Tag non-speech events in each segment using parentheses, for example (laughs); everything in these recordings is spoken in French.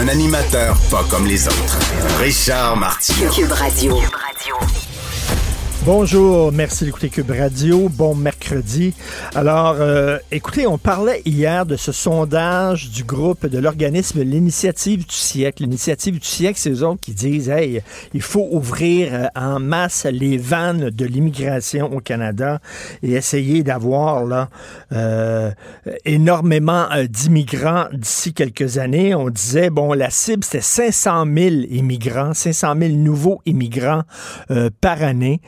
Un animateur pas comme les autres. Richard Martineau. Cube Radio. Bonjour, merci d'écouter Cube Radio. Bon mercredi. Alors, euh, écoutez, on parlait hier de ce sondage du groupe de l'organisme L'Initiative du siècle. L'Initiative du siècle, c'est eux autres qui disent, hey, il faut ouvrir euh, en masse les vannes de l'immigration au Canada et essayer d'avoir là euh, énormément d'immigrants d'ici quelques années. On disait, bon, la cible, c'était 500 000 immigrants, 500 000 nouveaux immigrants par année.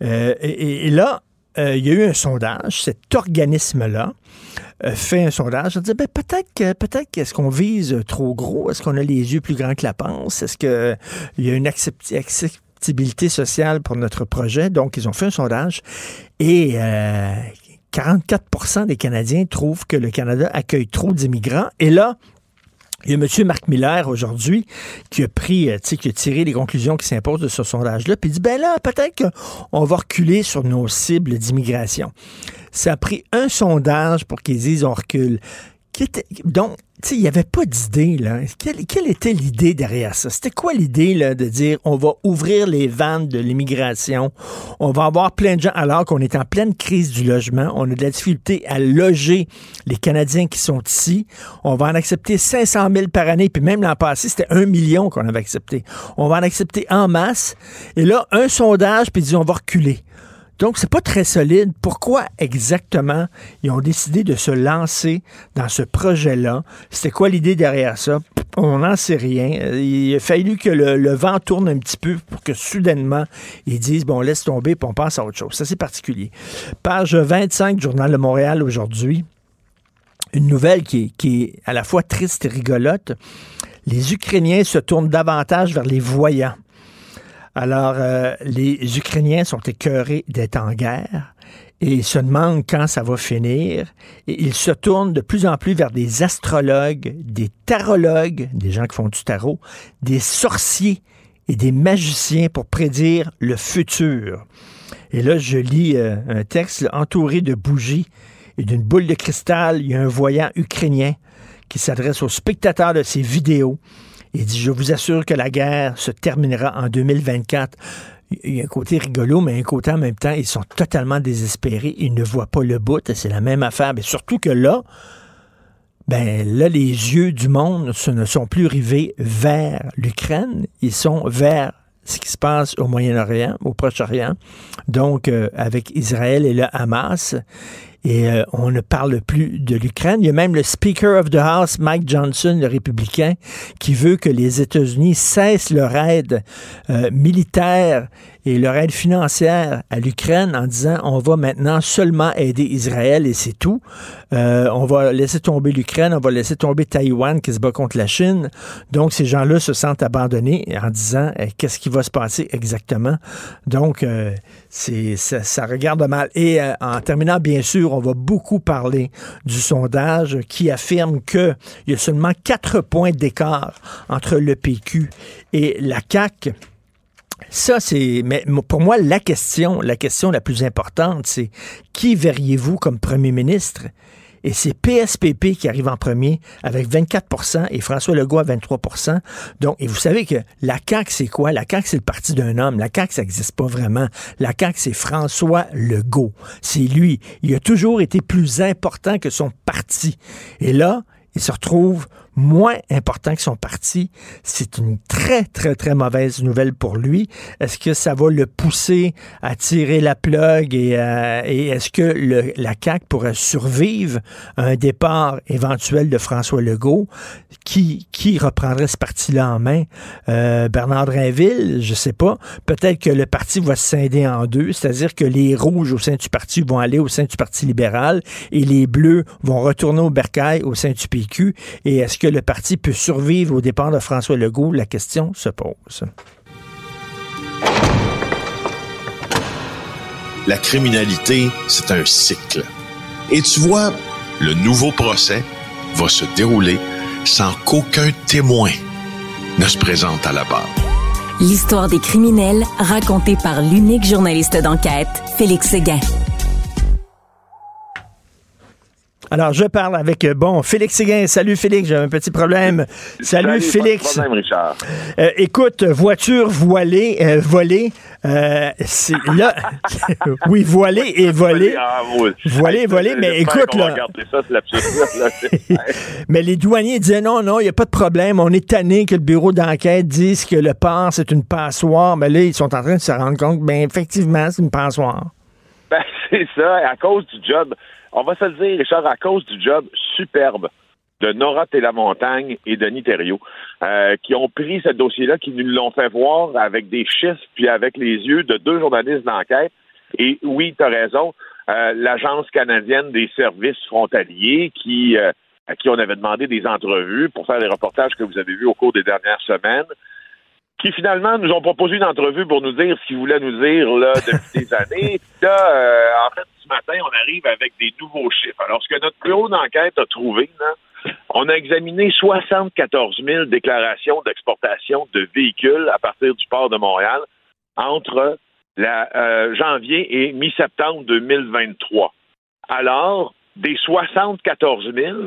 Et là, euh, il y a eu un sondage, cet organisme-là euh, fait un sondage, on dit ben, peut-être que peut-être qu'est-ce qu'on vise trop gros, est-ce qu'on a les yeux plus grands que la panse, est-ce que il y a une acceptabilité sociale pour notre projet, donc ils ont fait un sondage. Et euh, 44% des Canadiens trouvent que le Canada accueille trop d'immigrants. Et là il y a M. Marc Miller aujourd'hui qui a pris, euh, tu sais, qui a tiré les conclusions qui s'imposent de ce sondage-là, puis dit ben là, peut-être qu'on va reculer sur nos cibles d'immigration. Ça a pris un sondage pour qu'ils disent on recule. Qui était- donc, tu sais, il n'y avait pas d'idée, là. Quelle, était l'idée derrière ça? C'était quoi l'idée, là, de dire on va ouvrir les vannes de l'immigration, on va avoir plein de gens, alors qu'on est en pleine crise du logement, on a de la difficulté à loger les Canadiens qui sont ici, on va en accepter 500 000 par année, puis même l'an passé, c'était un million qu'on avait accepté. On va en accepter en masse, et là, un sondage, puis disent on va reculer. Donc, c'est pas très solide. Pourquoi exactement ils ont décidé de se lancer dans ce projet-là? C'était quoi l'idée derrière ça? On n'en sait rien. Euh, Il a fallu que le, vent tourne un petit peu pour que soudainement, ils disent, bon, laisse tomber, puis on passe à autre chose. Ça, c'est particulier. Page 25, Journal de Montréal aujourd'hui. Une nouvelle qui est à la fois triste et rigolote. Les Ukrainiens se tournent davantage vers les voyants. Alors, euh, les Ukrainiens sont écœurés d'être en guerre et se demandent quand ça va finir. Et ils se tournent de plus en plus vers des astrologues, des tarologues, des gens qui font du tarot, des sorciers et des magiciens pour prédire le futur. Et là, je lis euh, un texte entouré de bougies et d'une boule de cristal. Il y a un voyant ukrainien qui s'adresse aux spectateurs de ces vidéos. Il dit, je vous assure que la guerre se terminera en 2024. Il y a un côté rigolo, mais un côté en même temps, ils sont totalement désespérés. Ils ne voient pas le bout. C'est la même affaire. Mais surtout que là, ben là, les yeux du monde ne sont plus rivés vers l'Ukraine. Ils sont vers ce qui se passe au Moyen-Orient, au Proche-Orient, donc euh, avec Israël et le Hamas. Et euh, on ne parle plus de l'Ukraine. Il y a même le Speaker of the House, Mike Johnson, le républicain, qui veut que les États-Unis cessent leur aide euh, militaire et leur aide financière à l'Ukraine en disant on va maintenant seulement aider Israël et c'est tout. Euh, on va laisser tomber l'Ukraine, on va laisser tomber Taïwan qui se bat contre la Chine. Donc ces gens-là se sentent abandonnés en disant eh, qu'est-ce qui va se passer exactement? Donc euh, c'est ça, ça regarde mal. Et euh, en terminant, bien sûr, on va beaucoup parler du sondage qui affirme que il y a seulement quatre points d'écart entre le PQ et la CAQ. Ça, c'est. Mais pour moi, la question, la question la plus importante, c'est qui verriez-vous comme premier ministre? Et c'est PSPP qui arrive en premier avec 24% et François Legault à 23% Donc, et vous savez que la CAQ, c'est quoi? La CAQ, c'est le parti d'un homme. La CAQ, ça n'existe pas vraiment. La CAQ, c'est François Legault. C'est lui. Il a toujours été plus important que son parti. Et là, il se retrouve moins important que son parti. C'est une très, très, très mauvaise nouvelle pour lui. Est-ce que ça va le pousser à tirer la plug et, euh, est-ce que le, la CAQ pourrait survivre à un départ éventuel de François Legault? Qui, qui reprendrait ce parti-là en main? Euh, Bernard Drinville, je sais pas. Peut-être que le parti va se scinder en deux, c'est-à-dire que les rouges au sein du parti vont aller au sein du Parti libéral et les bleus vont retourner au bercail au sein du PQ. Et est-ce que le parti peut survivre au départ de François Legault? La question se pose. La criminalité, c'est un cycle. Et tu vois, le nouveau procès va se dérouler sans qu'aucun témoin ne se présente à la barre. L'histoire des criminels racontée par l'unique journaliste d'enquête, Félix Séguin. Alors, je parle avec, euh, bon, Félix Séguin. Salut, Félix, j'ai un petit problème. Salut, Félix. Pas de problème, Richard. Euh, écoute, voiture voilée, euh, volée, euh, c'est là. (laughs) oui, voilée et volée. Ah, oui. Voilée et volée, mais écoute, là. ça. (laughs) Mais les douaniers disaient non, non, il n'y a pas de problème. On est tanné que le bureau d'enquête dise que le port, c'est une passoire. Mais là, ils sont en train de se rendre compte ben, effectivement, c'est une passoire. Ben, (laughs) c'est ça, à cause du job, on va se le dire, Richard, à cause du job superbe de Nora Télamontagne et Denis Thériault, euh, qui ont pris ce dossier-là, qui nous l'ont fait voir avec des chiffres, puis avec les yeux de deux journalistes d'enquête. Et oui, tu as raison, euh, l'Agence canadienne des services frontaliers, qui, euh, à qui on avait demandé des entrevues pour faire les reportages que vous avez vus au cours des dernières semaines, qui finalement nous ont proposé une entrevue pour nous dire ce qu'ils voulaient nous dire là, depuis des (laughs) années. Là, euh, en fait, ce matin, on arrive avec des nouveaux chiffres. Alors, ce que notre bureau d'enquête a trouvé, là, on a examiné 74 000 déclarations d'exportation de véhicules à partir du port de Montréal entre la, euh, janvier et mi-septembre 2023. Alors, des 74 000,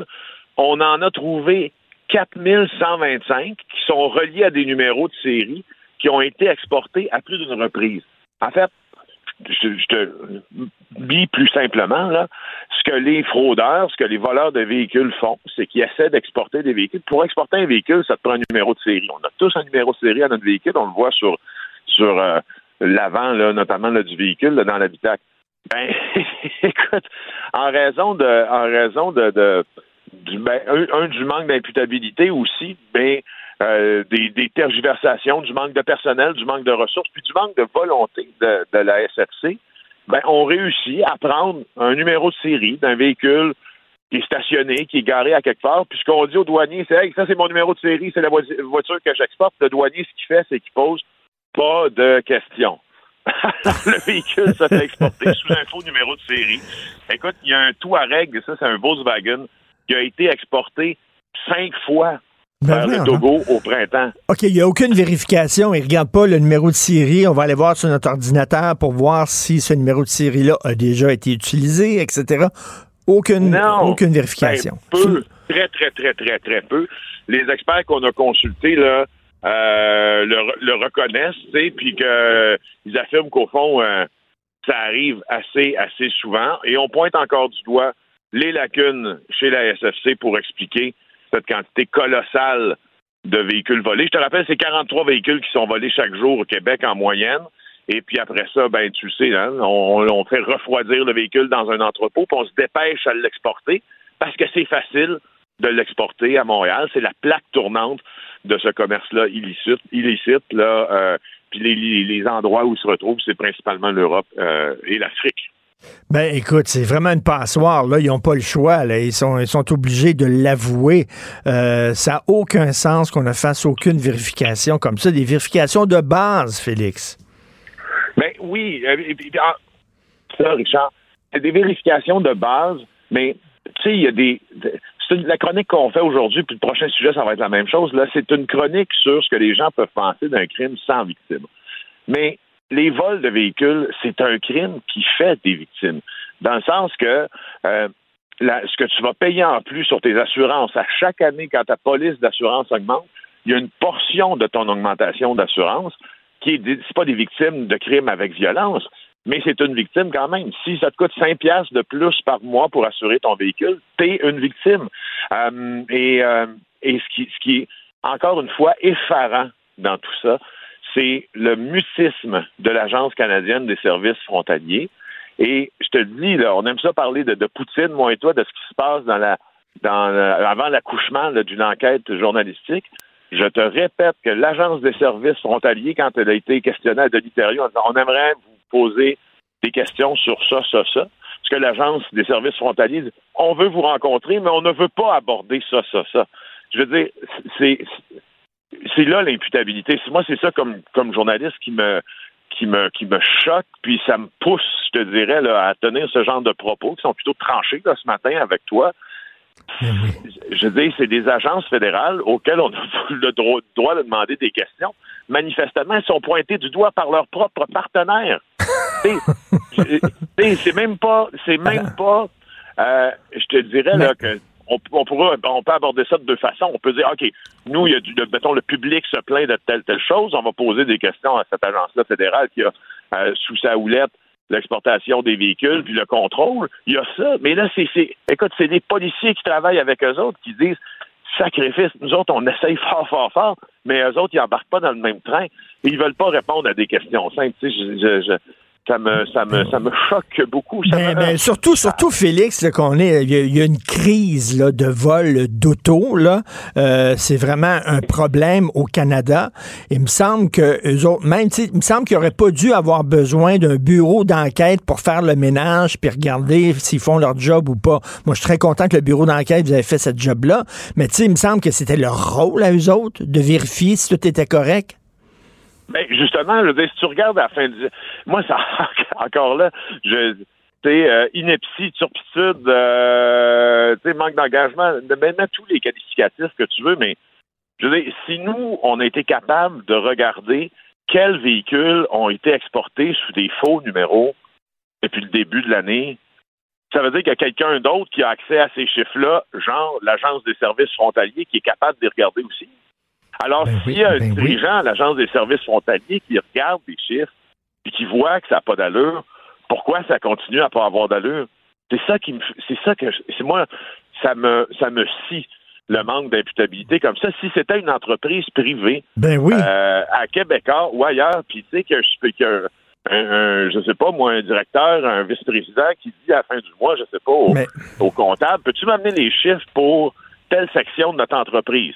on en a trouvé 4 125 qui sont reliés à des numéros de série qui ont été exportés à plus d'une reprise. En fait, je, je te dis plus simplement, là, ce que les fraudeurs, ce que les voleurs de véhicules font, c'est qu'ils essaient d'exporter des véhicules. Pour exporter un véhicule, ça te prend un numéro de série. On a tous un numéro de série à notre véhicule, on le voit sur, sur euh, l'avant, notamment là, du véhicule, là, dans l'habitacle. Ben, (laughs) écoute, en raison de, en raison de, de ben, un, du manque d'imputabilité aussi, ben, euh, des, tergiversations, du manque de personnel, du manque de ressources, puis du manque de volonté de, la SFC, ben, on réussit à prendre un numéro de série d'un véhicule qui est stationné, qui est garé à quelque part, puis ce qu'on dit au douanier, c'est hey, ça c'est mon numéro de série, c'est la voiture que j'exporte. Le douanier, ce qu'il fait, c'est qu'il pose pas de questions. (laughs) le véhicule se fait exporter sous un faux numéro de série. Écoute, il y a un Touareg, ça c'est un Volkswagen, qui a été exporté cinq fois Ben oui, le. Togo au printemps. OK, il n'y a aucune vérification. Ils ne regardent pas le numéro de série. On va aller voir sur notre ordinateur pour voir si ce numéro de série-là a déjà été utilisé, etc. Aucune, Non. aucune vérification. Ben, peu, très, très, très, très, très peu. Les experts qu'on a consultés, là, euh, le, le reconnaissent, puis qu'ils affirment qu'au fond, euh, ça arrive assez, assez souvent. Et on pointe encore du doigt les lacunes chez la SFC pour expliquer cette quantité colossale de véhicules volés. Je te rappelle, c'est 43 véhicules qui sont volés chaque jour au Québec en moyenne. Et puis après ça, ben tu sais, hein, on, fait refroidir le véhicule dans un entrepôt, puis on se dépêche à l'exporter parce que c'est facile de l'exporter à Montréal. C'est la plaque tournante de ce commerce-là illicite. Euh, puis les, endroits où ils se retrouvent, c'est principalement l'Europe euh, et l'Afrique. Ben écoute, c'est vraiment une passoire. Là, ils n'ont pas le choix. Là. Ils, sont, ils sont obligés de l'avouer. Euh, ça n'a aucun sens qu'on ne fasse aucune vérification comme ça. Des vérifications de base, Félix. Ben oui. Euh, ah, ça, Richard, c'est des vérifications de base, mais tu sais, il y a des. La chronique qu'on fait aujourd'hui, puis le prochain sujet, ça va être la même chose. Là, c'est une chronique sur ce que les gens peuvent penser d'un crime sans victime. Mais les vols de véhicules, c'est un crime qui fait des victimes. Dans le sens que euh, ce que tu vas payer en plus sur tes assurances à chaque année quand ta police d'assurance augmente, il y a une portion de ton augmentation d'assurance qui est c'est pas des victimes de crimes avec violence, mais c'est une victime quand même. Si ça te coûte 5 piastres de plus par mois pour assurer ton véhicule, t'es une victime. Euh, et euh, et ce, qui, ce qui est encore une fois effarant dans tout ça, c'est le mutisme de l'Agence canadienne des services frontaliers. Et je te le dis, là, on aime ça parler de, Poutine, moi et toi, de ce qui se passe dans la, dans avant l'accouchement d'une enquête journalistique. Je te répète que l'Agence des services frontaliers, quand elle a été questionnée à disant, on aimerait vous poser des questions sur ça, ça, ça. Parce que l'Agence des services frontaliers dit, on veut vous rencontrer, mais on ne veut pas aborder ça, ça, ça. je veux dire, c'est c'est là l'imputabilité. Moi, c'est ça comme comme journaliste qui me qui me qui me choque, puis ça me pousse, je te dirais, là, à tenir ce genre de propos qui sont plutôt tranchés là, ce matin avec toi. Ben je dis, c'est des agences fédérales auxquelles on a (laughs) le droit de demander des questions. Manifestement, elles sont pointées du doigt par leurs propres partenaires. (laughs) c'est même pas, c'est même pas, euh, je te dirais là que on, on, peut aborder ça de deux façons. On peut dire, OK, nous, il y a du, mettons, le public se plaint de telle, telle chose. On va poser des questions à cette agence-là fédérale qui a euh, sous sa houlette l'exportation des véhicules, puis le contrôle. Il y a ça. Mais là, c'est, écoute, c'est des policiers qui travaillent avec eux autres qui disent, sacrifice, nous autres, on essaye fort, fort, fort, mais eux autres, ils embarquent pas dans le même train. Et ils veulent pas répondre à des questions simples. Ça me, ça me, ça me choque beaucoup. Ben, ben, surtout, surtout, Félix, qu'on est, il y, a une crise là, de vol d'auto. Là, euh, c'est vraiment un problème au Canada. Il me semble que eux autres, même, il me semble qu'ils n'auraient pas dû avoir besoin d'un bureau d'enquête pour faire le ménage puis regarder s'ils font leur job ou pas. Moi, je suis très content que le bureau d'enquête vous avez fait ce job-là, mais tu sais, il me semble que c'était leur rôle à eux autres de vérifier si tout était correct. Ben, justement, je veux dire, si tu regardes à la fin du... Moi, ça, (laughs) encore là, je... Tu euh, ineptie, turpitude, euh, manque d'engagement, ben, mets tous les qualificatifs que tu veux, mais je veux dire, si nous, on a été capable de regarder quels véhicules ont été exportés sous des faux numéros depuis le début de l'année, ça veut dire qu'il y a quelqu'un d'autre qui a accès à ces chiffres-là, genre l'Agence des services frontaliers, qui est capable de les regarder aussi. Alors, ben s'il y a un ben dirigeant à l'Agence des services frontaliers qui regarde les chiffres et qui voit que ça n'a pas d'allure, pourquoi ça continue à pas avoir d'allure? C'est ça qui me, c'est ça que, c'est moi, ça me, ça me scie le manque d'imputabilité comme ça. Si c'était une entreprise privée, ben oui. Euh, à Québec ou ailleurs, puis tu sais qu'il y a un, je sais pas, moi, un directeur, un vice-président qui dit à la fin du mois, je sais pas, au comptable, peux-tu m'amener les chiffres pour telle section de notre entreprise?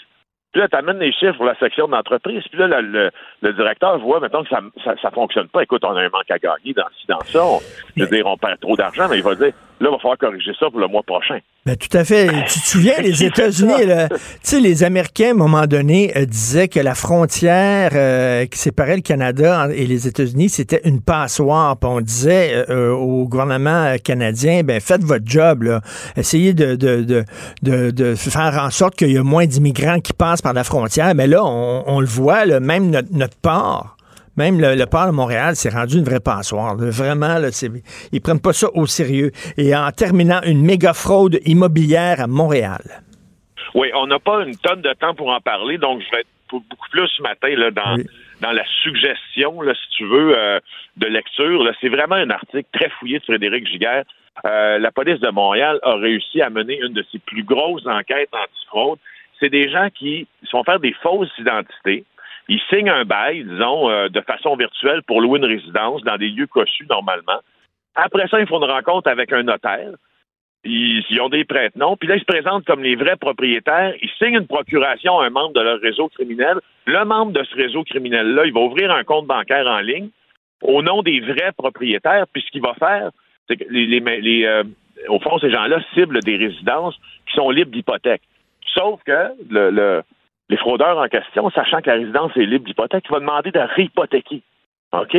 Puis là, tu amènes les chiffres pour la section d'entreprise. Puis là, le, directeur voit maintenant que ça, ça, fonctionne pas. Écoute, on a un manque à gagner dans ci, dans ça. je veux dire, on perd trop d'argent, mais il va dire, là, il va falloir corriger ça pour le mois prochain. Ben, tout à fait. Tu te souviens, (laughs) les États-Unis, tu sais, les Américains, à un moment donné, euh, disaient que la frontière euh, qui séparait le Canada et les États-Unis, c'était une passoire. Puis on disait euh, au gouvernement canadien, ben faites votre job, là. Essayez de, de, de, de, faire en sorte qu'il y ait moins d'immigrants qui passent par la frontière. Mais là, on, le voit, là, même notre, notre port même le, port de Montréal s'est rendu une vraie passoire. Vraiment, là, ils prennent pas ça au sérieux. Et en terminant, une méga fraude immobilière à Montréal. Oui, on n'a pas une tonne de temps pour en parler, donc je vais être beaucoup plus ce matin là, dans, dans la suggestion, là, si tu veux, euh, de lecture. C'est vraiment un article très fouillé de Frédéric Giguère. Euh, la police de Montréal a réussi à mener une de ses plus grosses enquêtes anti-fraude. C'est des gens qui sont faire des fausses identités ils signent un bail, disons, euh, de façon virtuelle pour louer une résidence dans des lieux cossus normalement. Après ça, ils font une rencontre avec un notaire. Ils, ont des prête-noms. Puis là, ils se présentent comme les vrais propriétaires. Ils signent une procuration à un membre de leur réseau criminel. Le membre de ce réseau criminel-là, il va ouvrir un compte bancaire en ligne au nom des vrais propriétaires. Puis ce qu'il va faire, c'est que euh, au fond, ces gens-là ciblent des résidences qui sont libres d'hypothèque. Sauf que le les fraudeurs en question, sachant que la résidence est libre d'hypothèque, vont demander de réhypothéquer. OK?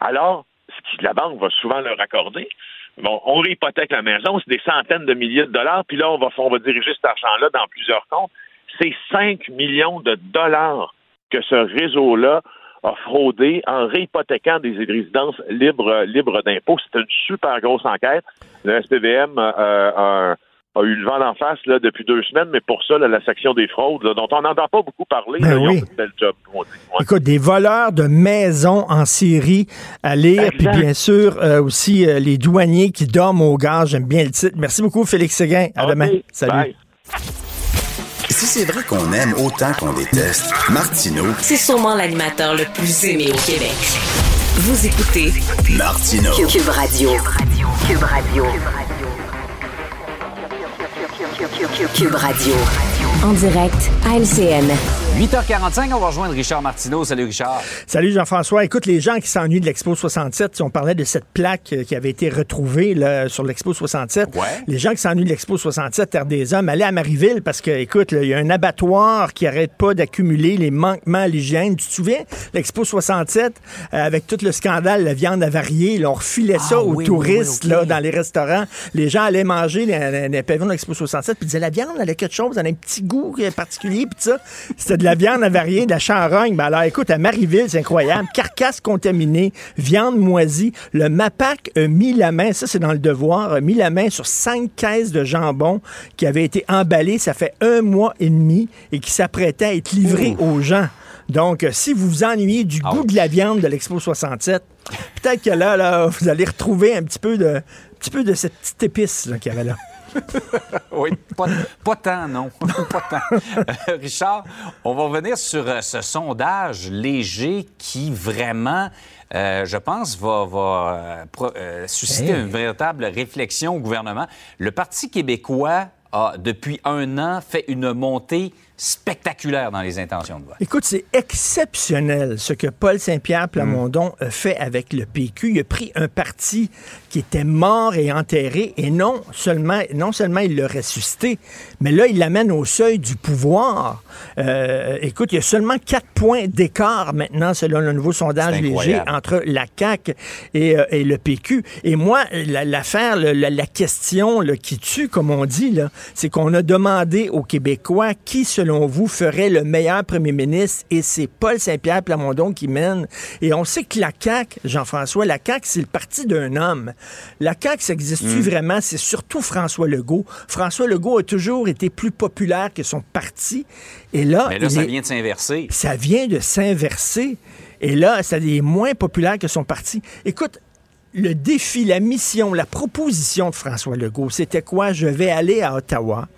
Alors, ce la banque va souvent leur accorder, bon, on réhypothèque la maison, c'est des centaines de milliers de dollars, puis là, on va, diriger cet argent-là dans plusieurs comptes. C'est 5 millions de dollars que ce réseau-là a fraudé en réhypothéquant des résidences libres, libres d'impôts. C'est une super grosse enquête. Le SPVM euh, a a eu le vent d'en face là, depuis deux semaines, mais pour ça, la section des fraudes, dont on n'entend pas beaucoup parler, ben oui. job. Écoute, des voleurs de maisons en Syrie à lire, puis bien sûr euh, aussi euh, les douaniers qui dorment au gaz. J'aime bien le titre. Merci beaucoup, Félix Séguin. À demain. Salut. Si c'est vrai qu'on aime autant qu'on déteste, Martineau, c'est sûrement l'animateur le plus aimé au Québec. Vous écoutez Martineau. Cube Radio. Cube Radio. Cube Radio. Cube Radio en direct à LCN. 8h45, on va rejoindre Richard Martineau. Salut Richard. Salut Jean-François. Écoute, les gens qui s'ennuient de l'Expo 67, si on parlait de cette plaque euh, qui avait été retrouvée là, sur l'Expo 67, Ouais. les gens qui s'ennuient de l'Expo 67, Terre des Hommes, allez à Marieville parce que, écoute, il y a un abattoir qui arrête pas d'accumuler les manquements à l'hygiène. Tu te souviens, l'Expo 67, euh, avec tout le scandale, la viande avariée, là, on refilait ça Ah aux oui, oui, touristes oui, là, dans les restaurants. Les gens allaient manger dans- dans les pavillons de l'Expo 67 puis disaient la viande, elle a quelque chose, elle a un petit goût particulier, puis ça, c'était de la viande avariée, de la charogne. Ben alors, écoute, à Marieville, c'est incroyable. Carcasse contaminée, viande moisie. Le MAPAC a mis la main, ça c'est dans le devoir, a mis la main sur cinq caisses de jambon qui avaient été emballées, ça fait un mois et demi, et qui s'apprêtaient à être livrées aux gens. Donc, euh, si vous vous ennuyez du goût de la viande de l'Expo 67, peut-être que là, là, vous allez retrouver un petit peu de, un petit peu de cette petite épice qu'il y avait là. Oui, pas, pas tant, non. (laughs) pas tant. Euh, Richard, on va revenir sur euh, ce sondage léger qui vraiment, euh, je pense, va, va, susciter une véritable réflexion au gouvernement. Le Parti québécois a, depuis un an, fait une montée spectaculaire dans les intentions de vote. Écoute, c'est exceptionnel ce que Paul Saint-Pierre Plamondon a fait avec le PQ. Il a pris un parti qui était mort et enterré et non seulement, non seulement il l'a ressuscité, mais là, il l'amène au seuil du pouvoir. Euh, écoute, il y a seulement quatre points d'écart maintenant, selon le nouveau sondage léger, entre la CAQ et, euh, et le PQ. Et moi, la- l'affaire, la, la question là, qui tue, comme on dit, c'est qu'on a demandé aux Québécois qui, selon vous, ferait le meilleur premier ministre, et c'est Paul Saint-Pierre Plamondon qui mène. Et on sait que la CAQ, Jean-François, la CAQ, c'est le parti d'un homme. La CAQ, ça existe-tu vraiment? C'est surtout François Legault. François Legault a toujours été plus populaire que son parti. Et là, Mais là, ça est- vient de s'inverser. ça vient de s'inverser. Et là, ça est moins populaire que son parti. Écoute, le défi, la mission, la proposition de François Legault, c'était quoi? Je vais aller à Ottawa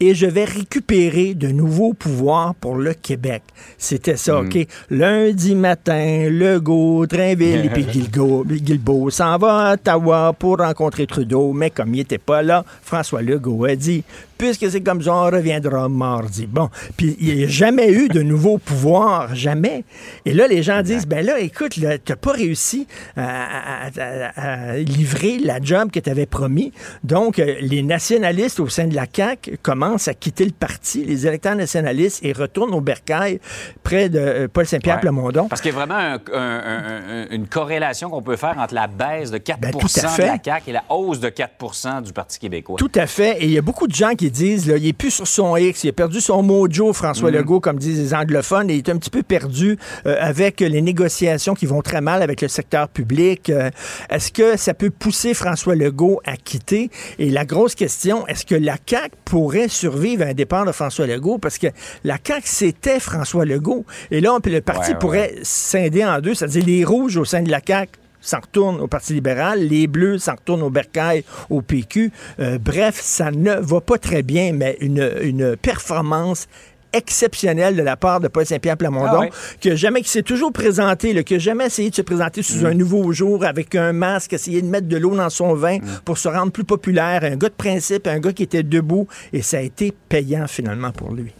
et je vais récupérer de nouveaux pouvoirs pour le Québec. C'était ça, OK? Lundi matin, Legault, Drainville (laughs) et puis Guilbeault s'en va à Ottawa pour rencontrer Trudeau, mais comme il n'était pas là, François Legault a dit puisque c'est comme ça, on reviendra mardi. Bon, puis il n'y a jamais eu de nouveaux pouvoirs, jamais. Et là, les gens disent, ben là, écoute, tu n'as pas réussi à, à- à- à livrer la job que tu avais promis. Donc, euh, les nationalistes au sein de la CAQ commencent à quitter le parti, les électeurs nationalistes, et retournent au bercail près de euh, Paul Saint-Pierre Ouais. Plamondon. Parce qu'il y a vraiment un- un- un- une corrélation qu'on peut faire entre la baisse de 4 Ben, de la CAQ et la hausse de 4% du Parti québécois. Tout à fait. Et il y a beaucoup de gens qui disent, là, il est plus sur son X, il a perdu son mojo, François Legault, comme disent les anglophones, et il est un petit peu perdu euh, avec les négociations qui vont très mal avec le secteur public. Euh, est-ce que ça peut pousser François Legault à quitter? Et la grosse question, est-ce que la CAQ pourrait survivre à un départ de François Legault? Parce que la CAQ, c'était François Legault. Et là, on le parti Ouais, ouais. pourrait scinder en deux, c'est-à-dire les rouges au sein de la CAQ s'en retournent au Parti libéral, les bleus s'en retournent au Bercail, au PQ. Euh, bref, ça ne va pas très bien, mais une, une performance exceptionnelle de la part de Paul Saint-Pierre Plamondon, Ah ouais. que jamais qui s'est toujours présenté, là, qui a jamais essayé de se présenter sous Mm. un nouveau jour avec un masque, essayer de mettre de l'eau dans son vin Mm. pour se rendre plus populaire, un gars de principe, un gars qui était debout, et ça a été payant finalement pour lui.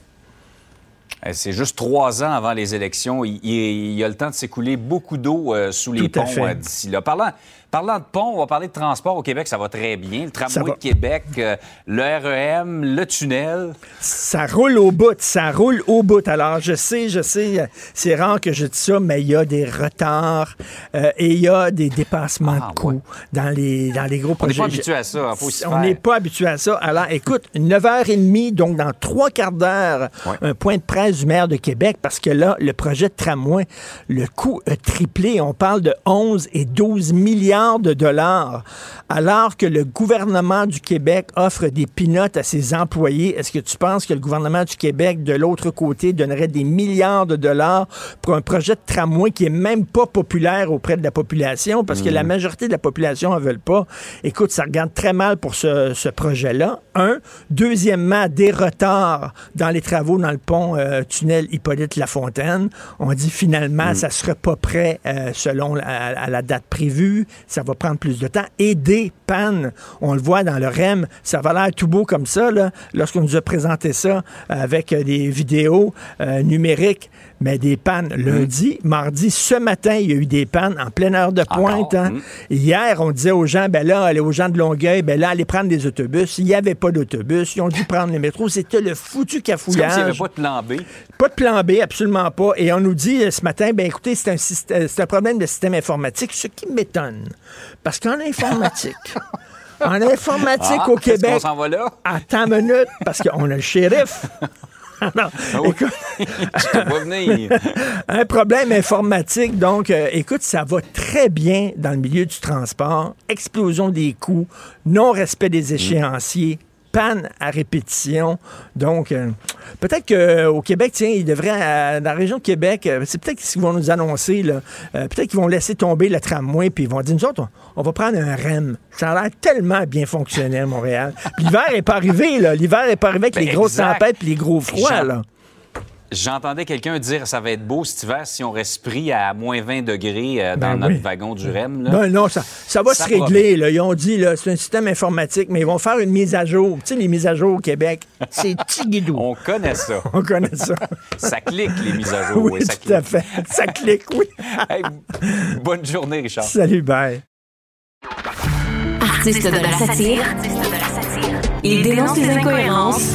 Euh, C'est juste trois ans avant les élections. Il, il- il y a le temps de s'écouler beaucoup d'eau euh, sous les Tout ponts euh, d'ici là. Parlant, parlant de ponts, on va parler de transport au Québec. Ça va très bien. Le tramway de Québec, euh, le REM, le tunnel. Ça roule au bout, ça roule au bout. Alors, je sais, je sais, c'est rare que je dise ça, mais il y a des retards euh, et il y a des dépassements Ah, de coûts ouais. dans, les, dans les gros On n'est projets. pas habitué à ça. Faut On n'est pas habitué à ça. Alors, écoute, 9h30, donc dans trois quarts d'heure, Ouais. un point de presse du maire de Québec, parce que là, le projet de tramway, le coût a triplé. On parle de 11 et 12 milliards de dollars. Alors que le gouvernement du Québec offre des pinottes à ses employés, est-ce que tu penses que le gouvernement du Québec, de l'autre côté, donnerait des milliards de dollars pour un projet de tramway qui est même pas populaire auprès de la population, parce que la majorité de la population en veulent pas? Écoute, ça regarde très mal pour ce, ce projet-là. Un. Deuxièmement, des retards dans les travaux dans le pont euh, tunnel Hippolyte-Lafontaine. On dit finalement, ça sera pas prêt euh, selon la, à la date prévue. Ça va prendre plus de temps. Et des pannes, on le voit dans le REM, ça va l'air tout beau comme ça, lorsqu'on nous a présenté ça avec des vidéos euh, numériques mais des pannes lundi, mardi, ce matin, il y a eu des pannes en pleine heure de pointe. Hein. Hmm. Hier, on disait aux gens, ben là, allez aux gens de Longueuil, ben là, allez prendre des autobus. Il n'y avait pas d'autobus. Ils ont dû prendre les métros. C'était le foutu cafouillage. Comme il n'y avait pas de plan B. Pas de plan B, absolument pas. Et on nous dit euh, ce matin, ben écoutez, c'est un, euh, un problème de système informatique, ce qui m'étonne. Parce qu'en informatique, (laughs) en informatique ah, au Québec. On s'en va là? Attends une minute, parce qu'on a le shérif. (laughs) (laughs) non, (laughs) (laughs) un problème informatique. Donc, euh, écoute, ça va très bien dans le milieu du transport. Explosion des coûts, non-respect des échéanciers, à répétition. Donc, euh, peut-être qu'au Québec, tiens, ils devraient, dans la région de Québec, euh, c'est peut-être ce qu'ils vont nous annoncer, là. peut-être qu'ils vont laisser tomber le tramway, puis ils vont dire, nous autres, on, va prendre un REM. Ça a l'air tellement bien fonctionné à Montréal. L'hiver n'est pas arrivé, là. L'hiver n'est pas arrivé avec ben, les grosses tempêtes et les gros froids, là. J'entendais quelqu'un dire ça va être beau cet hiver si on reste pris à moins 20 degrés euh, dans ben notre wagon du REM. Là. Ben non, ça, ça va se régler. Là. Ils ont dit c'est un système informatique, mais ils vont faire une mise à jour. Tu sais, les mises à jour au Québec, (laughs) c'est tigidou. On connaît ça. (laughs) on connaît ça. ça clique, les mises à (laughs) jour. Oui, tout à fait. Ça clique, oui. bonne journée, Richard. Salut, bye. Artiste de la satire, il dénonce les incohérences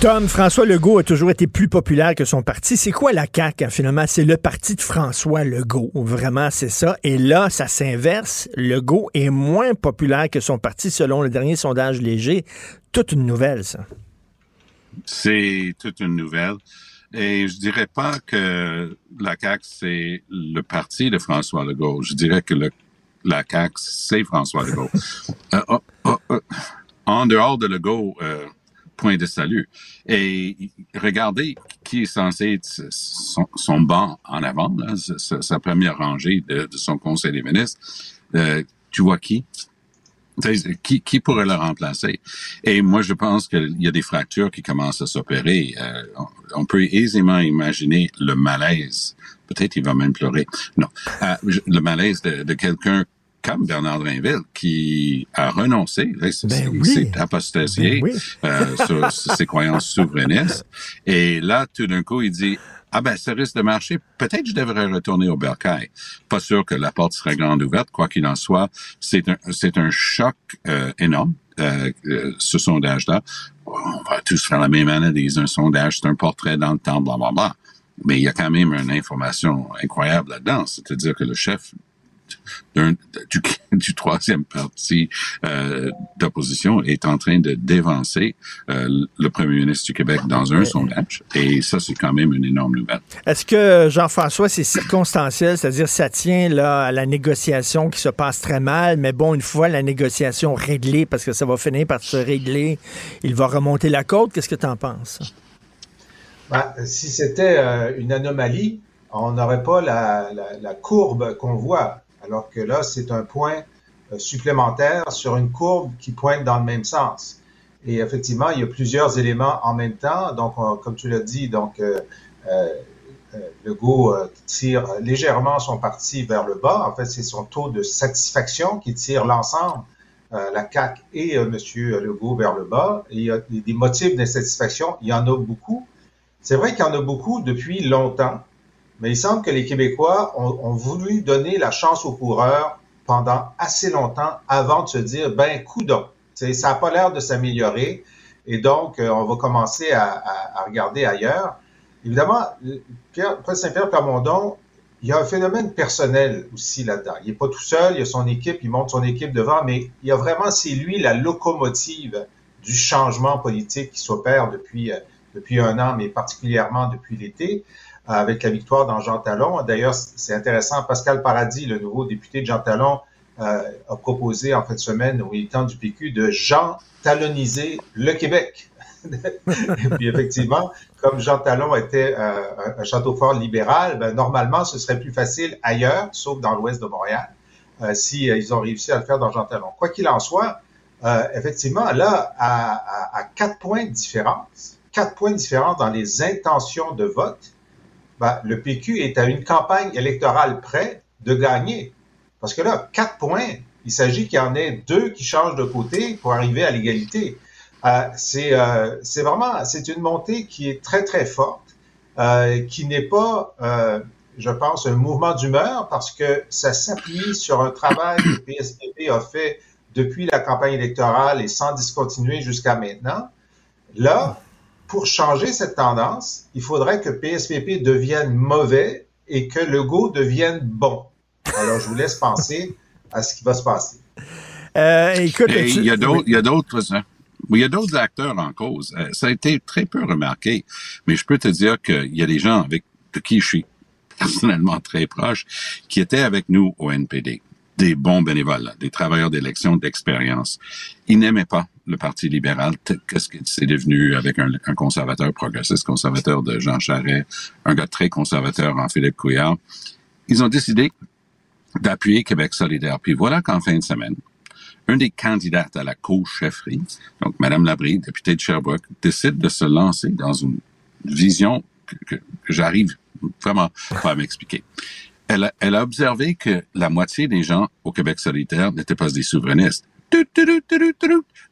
Tom, François Legault a toujours été plus populaire que son parti. C'est quoi la CAQ, hein, finalement? C'est le parti de François Legault. Vraiment, c'est ça. Et là, ça s'inverse. Legault est moins populaire que son parti, selon le dernier sondage léger. Toute une nouvelle, ça. C'est toute une nouvelle. Et je dirais pas que la CAQ, c'est le parti de François Legault. Je dirais que le, la CAQ, c'est François Legault. (laughs) Euh, oh, oh, oh, en dehors de Legault, euh, point de salut. Et regardez qui est censé être son, banc en avant, sa, première rangée de, son conseil des ministres. Euh, tu vois qui? Qui, qui, pourrait le remplacer? Et moi, je pense qu'il y a des fractures qui commencent à s'opérer. Euh, on, peut aisément imaginer le malaise. Peut-être il va même pleurer. Non, euh, le malaise de quelqu'un comme Bernard Drinville, qui a renoncé, c'est ben apostasié ben euh, sur (laughs) ses croyances souverainistes. Et là, tout d'un coup, il dit, ah ben, ça risque de marcher. Peut-être je devrais retourner au Bercail. Pas sûr que la porte serait grande ouverte. Quoi qu'il en soit, c'est un, c'est un choc euh, énorme. Euh, euh, ce sondage-là. On va tous faire la même analyse. Un sondage, c'est un portrait dans le temps, bla, bla, bla. Mais il y a quand même une information incroyable là-dedans. C'est-à-dire que le chef (laughs) du, troisième parti euh, d'opposition est en train de dévancer euh, le premier ministre du Québec dans un sondage. Et ça, c'est quand même une énorme nouvelle. Est-ce que, Jean-François, c'est circonstanciel, c'est-à-dire ça tient là, à la négociation qui se passe très mal, mais bon, une fois la négociation réglée, parce que ça va finir par se régler, il va remonter la côte. Qu'est-ce que tu en penses? Ben, si c'était euh, une anomalie, on n'aurait pas la, la courbe qu'on voit alors que là, c'est un point euh, supplémentaire sur une courbe qui pointe dans le même sens. Et effectivement, il y a plusieurs éléments en même temps. Donc, comme tu l'as dit, donc euh, euh, Legault tire légèrement son parti vers le bas. En fait, c'est son taux de satisfaction qui tire l'ensemble, la CAC et M. Legault vers le bas. Et il y a des motifs d'insatisfaction. Il y en a beaucoup. C'est vrai qu'il y en a beaucoup depuis longtemps mais il semble que les Québécois ont, voulu donner la chance aux coureurs pendant assez longtemps avant de se dire, ben, coudon, ça n'a pas l'air de s'améliorer, et donc euh, on va commencer à, regarder ailleurs. Évidemment, Pierre, Saint-Pierre Plamondon, il y a un phénomène personnel aussi là-dedans. Il n'est pas tout seul, il y a son équipe, il monte son équipe devant, mais il y a vraiment, c'est lui la locomotive du changement politique qui s'opère depuis, euh, depuis un an, mais particulièrement depuis l'été avec la victoire dans Jean Talon. D'ailleurs, c'est intéressant, Pascal Paradis, le nouveau député de Jean Talon, a proposé en fin de semaine aux militants du PQ de Jean taloniser le Québec. (laughs) et puis effectivement, comme Jean Talon était euh, un château fort libéral, ben, normalement, ce serait plus facile ailleurs, sauf dans l'ouest de Montréal, euh, si euh, ils ont réussi à le faire dans Jean Talon. Quoi qu'il en soit, euh, effectivement, là, à, à, à, quatre points de différence, quatre points de différence dans les intentions de vote, ben, le PQ est à une campagne électorale près de gagner. Parce que là, quatre points, il s'agit qu'il y en ait deux qui changent de côté pour arriver à l'égalité. Euh, c'est euh, vraiment c'est une montée qui est très très forte, euh, qui n'est pas, euh, je pense, un mouvement d'humeur parce que ça s'appuie sur un travail que le PSPP a fait depuis la campagne électorale et sans discontinuer jusqu'à maintenant. Là, pour changer cette tendance, il faudrait que PSPP devienne mauvais et que Legault devienne bon. Alors, je vous laisse penser à ce qui va se passer. Euh, écoute, il y a d'autres, il y a d'autres, hein. il y a d'autres acteurs en cause. Euh, ça a été très peu remarqué, mais je peux te dire qu'il y a des gens avec de qui je suis (laughs) personnellement très proche qui étaient avec nous au NPD, des bons bénévoles, des travailleurs d'élection d'expérience. Ils n'aimaient pas le Parti libéral. Qu'est-ce que c'est devenu avec un, conservateur progressiste, conservateur de Jean Charest, un gars très conservateur en Philippe Couillard? Ils ont décidé d'appuyer Québec solidaire. Puis voilà qu'en fin de semaine, un des candidats à la co-chefferie, donc Mme Labrie, députée de Sherbrooke, décide de se lancer dans une vision que, j'arrive vraiment pas à m'expliquer. Elle a observé que la moitié des gens au Québec solidaire n'étaient pas des souverainistes.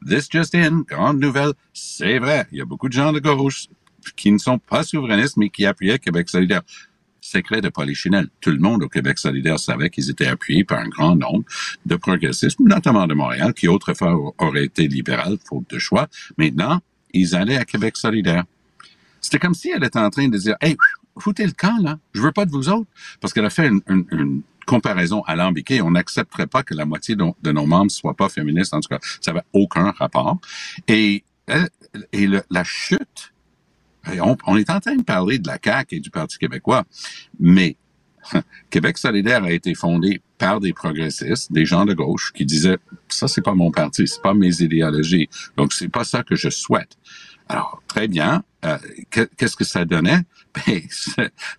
This just in, grande nouvelle, c'est vrai, il y a beaucoup de gens de gauche qui ne sont pas souverainistes, mais qui appuyaient Québec solidaire secret de Polichinelle. Tout le monde au Québec solidaire savait qu'ils étaient appuyés par un grand nombre de progressistes, notamment de Montréal, qui autrefois auraient été libéral, faute de choix. Maintenant, ils allaient à Québec solidaire. C'était comme si elle était en train de dire, hey, foutez le camp, là. Je veux pas de vous autres. Parce qu'elle a fait une, comparaison alambiquée. On n'accepterait pas que la moitié de, nos membres soient pas féministes. En tout cas, ça n'avait aucun rapport. Et, et le, la chute on, on, est en train de parler de la CAQ et du Parti québécois, mais (laughs) Québec solidaire a été fondé par des progressistes, des gens de gauche qui disaient ça c'est pas mon parti, c'est pas mes idéologies, donc c'est pas ça que je souhaite. Alors très bien, euh, qu'est-ce que ça donnait? (laughs) Ben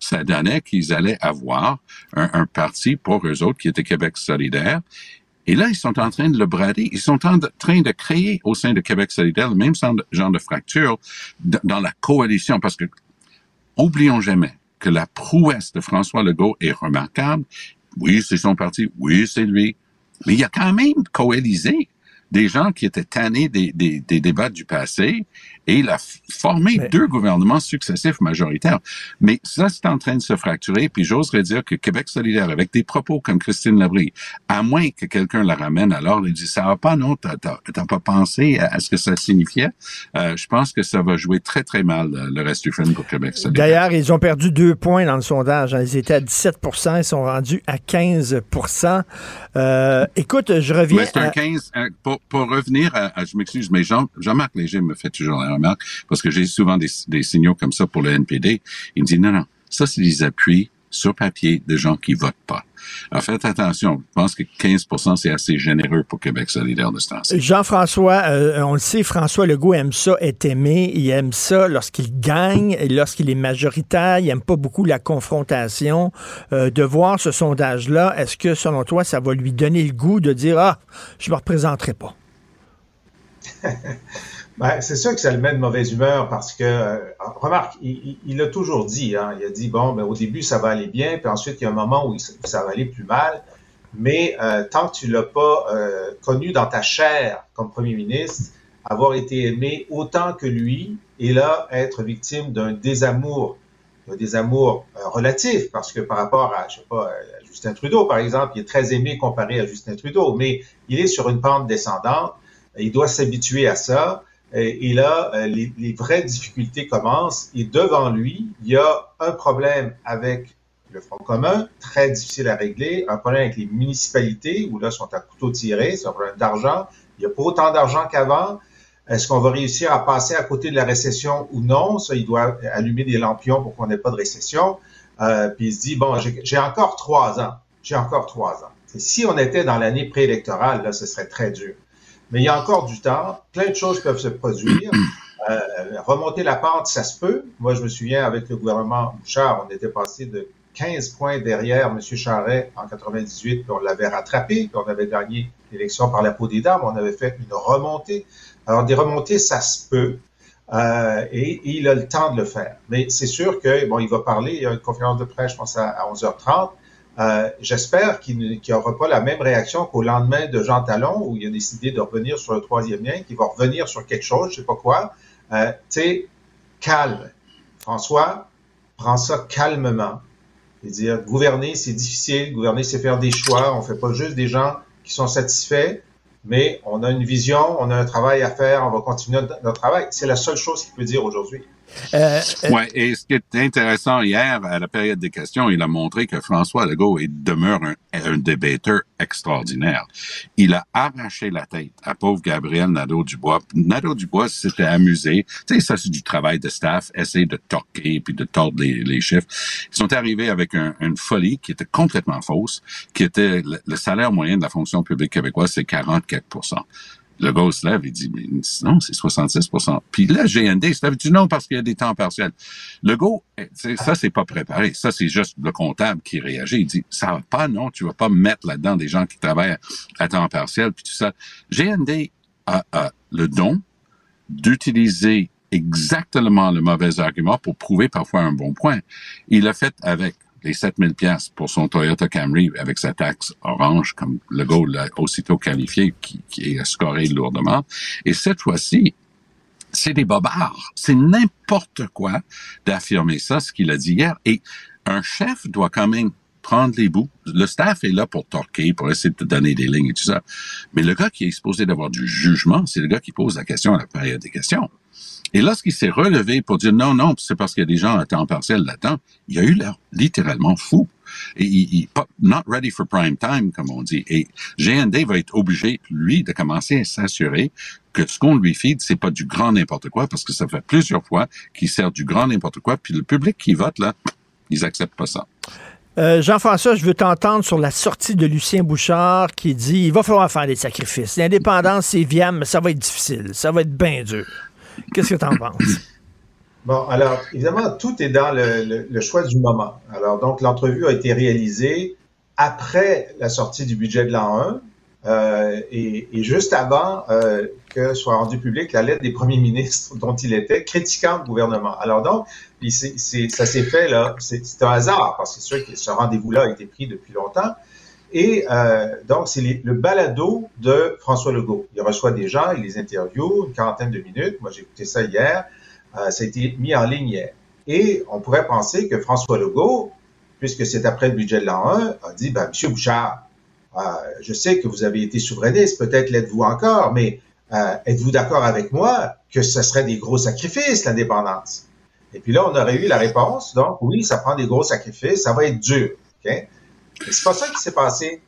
ça donnait qu'ils allaient avoir un, parti pour eux autres qui était Québec solidaire et là, ils sont en train de le brader. Ils sont en train de créer au sein de Québec solidaire le même genre de fracture dans la coalition. Parce que, oublions jamais que la prouesse de François Legault est remarquable. Oui, c'est son parti. Oui, c'est lui. Mais il a quand même coalisé des gens qui étaient tannés des débats du passé et il a formé Mais... deux gouvernements successifs majoritaires. Mais ça, c'est en train de se fracturer, puis j'oserais dire que Québec solidaire, avec des propos comme Christine Labrie, à moins que quelqu'un la ramène, alors il dit, ça va pas, non, t'as pas pensé à, ce que ça signifiait. Euh, je pense que ça va jouer très, très mal euh, le reste du film pour Québec solidaire. D'ailleurs, ils ont perdu deux points dans le sondage. Ils étaient à 17% ils sont rendus à 15 euh, Écoute, je reviens... Mais c'est un 15... Pour, pour revenir à, à je m'excuse, mais Jean, Jean-Marc Léger me fait toujours la remarque, parce que j'ai souvent des, des, signaux comme ça pour le NPD. Il me dit, non, non, ça, c'est des appuis sur papier de gens qui votent pas. Alors faites attention. Je pense que 15% c'est assez généreux pour Québec solidaire de ce temps Jean-François, euh, on le sait, François Legault aime ça, est aimé. Il aime ça lorsqu'il gagne, lorsqu'il est majoritaire. Il aime pas beaucoup la confrontation. Euh, de voir ce sondage-là, est-ce que, selon toi, ça va lui donner le goût de dire, ah, je me représenterai pas? (laughs) Ben, c'est sûr que ça le met de mauvaise humeur parce que, euh, remarque, il, il, a toujours dit, hein, il a dit, bon, ben, au début, ça va aller bien, puis ensuite, il y a un moment où ça, ça va aller plus mal. Mais euh, tant que tu l'as pas euh, connu dans ta chair comme premier ministre, avoir été aimé autant que lui, et là, être victime d'un désamour, un désamour euh, relatif, parce que par rapport à, je sais pas, à Justin Trudeau, par exemple, il est très aimé comparé à Justin Trudeau, mais il est sur une pente descendante, il doit s'habituer à ça. Et là, euh, les, vraies difficultés commencent. Et devant lui, il y a un problème avec le Front commun, très difficile à régler, un problème avec les municipalités, où là, sont à couteau tiré, c'est un problème d'argent. Il n'y a pas autant d'argent qu'avant. Est-ce qu'on va réussir à passer à côté de la récession ou non? Ça, il doit allumer des lampions pour qu'on n'ait pas de récession. Euh, puis il se dit, bon, j'ai encore trois ans. J'ai encore trois ans. Si on était dans l'année préélectorale, là, ce serait très dur. Mais il y a encore du temps. Plein de choses peuvent se produire. (clears throat) Euh, remonter la pente, ça se peut. Moi, je me souviens, avec le gouvernement Bouchard, on était passé de 15 points derrière M. Charret en 98, puis on l'avait rattrapé, puis on avait gagné l'élection par la peau des dames, on avait fait une remontée. Alors, des remontées, ça se peut. Euh, et, il a le temps de le faire. Mais c'est sûr que, bon, il va parler, il y a une conférence de presse, je pense, à, 11h30. Euh, J'espère qu'il n'y aura pas la même réaction qu'au lendemain de Jean Talon, où il a décidé de revenir sur le troisième lien, qu'il va revenir sur quelque chose, je sais pas quoi. Euh, tu sais, calme. François, prends ça calmement. Et dire, gouverner, c'est difficile. Gouverner, c'est faire des choix. On fait pas juste des gens qui sont satisfaits mais on a une vision, on a un travail à faire, on va continuer notre travail. C'est la seule chose qu'il peut dire aujourd'hui. Euh, euh, ouais, et ce qui est intéressant hier, à la période des questions, il a montré que François Legault demeure un, un extraordinaire. Il a arraché la tête à pauvre Gabriel Nadeau-Dubois. Nadeau-Dubois s'était amusé. Tu sais, ça, c'est du travail de staff, essayer de toquer puis de tordre les, les chiffres. Ils sont arrivés avec un, une folie qui était complètement fausse, qui était le, salaire moyen de la fonction publique québécoise, c'est 44 le gars se lève et dit, mais non, c'est 66% Puis là, GND se lève dit non parce qu'il y a des temps partiels. Le gars, eh, ça, c'est pas préparé. Ça, c'est juste le comptable qui réagit. Il dit, ça va pas, non, tu vas pas mettre là-dedans des gens qui travaillent à temps partiel, puis tout ça. GND a, a le don d'utiliser exactement le mauvais argument pour prouver parfois un bon point. Il l'a fait avec les 7000 pièces pour son Toyota Camry avec sa taxe orange, comme le gars l'a aussitôt qualifié, qui, qui est scoré lourdement. Et cette fois-ci, c'est des bobards. C'est n'importe quoi d'affirmer ça, ce qu'il a dit hier. Et un chef doit quand même prendre les bouts. Le staff est là pour torquer, pour essayer de te donner des lignes et tout ça. Mais le gars qui est supposé d'avoir du jugement, c'est le gars qui pose la question à la période des questions. Et lorsqu'il s'est relevé pour dire non, non, c'est parce qu'il y a des gens à temps partiel là-dedans, il a eu l'air littéralement fou. Et il, not ready for prime time, comme on dit. Et GND va être obligé, lui, de commencer à s'assurer que ce qu'on lui feed, c'est pas du grand n'importe quoi, parce que ça fait plusieurs fois qu'il sert du grand n'importe quoi, puis le public qui vote, là, ils acceptent pas ça. Euh, Jean-François, je veux t'entendre sur la sortie de Lucien Bouchard qui dit il va falloir faire des sacrifices. L'indépendance, c'est viable, mais ça va être difficile. Ça va être bien dur. Qu'est-ce que tu en penses? Bon, alors, évidemment, tout est dans le, choix du moment. Alors, donc, l'entrevue a été réalisée après la sortie du budget de l'an 1 euh, et, juste avant euh, que soit rendue publique la lettre des premiers ministres dont il était critiquant le gouvernement. Alors donc, ça s'est fait là, c'est un hasard parce que c'est sûr que ce rendez-vous-là a été pris depuis longtemps. Et euh, donc, c'est le balado de François Legault. Il reçoit des gens, il les interviewe, une quarantaine de minutes. Moi, j'ai écouté ça hier. Euh, ça a été mis en ligne hier. Et on pourrait penser que François Legault, puisque c'est après le budget de l'an 1, a dit, ben, Monsieur Bouchard, euh, je sais que vous avez été souverainiste, peut-être l'êtes-vous encore, mais euh, êtes-vous d'accord avec moi que ce serait des gros sacrifices, l'indépendance? Et puis là, on aurait eu la réponse, donc oui, ça prend des gros sacrifices, ça va être dur. Okay? C'est pas ça qui s'est passé.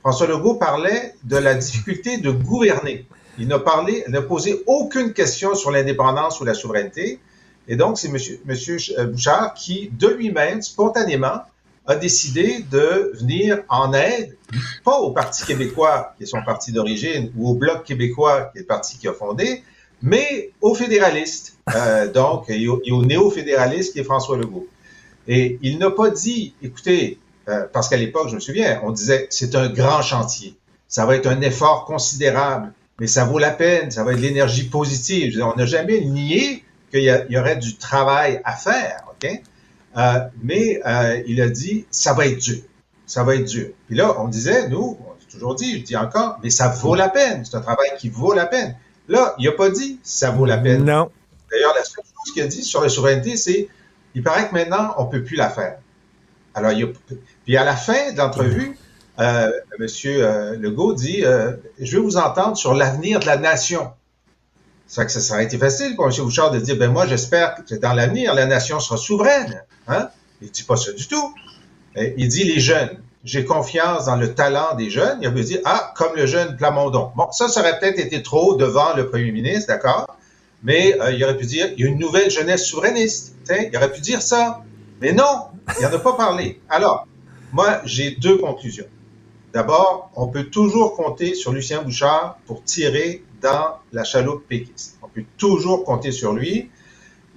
François Legault parlait de la difficulté de gouverner. Il n'a parlé, n'a posé aucune question sur l'indépendance ou la souveraineté. Et donc, c'est monsieur, monsieur Bouchard qui, de lui-même, spontanément, a décidé de venir en aide, pas au Parti québécois, qui est son parti d'origine, ou au Bloc québécois, qui est le parti qui a fondé, mais aux fédéralistes, euh, donc, et au, au néo-fédéraliste, qui est François Legault. Et il n'a pas dit, écoutez, euh, parce qu'à l'époque, je me souviens, on disait c'est un grand chantier. Ça va être un effort considérable, mais ça vaut la peine, ça va être de l'énergie positive. on n'a jamais nié qu'il y, aurait du travail à faire, OK? Euh, mais euh, il a dit ça va être dur. Ça va être dur. Puis là, on disait, nous, on a toujours dit, je dis encore, mais ça vaut la peine. C'est un travail qui vaut la peine. Là, il n'a pas dit ça vaut la peine. Non. D'ailleurs, la seule chose qu'il a dit sur la souveraineté, c'est il paraît que maintenant, on peut plus la faire. Alors, il y a, puis à la fin de l'entrevue, euh, Monsieur euh, Legault dit euh, Je veux vous entendre sur l'avenir de la nation. Ça que ça, ça été facile pour M. Bouchard de dire ben moi j'espère que dans l'avenir la nation sera souveraine. Hein? Il dit pas ça du tout. il dit les jeunes. J'ai confiance dans le talent des jeunes. Il a pu dire ah comme le jeune Plamondon. Bon ça ça aurait peut-être été trop devant le premier ministre, d'accord. Mais euh, il aurait pu dire il y a une nouvelle jeunesse souverainiste. il aurait pu dire ça. Mais non, il n'en a pas parlé. Alors, moi, j'ai deux conclusions. D'abord, on peut toujours compter sur Lucien Bouchard pour tirer dans la chaloupe péquiste. On peut toujours compter sur lui.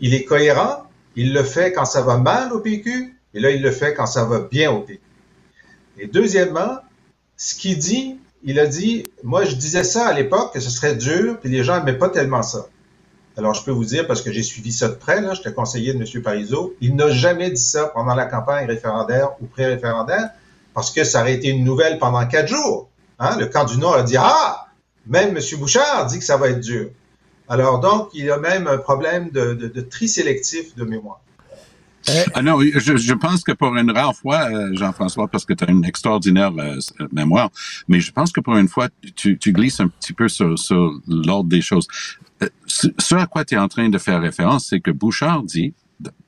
Il est cohérent. Il le fait quand ça va mal au PQ, et là, il le fait quand ça va bien au PQ. Et deuxièmement, ce qu'il dit, il a dit, moi, je disais ça à l'époque, que ce serait dur, puis les gens n'aimaient pas tellement ça. Alors, je peux vous dire, parce que j'ai suivi ça de près, là, j'étais conseiller de M. Parizeau, il n'a jamais dit ça pendant la campagne référendaire ou pré-référendaire, parce que ça aurait été une nouvelle pendant quatre jours. Hein? Le camp du Nord a dit, ah, même M. Bouchard dit que ça va être dur. Alors, donc, il y a même un problème de, de, de tri sélectif de mémoire. Euh, ah non, je, je, pense que pour une rare fois, euh, Jean-François, parce que tu as une extraordinaire euh, mémoire, mais je pense que pour une fois, tu, tu glisses un petit peu sur, sur l'ordre des choses. Ce à quoi tu es en train de faire référence, c'est que Bouchard dit,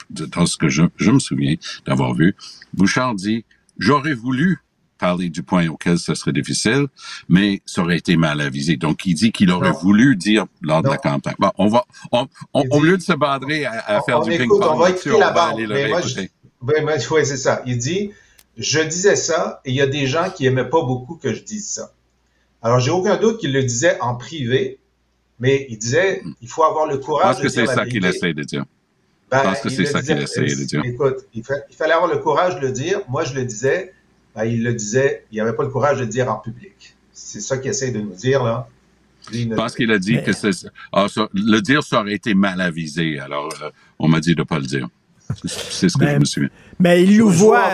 dans ce que je, je me souviens d'avoir vu, Bouchard dit, j'aurais voulu parler du point auquel ce serait difficile, mais ça aurait été mal avisé. Donc, il dit qu'il aurait voulu dire lors de la campagne. Bon, on va, on, on, au lieu de se badrer à, à faire du ping-pong, on va écouter la bande. oui, c'est ça. Il dit, je disais ça et il y a des gens qui aimaient pas beaucoup que je dise ça. Alors, j'ai aucun doute qu'il le disait en privé, mais il disait, il faut avoir le courage de dire Je pense que c'est ça qu'il essaie de dire. Ben, pense que c'est ça qu'il essaie de dire. Écoute, il, il fallait avoir le courage de le dire. Moi, je le disais ben, il le disait, il n'avait pas le courage de le dire en public. C'est ça qu'il essaie de nous dire, là. Pense qu'il a dit que ah, le dire, ça aurait été mal avisé. Alors, euh, on m'a dit de ne pas le dire. C'est ce que je me souviens. Mais il nous voit.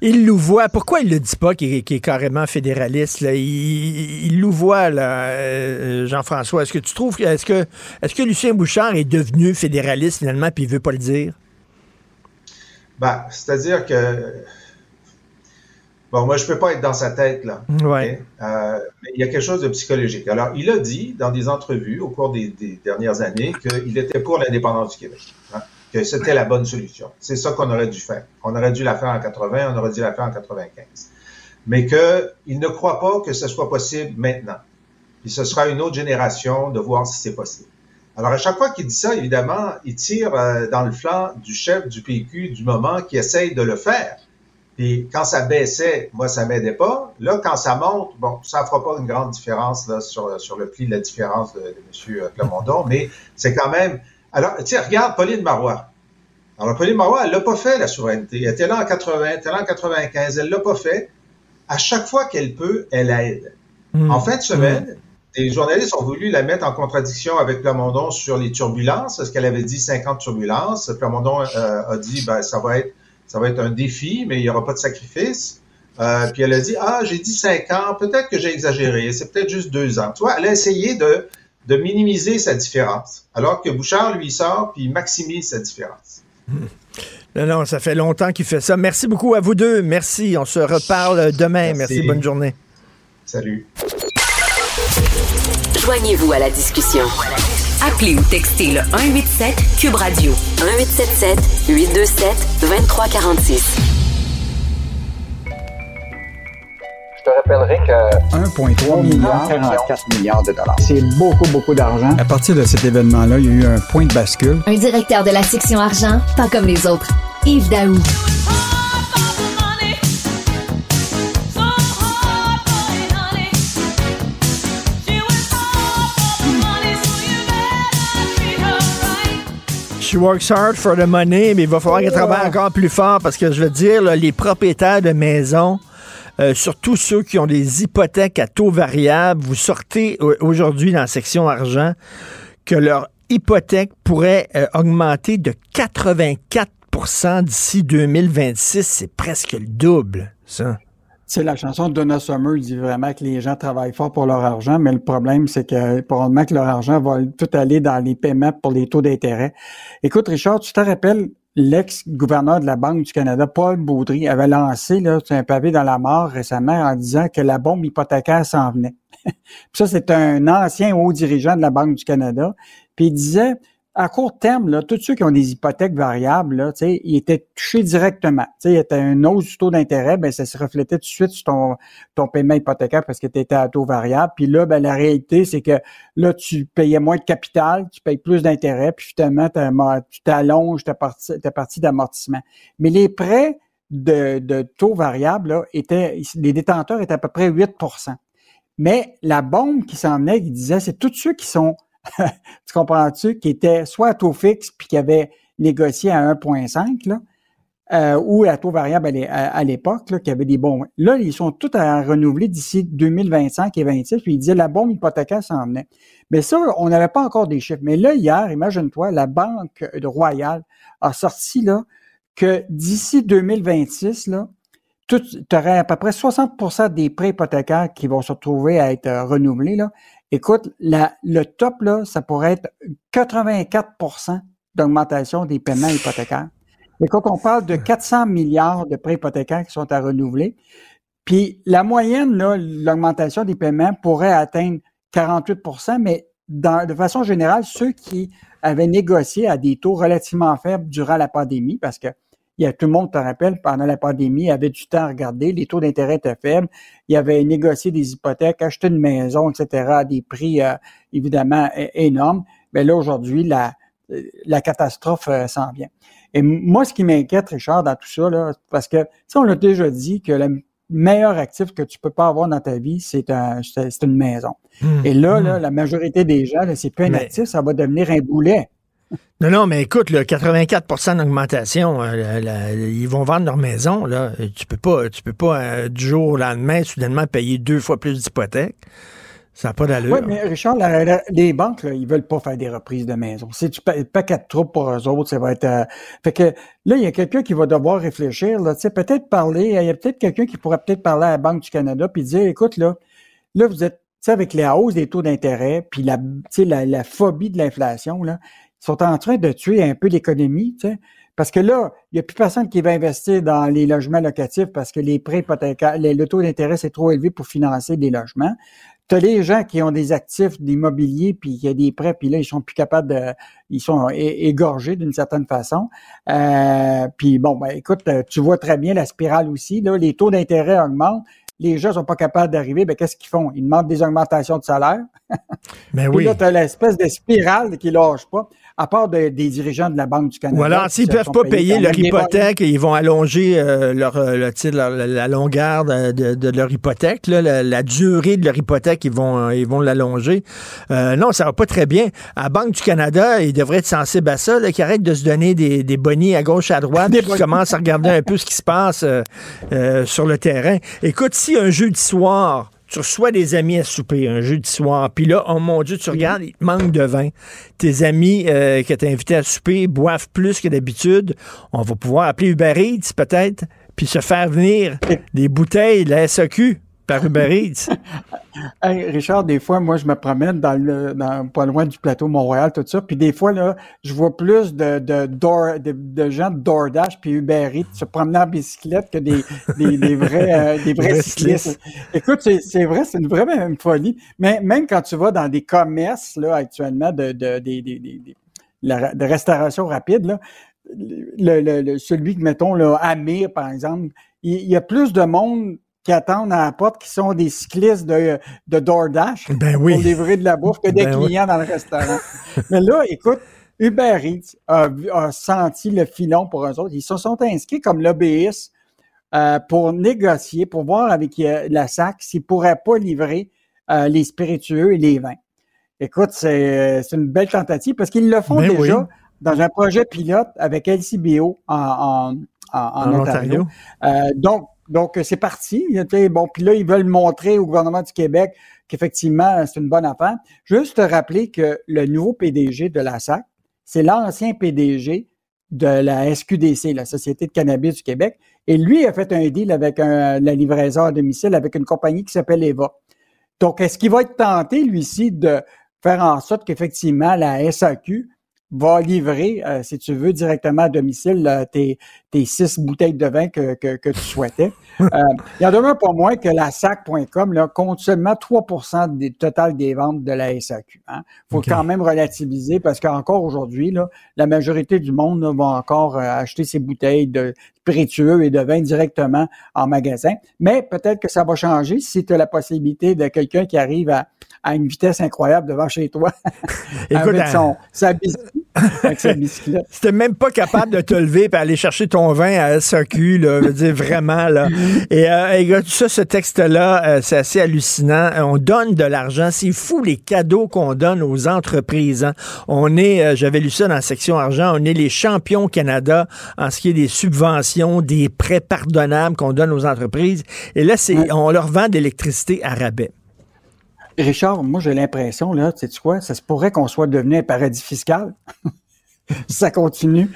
Il nous voit. Pourquoi il ne le dit pas qu'il est, carrément fédéraliste? Là? Il, nous voit, euh, Jean-François. Est-ce que tu trouves. Est-ce que, est que Lucien Bouchard est devenu fédéraliste finalement puis il ne veut pas le dire? Ben, c'est-à-dire que Bon, moi, je peux pas être dans sa tête, là. Ouais. Euh, mais il y a quelque chose de psychologique. Alors, il a dit dans des entrevues au cours des, des dernières années qu'il était pour l'indépendance du Québec, hein, que c'était la bonne solution. C'est ça qu'on aurait dû faire. On aurait dû la faire en 80, on aurait dû la faire en 95. Mais qu'il ne croit pas que ce soit possible maintenant. Puis ce sera une autre génération de voir si c'est possible. Alors, à chaque fois qu'il dit ça, évidemment, il tire euh, dans le flanc du chef du PQ du moment qui essaye de le faire. Puis quand ça baissait, moi, ça m'aidait pas. Là, quand ça monte, bon, ça fera pas une grande différence là, sur, le pli de la différence de, M. Clermondon, mais c'est quand même... Alors, tu sais, regarde Pauline Marois. Alors, Pauline Marois, elle l'a pas fait, la souveraineté. Elle était là en 80, elle était là en 95, elle l'a pas fait. À chaque fois qu'elle peut, elle aide. Hmm. En fin de semaine, des journalistes ont voulu la mettre en contradiction avec Plamondon sur les turbulences, parce qu'elle avait dit 50 turbulences? Plamondon euh, a dit, ben, ça va être ça va être un défi, mais il n'y aura pas de sacrifice. Euh, puis elle a dit, ah, j'ai dit cinq ans, peut-être que j'ai exagéré, c'est peut-être juste deux ans. Tu vois, elle a essayé de, de minimiser sa différence, alors que Bouchard, lui, sort, puis il maximise sa différence. Non, non, ça fait longtemps qu'il fait ça. Merci beaucoup à vous deux. Merci. On se reparle demain. Merci. Bonne journée. Salut. Joignez-vous à la discussion. Appelez ou textez le 187 Cube Radio 1877 827 2346. Te rappellerai que 1,3 milliard, 44 milliards de dollars. C'est beaucoup, beaucoup d'argent. À partir de cet événement-là, il y a eu un point de bascule. Un directeur de la section argent, pas comme les autres. Yves Daou. She works hard for the money, mais il va falloir qu'elle travaille encore plus fort parce que je veux dire, les propriétaires de maisons, euh, surtout ceux qui ont des hypothèques à taux variable, vous sortez aujourd'hui dans la section argent que leur hypothèque pourrait euh, augmenter de 84% d'ici 2026. C'est presque le double, ça sais, la chanson de Donna Summer dit vraiment que les gens travaillent fort pour leur argent, mais le problème, c'est que probablement que leur argent va tout aller dans les paiements pour les taux d'intérêt. Écoute, Richard, tu te rappelles, l'ex-gouverneur de la Banque du Canada, Paul Baudry, avait lancé là, un pavé dans la mort récemment en disant que la bombe hypothécaire s'en venait. (laughs) Puis ça, c'est un ancien haut dirigeant de la Banque du Canada. Puis il disait, à court terme, là, tous ceux qui ont des hypothèques variables, là, ils étaient touchés directement. Il y avait une hausse du taux d'intérêt, ben, ça se reflétait tout de suite sur ton, ton paiement hypothécaire parce que tu étais à taux variable. Puis là, ben, la réalité, c'est que là, tu payais moins de capital, tu payes plus d'intérêt, puis finalement, tu t'allonges ta partie, partie d'amortissement. Mais les prêts de, taux variable là, étaient, les détenteurs étaient à peu près 8% Mais la bombe qui s'en venait, il disait, c'est tous ceux qui sont, (laughs) tu comprends-tu, qui étaient soit à taux fixe puis qui avaient négocié à 1,5, là, euh, ou à taux variable à l'époque, qui avait des bons. Là, ils sont tous à renouveler d'ici 2025 et 2026. Puis ils disaient la bombe hypothécaire s'en venait. Mais ça, on n'avait pas encore des chiffres. Mais là, hier, imagine-toi, la Banque Royale a sorti là que d'ici 2026, là, tu aurais à peu près 60% des prêts hypothécaires qui vont se retrouver à être euh, renouvelés. Là. Écoute, la, le top, là, ça pourrait être 84% d'augmentation des paiements hypothécaires. (laughs) Mais quand on parle de 400 milliards de prêts hypothécaires qui sont à renouveler, puis la moyenne, l'augmentation des paiements pourrait atteindre 48% mais de façon générale, ceux qui avaient négocié à des taux relativement faibles durant la pandémie, parce que il y a, tout le monde te rappelle, pendant la pandémie, il avait du temps à regarder, les taux d'intérêt étaient faibles, il avait négocié des hypothèques, acheté une maison, etc., à des prix euh, évidemment énormes. Mais là, aujourd'hui, la, la catastrophe euh, s'en vient. Et moi, ce qui m'inquiète, Richard, dans tout ça, là, parce que, si on l'a déjà dit que le meilleur actif que tu peux pas avoir dans ta vie, c'est un, c'est une maison. Hmm. Et là, là, hmm. la majorité des gens, c'est plus un actif, ça va devenir un boulet. Non, non, mais écoute, le 84% d'augmentation, euh, ils vont vendre leur maison. Là. Tu peux pas, tu peux pas euh, du jour au lendemain soudainement payer deux fois plus d'hypothèques. Ça n'a pas d'allure. Oui, mais Richard, les banques, là, ils veulent pas faire des reprises de maison. Si tu paquet de troupes pour eux autres, ça va être. Euh, fait que là, il y a quelqu'un qui va devoir réfléchir, peut-être parler. Il y a peut-être quelqu'un qui pourrait peut-être parler à la Banque du Canada puis dire écoute, là, là, vous êtes avec les hausses des taux d'intérêt, puis la, la, la phobie de l'inflation, là, sont en train de tuer un peu l'économie, parce que là, il n'y a plus personne qui va investir dans les logements locatifs parce que les prêts hypothécaires, le taux d'intérêt est trop élevé pour financer des logements tu as les gens qui ont des actifs d'immobilier, puis il y a des prêts, puis là, ils sont plus capables de... Ils sont égorgés d'une certaine façon. Euh, puis bon, ben, écoute, euh, tu vois très bien la spirale aussi. Là, les taux d'intérêt augmentent. Les gens sont pas capables d'arriver. Ben, qu'est-ce qu'ils font? Ils demandent des augmentations de salaire. Mais ben oui. là, tu as l'espèce de spirale qui lâche pas à part des dirigeants de la Banque du Canada. Alors, s'ils ne peuvent pas payer leur hypothèque, ils vont allonger euh, leur, euh, la longueur de, leur hypothèque, la, durée de leur hypothèque, ils vont euh, ils vont l'allonger. non, ça va pas très bien. À la Banque du Canada, ils devraient être sensibles à ça, qu'ils arrêtent de se donner des, des bonnies à gauche, à droite, (laughs) qu'ils commencent à regarder un peu ce qui se passe sur le terrain. Écoute, si un jeudi soir, tu reçois des amis à souper un jeudi soir, puis là, oh mon Dieu, tu regardes, il te manque de vin. Tes amis euh, qui t'ont invité à souper boivent plus que d'habitude. On va pouvoir appeler Uber Eats peut-être, puis se faire venir des bouteilles de la SAQ par Uber (laughs) Eats. Richard, des fois, moi, je me promène dans le, dans, pas loin du plateau Montréal, tout ça. Puis des fois, là, je vois plus de, de, door, de, gens de DoorDash puis Uber Eats se promener en bicyclette que des, des, des vrais, euh, (laughs) des vrais cyclistes. Écoute, c'est vrai, c'est une vraie folie. Mais même quand tu vas dans des commerces, là, actuellement, de, de, de, de, de restauration rapide, là, le, le, celui que, mettons, là, Amir, par exemple, il y a plus de monde qui attendent à la porte, qui sont des cyclistes de, de DoorDash ben pour livrer de la bouffe que des ben clients dans le restaurant. (laughs) Mais là, écoute, Uber Eats a, senti le filon pour eux autres. Ils se sont inscrits comme lobbyistes euh, pour négocier, pour voir avec euh, la SAC s'ils pourraient pas livrer euh, les spiritueux et les vins. Écoute, c'est une belle tentative parce qu'ils le font ben déjà dans un projet pilote avec LCBO en, en, Ontario. donc, donc, euh, c'est parti. Bon, puis là, ils veulent montrer au gouvernement du Québec qu'effectivement, c'est une bonne affaire. Juste te rappeler que le nouveau PDG de la SAC, c'est l'ancien PDG de la SQDC, la Société de cannabis du Québec. Et lui a fait un deal avec la livraison à domicile avec une compagnie qui s'appelle Eva. Donc, est-ce qu'il va être tenté, lui-ci, de faire en sorte qu'effectivement la SAQ va livrer, euh, si tu veux, directement à domicile euh, tes, tes six bouteilles de vin que, que, que tu souhaitais. (laughs) euh, il y en demeure pas moins que la SAC.com compte seulement 3% du total des ventes de la SAQ. Il hein. faut quand même relativiser parce qu'encore aujourd'hui, la majorité du monde va encore euh, acheter ses bouteilles de spiritueux et de vin directement en magasin. Mais peut-être que ça va changer si tu as la possibilité de quelqu'un qui arrive à, à une vitesse incroyable devant chez toi. (laughs) Écoute, avec son, sa avec sa bicyclette. (laughs) C'était même pas capable de te lever et aller chercher ton vin à SAQ, là. Je veux dire, vraiment, là. Et, euh, et tout ça, ce texte-là, euh, c'est assez hallucinant. On donne de l'argent. C'est fou les cadeaux qu'on donne aux entreprises. hein. On est, euh, j'avais lu ça dans la section argent, on est les champions au Canada en ce qui est des subventions, des prêts pardonnables qu'on donne aux entreprises. Et là, c'est, on leur vend de l'électricité à rabais. Richard, moi j'ai l'impression, là, tu sais quoi, ça se pourrait qu'on soit devenu un paradis fiscal. (laughs) ça continue.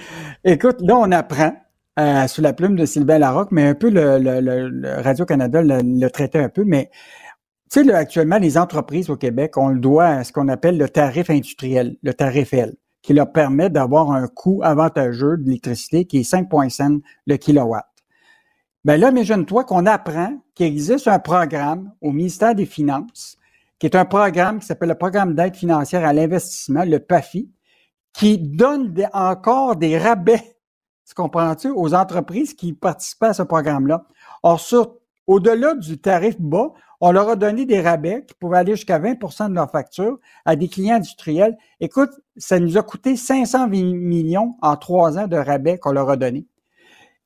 Écoute, là, on apprend euh, sous la plume de Sylvain Larocque, mais un peu le, Radio-Canada le, traitait un peu, mais tu sais, actuellement, les entreprises au Québec, on le doit à ce qu'on appelle le tarif industriel, le tarif L, qui leur permet d'avoir un coût avantageux de l'électricité qui est 5,5 le kilowatt. Ben là, imagine-toi qu'on apprend qu'il existe un programme au ministère des Finances, qui est un programme qui s'appelle le Programme d'aide financière à l'investissement, le PAFI, qui donne encore des rabais, (laughs) tu comprends-tu, aux entreprises qui participaient à ce programme-là. Or, sur, au-delà du tarif bas, on leur a donné des rabais qui pouvaient aller jusqu'à 20% de leur facture à des clients industriels. Écoute, ça nous a coûté 500 millions en trois ans de rabais qu'on leur a donnés.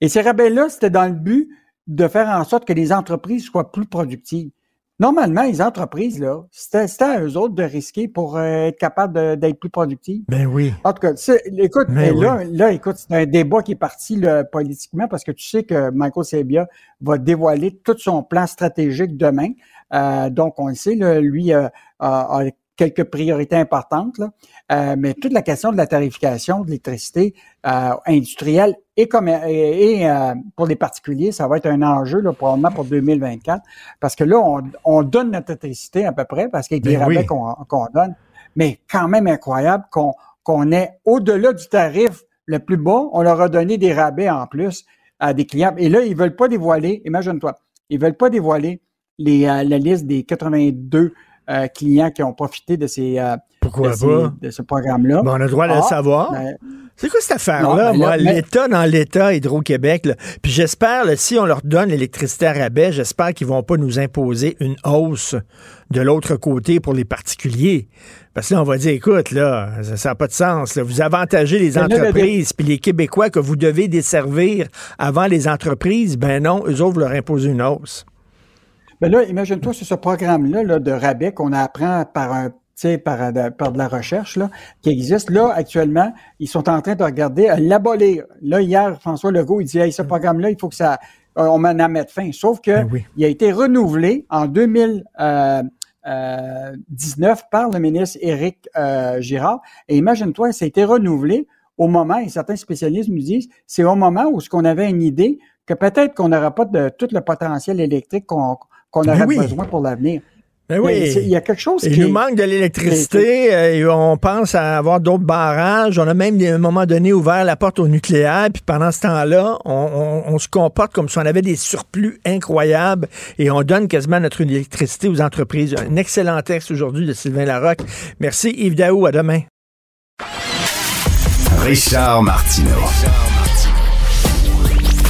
Et ces rabais-là, c'était dans le but de faire en sorte que les entreprises soient plus productives. Normalement, les entreprises, là, c'était à eux autres de risquer pour euh, être capables de- d'être plus productives. Ben oui. En tout cas, écoute, Mais mais là, là, écoute, c'est un débat qui est parti là, politiquement parce que tu sais que Michael Sebia va dévoiler tout son plan stratégique demain. Euh, donc, on le sait, là, lui euh, a, a quelques priorités importantes, là. Euh, mais toute la question de la tarification de l'électricité euh, industrielle et, comme, et, et, euh, pour les particuliers, ça va être un enjeu là, probablement pour 2024 parce que là, on, on donne notre électricité à peu près parce qu'avec les Ben rabais oui. qu'on qu'on donne, mais quand même incroyable qu'on qu'on ait au-delà du tarif le plus bas, on leur a donné des rabais en plus à des clients. Et là, ils veulent pas dévoiler, imagine-toi, ils veulent pas dévoiler les, euh, la liste des 82 euh, clients qui ont profité de ces euh, Pourquoi de, ces- pas? de ce programme-là. Ben, on a le droit de le Ah, savoir. ben, C'est quoi cette affaire-là, ben moi? L'État dans l'État, Hydro-Québec, puis j'espère, si on leur donne l'électricité à rabais, j'espère qu'ils vont pas nous imposer une hausse de l'autre côté pour les particuliers. Parce que là, on va dire, écoute, là, ça n'a pas de sens. là. Vous avantagez les dé- entreprises, puis les Québécois que vous devez desservir avant les entreprises, ben non, eux autres, vous leur imposez une hausse. Ben là, imagine-toi sur ce programme-là là, de rabais qu'on apprend par un tu sais, par, de- par de la recherche là, qui existe. Là, actuellement, ils sont en train de regarder à l'abolir. Là, hier, François Legault, il dit hey, ce programme-là, il faut que ça euh, on m'en en mette fin. Sauf que Ben oui. il a été renouvelé en 2019 par le ministre Éric euh, Girard. Et imagine-toi, ça a été renouvelé au moment, et certains spécialistes nous disent, c'est au moment où ce qu'on avait une idée que peut-être qu'on n'aura pas de tout le potentiel électrique qu'on qu'on aurait oui. besoin pour l'avenir. Mais oui. Il y a quelque chose Il qui nous est- manque de l'électricité. euh, et on pense à avoir d'autres barrages. On a même, à un moment donné, ouvert la porte au nucléaire. Puis pendant ce temps-là, on, on- on se comporte comme si on avait des surplus incroyables et on donne quasiment notre électricité aux entreprises. Un excellent texte aujourd'hui de Sylvain Larocque. Merci Yves Daou. À demain. Richard Martineau.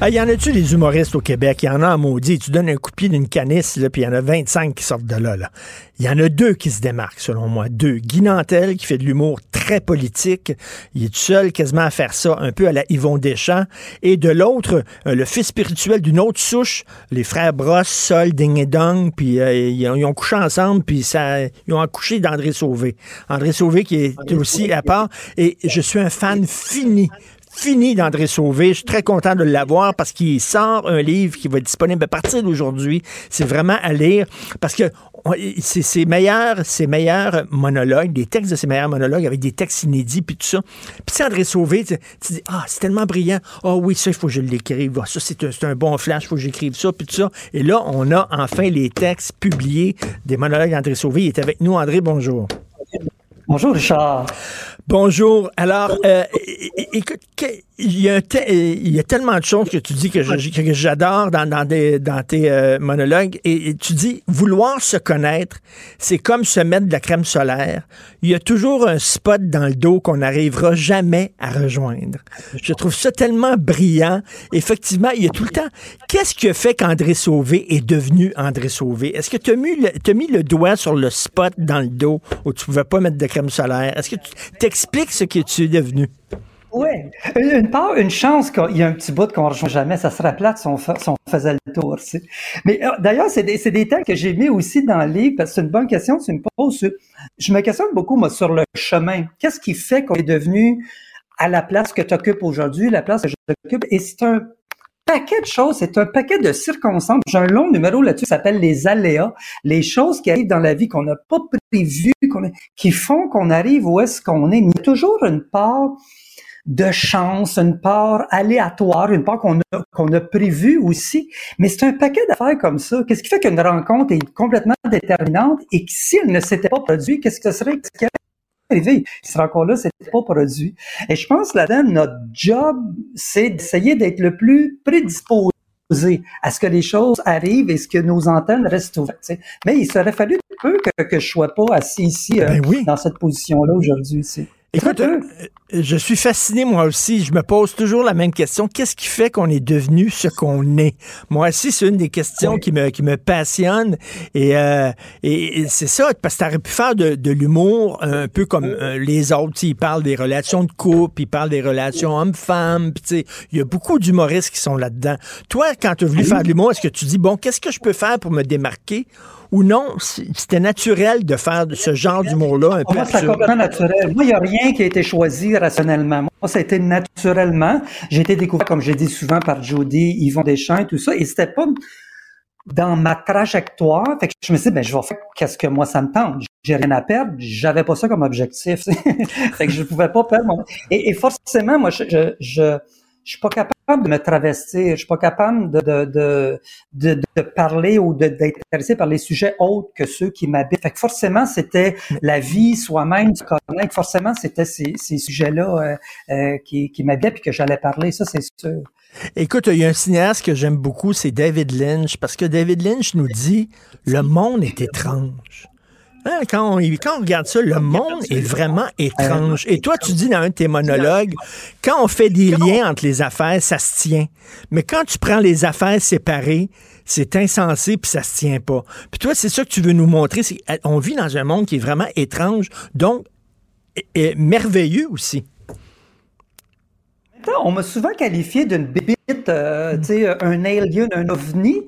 Ah, y en a-tu des humoristes au Québec? Il y en a en maudit. Tu donnes un coup de pied d'une canisse, là, puis il y en a 25 qui sortent de là. là. Il y en a deux qui se démarquent, selon moi. Deux. Guy Nantel, qui fait de l'humour très politique. Il est tout seul quasiment à faire ça, un peu à la Yvon Deschamps. Et de l'autre, euh, le fils spirituel d'une autre souche, les frères Brosse, Sol, Ding et Dong, puis euh, ils, ont, ils ont couché ensemble, puis ça, ils ont accouché d'André Sauvé. André Sauvé qui est aussi à part. Et je suis un fan fini fini d'André Sauvé. Je suis très content de l'avoir parce qu'il sort un livre qui va être disponible à partir d'aujourd'hui. C'est vraiment à lire parce que c'est ses meilleurs, ses meilleurs monologues, des textes de ses meilleurs monologues avec des textes inédits puis tout ça. Puis André Sauvé, tu, dis ah c'est tellement brillant. Ah oui ça il faut que je l'écrive. Ah, ça c'est un, un bon flash, il faut que j'écrive ça puis tout ça. Et là on a enfin les textes publiés des monologues d'André Sauvé. Il est avec nous. André, bonjour. Bonjour Richard. Bonjour. Alors, euh, écoute, il y, a il y, a tellement de choses que tu dis que j'adore dans, dans, dans, tes euh, monologues. Et, tu dis, vouloir se connaître, c'est comme se mettre de la crème solaire. Il y a toujours un spot dans le dos qu'on n'arrivera jamais à rejoindre. Je trouve ça tellement brillant. Effectivement, il y a tout le temps. Qu'est-ce qui a fait qu'André Sauvé est devenu André Sauvé? Est-ce que tu as, as, mis le doigt sur le spot dans le dos où tu pouvais pas mettre de crème solaire? Est-ce que tu t'expliques ce que tu es devenu? Oui, une part, une chance qu'il y a un petit bout qu'on ne rejoint jamais, ça serait plate si on, faisait le tour. Mais euh, d'ailleurs, c'est des, des thèmes que j'ai mis aussi dans le livre, parce que c'est une bonne question, tu me poses. Je me questionne beaucoup, moi, sur le chemin. Qu'est-ce qui fait qu'on est devenu à la place que tu occupes aujourd'hui, la place que j'occupe? Et c'est un paquet de choses, c'est un paquet de circonstances. J'ai un long numéro là-dessus qui s'appelle les aléas, les choses qui arrivent dans la vie qu'on n'a pas prévues, qui font qu'on arrive où est-ce qu'on est. Mais il y a toujours une part de chance, une part aléatoire, une part qu'on a, prévue aussi. Mais c'est un paquet d'affaires comme ça. Qu'est-ce qui fait qu'une rencontre est complètement déterminante et que si elle ne s'était pas produite, qu'est-ce que ce serait? Ce arrivé? Ce rencontre-là s'était pas produit. Et je pense là-dedans, notre job, c'est d'essayer d'être le plus prédisposé à ce que les choses arrivent et ce que nos antennes restent ouvertes. Mais il serait fallu peu que, que je sois pas assis ici euh, ben dans cette position-là aujourd'hui. Écoute, euh, je suis fasciné moi aussi. Je me pose toujours la même question. Qu'est-ce qui fait qu'on est devenu ce qu'on est? Moi aussi, c'est une des questions qui, me, qui me passionne. Et, euh, et, c'est ça, parce que tu aurais pu faire de, de l'humour un peu comme euh, les autres. Ils parlent des relations de couple, ils parlent des relations hommes-femmes. Il y a beaucoup d'humoristes qui sont là-dedans. Toi, quand tu as voulu faire de l'humour, est-ce que tu dis, bon, qu'est-ce que je peux faire pour me démarquer? Ou non, c'était naturel de faire ce genre d'humour-là un peu Moi, c'est complètement naturel. Moi, il n'y a rien qui a été choisi rationnellement. Moi, ça a été naturellement. J'ai été découvert, comme j'ai dit souvent, par Jody, Yvon Deschamps et tout ça, et c'était pas dans ma trajectoire. Fait que je me suis dit, ben, je vais faire qu'est-ce que moi ça me tente. J'ai rien à perdre. J'avais pas ça comme objectif. (laughs) fait que je pouvais pas perdre mon... Et, et forcément, moi, je, je, je, je suis pas capable de me travestir, je suis pas capable de, de, de, de, de parler ou d'être intéressé par les sujets autres que ceux qui m'habitent. Fait que forcément, c'était la vie, soi-même, se connaître. Forcément, c'était ces, ces sujets-là euh, euh, qui, qui m'habitaient puis que j'allais parler. Ça, c'est sûr. Écoute, il y a un cinéaste que j'aime beaucoup, c'est David Lynch, parce que David Lynch nous dit le monde est étrange. Hein, quand, on, quand on regarde ça, le monde est vraiment étrange. Et toi, tu dis dans un de tes monologues, quand on fait des liens entre les affaires, ça se tient. Mais quand tu prends les affaires séparées, c'est insensé puis ça se tient pas. Puis toi, c'est ça que tu veux nous montrer, c'est on vit dans un monde qui est vraiment étrange, donc et, merveilleux aussi. On m'a souvent qualifié d'une bébite, euh, un alien, un ovni.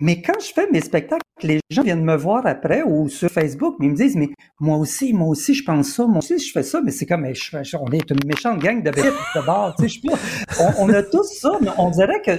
Mais quand je fais mes spectacles, les gens viennent me voir après ou sur Facebook, mais ils me disent, mais moi aussi, moi aussi, je pense ça, moi aussi, je fais ça, mais c'est comme, on est une méchante gang de bêtes de bord, tu sais, je on, on, a tous ça, mais on dirait que,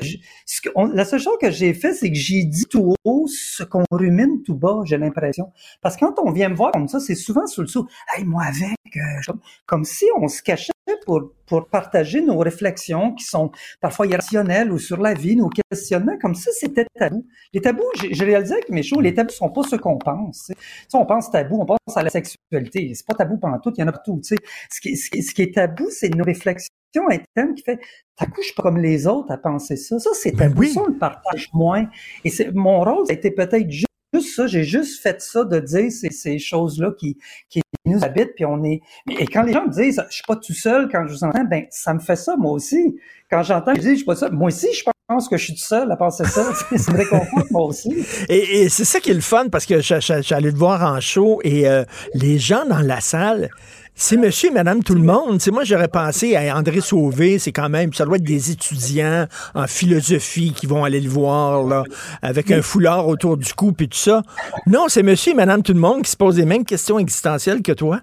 la seule chose que j'ai fait, c'est que j'ai dit tout haut ce qu'on rumine tout bas, j'ai l'impression. Parce que quand on vient me voir comme ça, c'est souvent sur le sous, hey, moi avec, euh, comme si on se cachait pour, pour partager nos réflexions qui sont parfois irrationnelles ou sur la vie, nos questionnements, comme ça, c'était tabou. Les tabous, j'ai réalisé que mes shows, les tabous sont pas ce qu'on pense. Sais, on pense tabou, on pense à la sexualité. C'est pas tabou pendant tout, il y en a partout. Tu sais. Ce, qui, ce, qui, est tabou, c'est nos réflexions internes qui fait t'as coup, je suis pas comme les autres à penser ça. Ça, c'est ben tabou. Ça, on le partage moins. Et c'est mon rôle, ça a été peut-être juste juste ça, j'ai juste fait ça de dire ces, ces choses-là qui, qui nous habitent, puis on est. Et quand les gens me disent je suis pas tout seul quand je vous entends, ben ça me fait ça moi aussi. Quand j'entends, je dis je suis pas seul. Moi aussi, je pense que je suis tout seul à penser ça. c'est vrai qu'on moi aussi. Et, et c'est ça qui est le fun parce que j'allais te voir en show et euh, les gens dans la salle c'est monsieur et madame tout le monde. C'est moi, j'aurais pensé à André Sauvé, c'est quand même, ça doit être des étudiants en philosophie qui vont aller le voir, là, avec un foulard autour du cou et tout ça. Non, c'est monsieur et madame tout le monde qui se posent les mêmes questions existentielles que toi.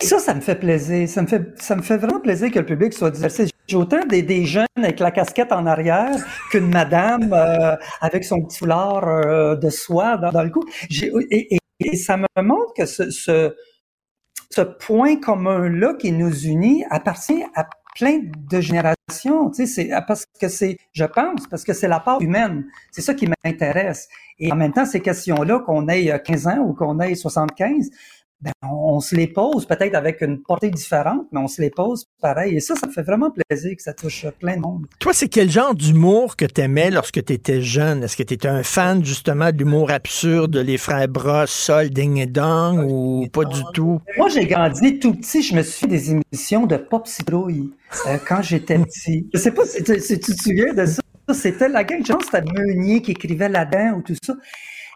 Ça, ça me fait plaisir. Ça me fait, ça me fait vraiment plaisir que le public soit diversifié. J'ai autant des, jeunes avec la casquette en arrière qu'une madame euh, avec son petit foulard euh, de soie dans, le cou. Et, et, ça me montre que ce, ce ce point commun-là qui nous unit appartient à plein de générations, tu sais, c'est parce que c'est, je pense, parce que c'est la part humaine. C'est ça qui m'intéresse. Et en même temps, ces questions-là, qu'on ait 15 ans ou qu'on ait 75, ben, on, se les pose peut-être avec une portée différente, mais on se les pose pareil. Et ça, ça me fait vraiment plaisir que ça touche plein de monde. Toi, c'est quel genre d'humour que tu aimais lorsque tu étais jeune? Est-ce que tu étais un fan justement d'humour absurde, les frères Bras, Sol, Ding et Dong ou pas du tout? Moi, j'ai grandi tout petit. Je me suis fait des émissions de Pop Citrouille euh, quand j'étais petit. Je sais pas si tu, si tu te souviens de ça. C'était la gang, je pense c'était Meunier qui écrivait là-dedans ou tout ça.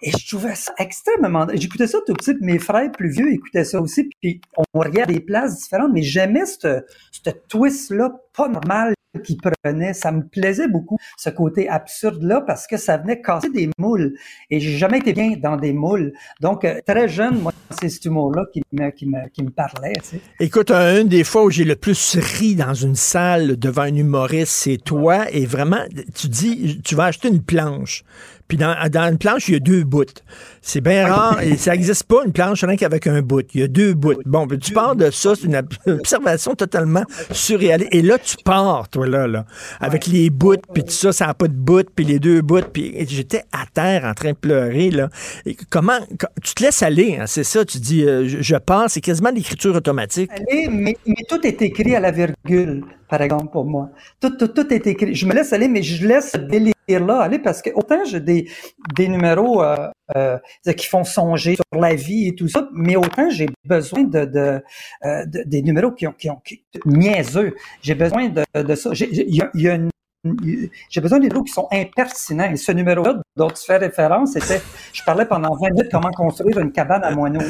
Et je trouvais ça extrêmement... J'écoutais ça tout petit, mes frères plus vieux écoutaient ça aussi, puis on regardait des places différentes, mais j'aimais ce twist-là pas normal qui prenait. Ça me plaisait beaucoup, ce côté absurde-là, parce que ça venait casser des moules. Et j'ai jamais été bien dans des moules. Donc, euh, très jeune, moi, c'est ce humour-là qui me, qui, me, qui me parlait. Tu sais. Écoute, une des fois où j'ai le plus ri dans une salle devant un humoriste, c'est toi. Et vraiment, tu dis, tu vas acheter une planche. Puis dans, dans une planche, il y a deux bouts. C'est bien rare et ça n'existe pas une planche rien qu'avec un bout. Il y a deux bouts. Bon, ben, tu pars de ça, c'est une observation totalement surréaliste. Et là, tu pars, toi, là, là avec les bouts, puis tout ça, ça n'a pas de bout, puis les deux bouts. Puis j'étais à terre en train de pleurer, là. Et comment, tu te laisses aller, hein, c'est ça, tu dis, euh, je, je pars, c'est quasiment l'écriture automatique. Allez, mais, mais tout est écrit à la virgule par exemple, pour moi. Tout, tout, tout est écrit. Je me laisse aller, mais je laisse ce délire-là aller parce que autant j'ai des, des numéros euh, euh, qui font songer sur la vie et tout ça, mais autant j'ai besoin de, de, euh, de, des numéros qui ont, qui ont qui, niaiseux. J'ai besoin de, de ça. Il y, a j'ai besoin des numéros qui sont impertinents. Et ce numéro-là dont tu fais référence, c'était, je parlais pendant 20 minutes comment construire une cabane à moineaux.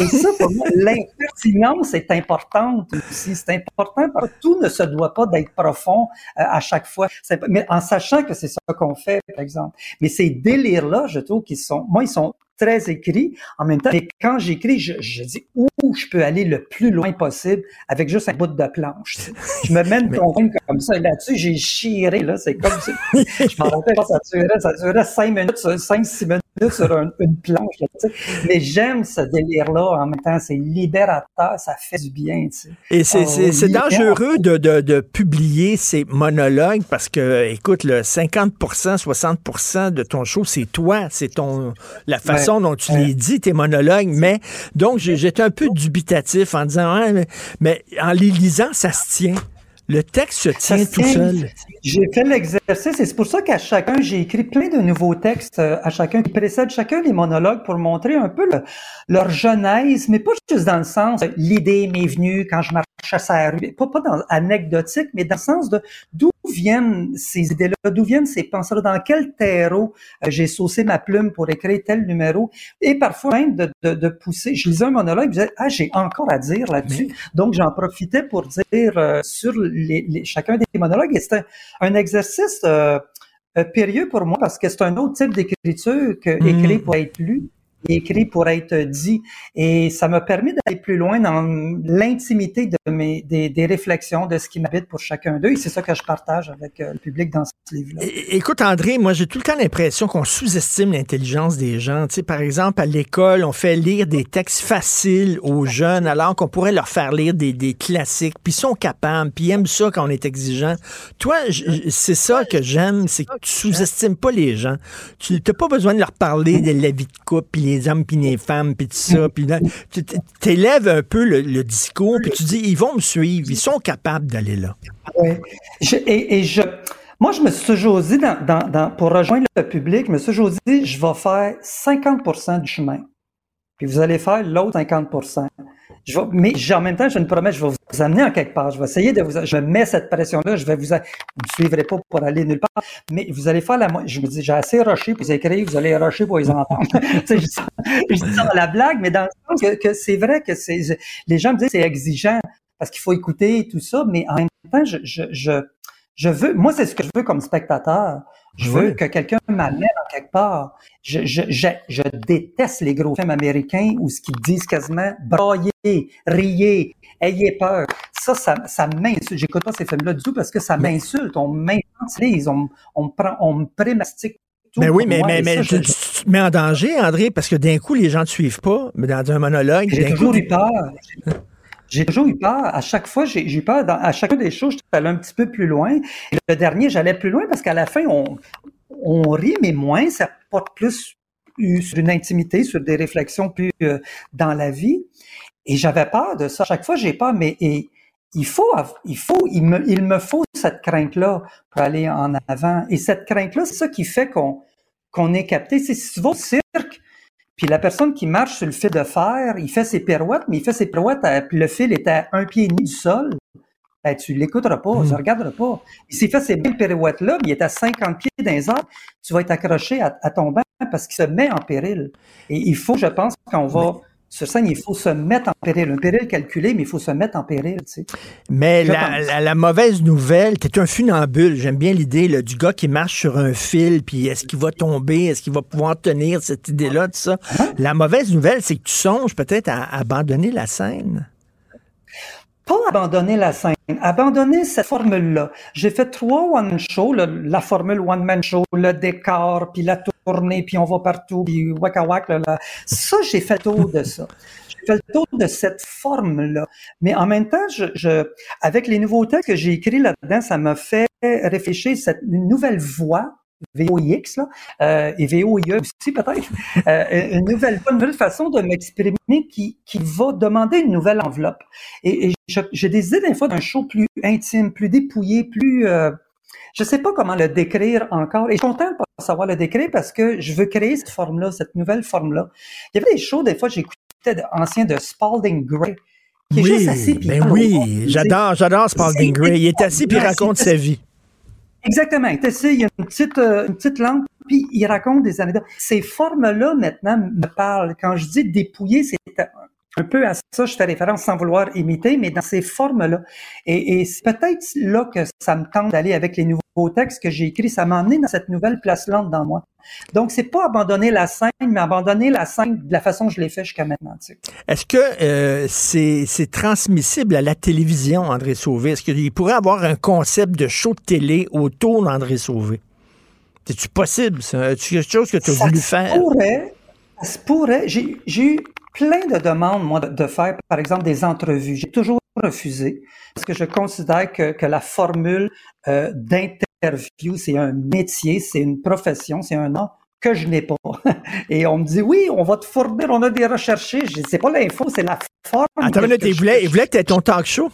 Et ça, pour moi, l'impertinence est importante aussi. C'est important parce que tout ne se doit pas d'être profond euh, à chaque fois. Mais en sachant que c'est ça qu'on fait, par exemple. Mais ces délires-là, je trouve qu'ils sont, moi, ils sont très écrits. En même temps, et quand j'écris, je, je, dis où je peux aller le plus loin possible avec juste un bout de planche. Je me mène convaincre comme ça. Et là-dessus, j'ai chiré, là. C'est comme si, (laughs) je m'en rappelle, ça durait, ça durait cinq minutes, cinq, six minutes sur une planche. Mais j'aime ce délire-là en même temps. C'est libérateur, ça fait du bien. Et c'est oh, dangereux de, de, de, publier ces monologues parce que, écoute, le 50% 60% de ton show, c'est toi. C'est ton la façon dont tu les dis, tes monologues. Mais donc, j'étais un peu dubitatif en disant, mais, mais en les lisant, ça se tient. Le texte se tient tout seul. J'ai fait l'exercice et c'est pour ça qu'à chacun, j'ai écrit plein de nouveaux textes euh, à chacun qui précèdent chacun des monologues pour montrer un peu leur genèse, mais pas juste dans le sens l'idée m'est venue quand je marchais à la rue, pas, pas dans anecdotique, mais dans le sens de d'où viennent ces idées-là, d'où viennent ces pensées-là, dans quel terreau euh, j'ai saucé ma plume pour écrire tel numéro, et parfois même de, de, de pousser. Je lisais un monologue, je disais, ah, j'ai encore à dire là-dessus. Donc, j'en profitais pour dire euh, sur les, les, chacun des monologues, et c'était un exercice euh, euh, périlleux pour moi parce que c'est un autre type d'écriture que écrit pour être lu écrit pour être dit. Et ça m'a permis d'aller plus loin dans l'intimité de mes, des, réflexions, de ce qui m'habite pour chacun d'eux. Et c'est ça que je partage avec euh, le public dans ce livre-là. Écoute, André, moi, j'ai tout le temps l'impression qu'on sous-estime l'intelligence des gens. Tu sais, par exemple, à l'école, on fait lire des textes faciles aux jeunes alors qu'on pourrait leur faire lire des, des classiques. Puis ils sont capables, puis ils aiment ça quand on est exigeant. Toi, c'est ça que j'aime, c'est que tu sous-estimes pas les gens. Tu n'as pas besoin de leur parler de la vie de couple, les hommes puis les femmes puis tout ça. Puis tu t'élèves un peu le, discours puis tu dis ils vont me suivre, ils sont capables d'aller là. Oui. et, je, moi, je me suis toujours dit, pour rejoindre le public, je me suis toujours dit, je vais faire 50% du chemin. Puis vous allez faire l'autre 50 je vais, mais en même temps, je ne promets, je vais vous amener en quelque part. Je vais essayer de vous, je mets cette pression-là, je vais vous, vous me suivrez pas pour aller nulle part, mais vous allez faire la, je me dis, j'ai assez rushé pour les écrire, vous allez rusher pour les entendre. (laughs) je, dis ça, je dis dans la blague, mais dans le sens que, c'est vrai que c'est, les gens me disent c'est exigeant parce qu'il faut écouter tout ça, mais en même temps, je, je, je veux, moi, c'est ce que je veux comme spectateur. Je veux que quelqu'un m'amène en quelque part. Je, je, je, je, déteste les gros films américains où ce qu'ils disent quasiment brailler, riez, ayez peur. Ça, ça, ça m'insulte. J'écoute pas ces films-là du tout parce que ça m'insulte. On m'insulte, on, on, prend, on me prémastique mais ben oui, mais, mais, mais tu, te mets en danger, André, parce que d'un coup, les gens ne te suivent pas, mais dans un monologue. J'ai toujours eu peur. J'ai toujours eu peur. À chaque fois, j'ai eu peur. Dans, à chacune des choses, j'allais un petit peu plus loin. le dernier, j'allais plus loin parce qu'à la fin, on, on rit, mais moins. Ça porte plus sur une intimité, sur des réflexions plus euh, dans la vie. Et j'avais peur de ça. chaque fois, j'ai peur, mais il faut, il faut, il me, il me faut cette crainte-là pour aller en avant. Et cette crainte-là, c'est ça qui fait qu'on qu'on est capté. C'est si tu vas au cirque, puis la personne qui marche sur le fil de fer, il fait ses pirouettes, mais il fait ses pirouettes, puis le fil est à un pied et demi du sol. Ben, tu l'écouteras pas, tu ne hmm. regarderas pas. Il s'est fait ces belles pirouettes-là, mais il est à 50 pieds dans les arbres, tu vas être accroché à, ton banc parce qu'il se met en péril. Et il faut, je pense, qu'on va sur scène, il faut se mettre en péril. Un péril calculé, mais il faut se mettre en péril. Tu sais. Mais la, mauvaise nouvelle, tu es un funambule. J'aime bien l'idée du gars qui marche sur un fil, puis est-ce qu'il va tomber, est-ce qu'il va pouvoir tenir cette idée-là, tout ça. Hein? La mauvaise nouvelle, c'est que tu songes peut-être à abandonner la scène pas abandonner la scène, abandonner cette formule-là. J'ai fait trois one-show, la formule one-man show, le décor, puis la tournée, puis on va partout, puis waka waka. Là, Ça, j'ai fait le tour de ça. J'ai fait le tour de cette forme-là. Mais en même temps, je, je, avec les nouveautés que j'ai écrits là-dedans, ça m'a fait réfléchir cette une nouvelle voix VOIX, là, euh, et VOIE aussi peut-être, euh, une, nouvelle, une nouvelle façon de m'exprimer qui, qui va demander une nouvelle enveloppe. Et, j'ai des idées des fois d'un show plus intime, plus dépouillé, plus... Euh, je sais pas comment le décrire encore. Et je suis content de savoir le décrire parce que je veux créer cette forme-là, cette nouvelle forme-là. Il y avait des shows, des fois, j'écoutais anciens de Spalding Gray, qui est oui, juste assis. Ben oui, j'adore, j'adore Spalding Gray. Il est assis puis raconte sa vie. Exactement. Il y a une petite, euh, une petite lampe, puis il raconte des anecdotes. Ces formes-là, maintenant, me parlent. Quand je dis dépouiller, c'est un peu à ça, je fais référence sans vouloir imiter, mais dans ces formes-là. Et, et c'est peut-être là que ça me tente d'aller avec les nouveaux textes que j'ai écrits. Ça m'a emmené dans cette nouvelle place-là dans moi. Donc, c'est pas abandonner la scène, mais abandonner la scène de la façon que je l'ai fait jusqu'à maintenant. Est-ce que euh, c'est transmissible à la télévision, André Sauvé? Est-ce qu'il pourrait avoir un concept de show de télé autour d'André Sauvé? C'est-tu possible, ça? C'est quelque chose que tu as voulu faire? Pourrait, ça pourrait. J'ai eu plein de demandes, moi, de, faire, par exemple, des entrevues. J'ai toujours refusé parce que je considère que, que la formule euh, d'interview, c'est un métier, c'est une profession, c'est un art que je n'ai pas. (laughs) Et on me dit, oui, on va te fournir, on a des recherchés. Je sais pas l'info, c'est la forme. Attends, il voulait, il voulait que tu aies ton talk show?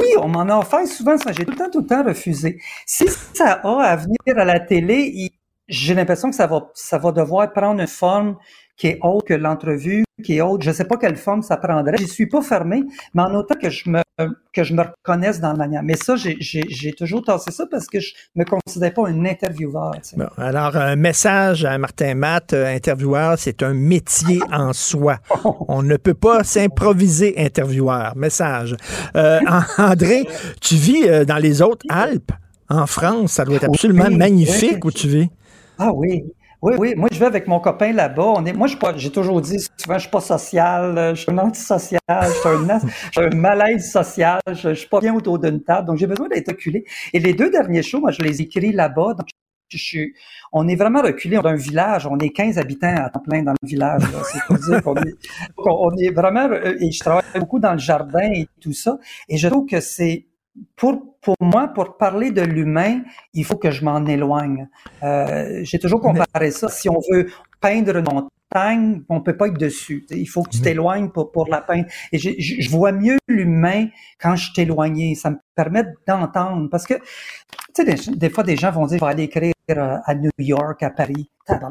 Oui, on m'en a offert souvent ça. J'ai tout le temps, tout le temps refusé. Si ça a à venir à la télé, j'ai l'impression que ça va, ça va devoir prendre une forme qui est autre que l'entrevue, qui est autre. Je ne sais pas quelle forme ça prendrait. Je suis pas fermé, mais en autant que je me que je me reconnaisse dans la manière. Mais ça, j'ai toujours tassé ça parce que je me considère pas un intervieweur. alors, un message à Martin Matt, euh, intervieweur, c'est un métier en soi. (laughs) On ne peut pas s'improviser intervieweur. Message. Euh, (laughs) André, tu vis euh, dans les autres Alpes, en France. Ça doit être absolument magnifique où tu vis. Ah oui, oui, oui. Moi, je vais avec mon copain là-bas. On est, moi, j'ai toujours dit souvent, je suis pas social, euh, je suis un antisocial, je suis un malaise social, je, ne suis pas bien autour d'une table, donc j'ai besoin d'être reculé. Et les deux derniers shows, moi, je les écris là-bas. Donc, je suis, on est vraiment reculé. On est un village, on est 15 habitants à temps plein dans le village. C'est pour dire qu'on est, on est vraiment, euh, et je travaille beaucoup dans le jardin et tout ça. Et je trouve que c'est, pour, pour moi, pour parler de l'humain, il faut que je m'en éloigne. Euh, J'ai toujours comparé ça. Si on veut peindre une montagne, on peut pas être dessus. Il faut que tu t'éloignes pour, pour la peindre. Et je, je vois mieux l'humain quand je t'éloigne. Ça me permet d'entendre. Parce que, tu sais, des, des, fois, des gens vont dire, je vais aller écrire euh, à New York, à Paris.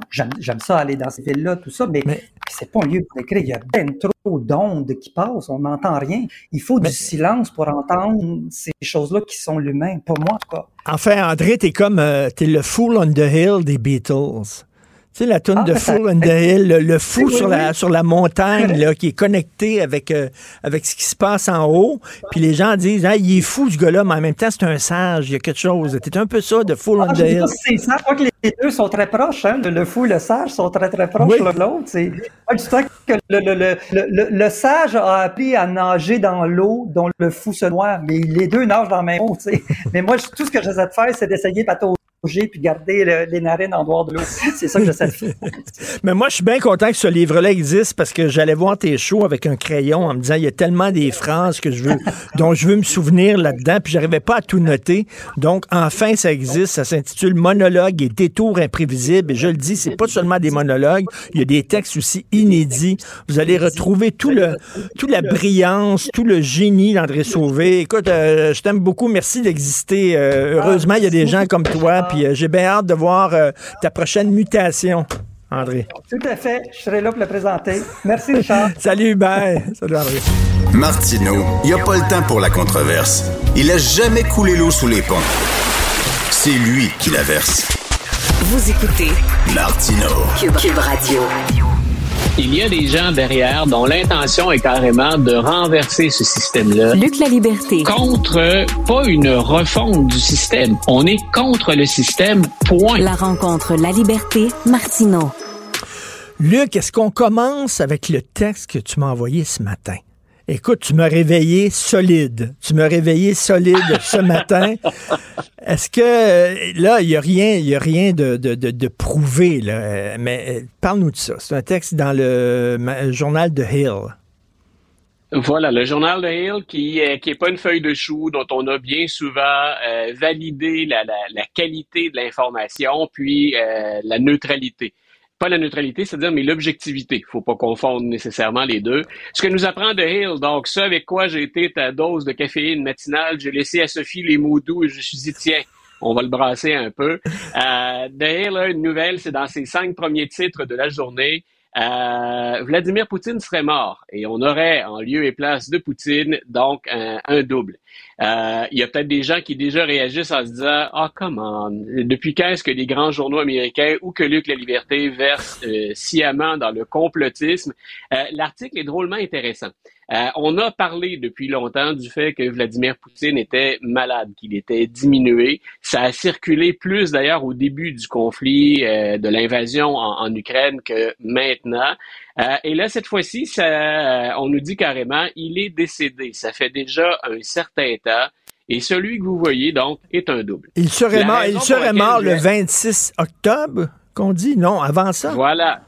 J'aime ça aller dans ces villes-là, tout ça, mais, c'est pas un lieu pour écrire. Il y a bien trop d'ondes qui passent, on n'entend rien. Il faut du silence pour entendre ces choses-là qui sont l'humain, pour moi en tout cas. Enfin, André, t'es comme euh, t'es le fool on the hill des Beatles. Tu sais, la toune ah, de Fool on the Hill, le, fou sur, La, sur la montagne, là, qui est connecté avec, euh, avec ce qui se passe en haut. Puis les gens disent, ah, il est fou, ce gars-là, mais en même temps, c'est un sage, il y a quelque chose. T'es un peu ça, de Fool on ah, the Hill. C'est ça, je crois que les deux sont très proches, hein? le, fou et le sage sont très, très proches l'un de l'autre. C'est que le, le, le, le, sage a appris à nager dans l'eau dont le fou se noie, mais les deux nagent dans la même eau, tu sais. mais moi, tout ce que j'essaie de faire, c'est d'essayer bouger puis garder les narines en dehors de l'eau. C'est ça que j'essaie de faire. (laughs) Mais moi, je suis bien content que ce livre-là existe parce que j'allais voir tes shows avec un crayon en me disant il y a tellement des phrases que je veux, (laughs) dont je veux me souvenir là-dedans, puis j'arrivais pas à tout noter. Donc, enfin, ça existe. Ça s'intitule Monologue et détours imprévisibles. Et je le dis, c'est pas seulement des monologues. Il y a des textes aussi inédits. Vous allez retrouver tout le, toute la brillance, tout le génie d'André Sauvé. Écoute, euh, je t'aime beaucoup. Merci d'exister. Euh, heureusement, il y a des gens comme toi. Puis euh, j'ai bien hâte de voir ta prochaine mutation. André. Tout à fait. Je serai là pour le présenter. Merci, Richard. (laughs) Salut, bye. Salut, André. Martineau, il n'y a pas le temps pour la controverse. Il a jamais coulé l'eau sous les ponts. C'est lui qui la verse. Vous écoutez Martineau. Cube Radio. Il y a des gens derrière dont l'intention est carrément de renverser ce système-là. Luc la liberté. Contre, pas une refonte du système. On est contre le système, point. La rencontre La liberté, Martineau. Luc, est-ce qu'on commence avec le texte que tu m'as envoyé ce matin? Écoute, tu m'as réveillé solide. Tu m'as réveillé solide ce (laughs) matin. Est-ce que euh, là, il n'y a rien, il y a rien de, de, de, prouvé, là, euh, mais euh, parle-nous de ça. C'est un texte dans le journal de Hill. Voilà, le journal de Hill qui n'est qui est pas une feuille de chou dont on a bien souvent validé la, la, la, qualité de l'information puis la neutralité pas la neutralité, c'est-à-dire mais l'objectivité. Il faut pas confondre nécessairement les deux. Ce que nous apprend de Hill, donc ce avec quoi j'ai été ta dose de caféine matinale, j'ai laissé à Sophie les mots doux et je suis dit tiens, on va le brasser un peu. Euh, de Hill, une nouvelle, c'est dans ses cinq premiers titres de la journée. Euh, Vladimir Poutine serait mort et on aurait en lieu et place de Poutine donc un, double. Euh, il y a peut-être des gens qui déjà réagissent en se disant ah comment depuis quand est-ce que les grands journaux américains ou que Luc la Liberté versent euh, sciemment dans le complotisme L'article est drôlement intéressant. Euh, on a parlé depuis longtemps du fait que Vladimir Poutine était malade, qu'il était diminué. Ça a circulé plus d'ailleurs au début du conflit euh, de l'invasion en, Ukraine que maintenant. Euh, et là, cette fois-ci, ça, on nous dit carrément, il est décédé. Ça fait déjà un certain temps. Et celui que vous voyez, donc, est un double. Il serait mort, il serait mort le 26 octobre, qu'on dit? Non, avant ça? Voilà.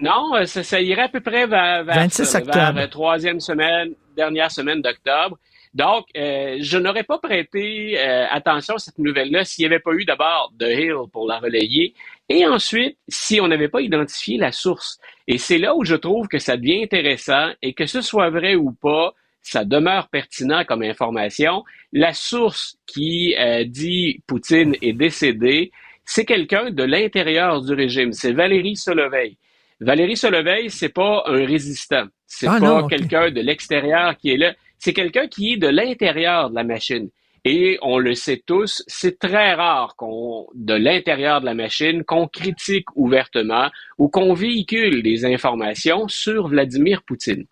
Non, euh, ça, irait à peu près vers, vers, 26 octobre. vers troisième semaine, dernière semaine d'octobre. Donc, euh, je n'aurais pas prêté euh, attention à cette nouvelle-là s'il n'y avait pas eu d'abord The Hill pour la relayer, et ensuite, si on n'avait pas identifié la source. Et c'est là où je trouve que ça devient intéressant, et que ce soit vrai ou pas, ça demeure pertinent comme information. La source qui dit Poutine est décédé, c'est quelqu'un de l'intérieur du régime, c'est Valérie Soleveil. Valérie Soleveil, c'est pas un résistant. C'est ah, pas quelqu'un de l'extérieur qui est là. C'est quelqu'un qui est de l'intérieur de la machine. Et on le sait tous, c'est très rare qu'on, de l'intérieur de la machine, qu'on critique ouvertement ou qu'on véhicule des informations sur Vladimir Poutine.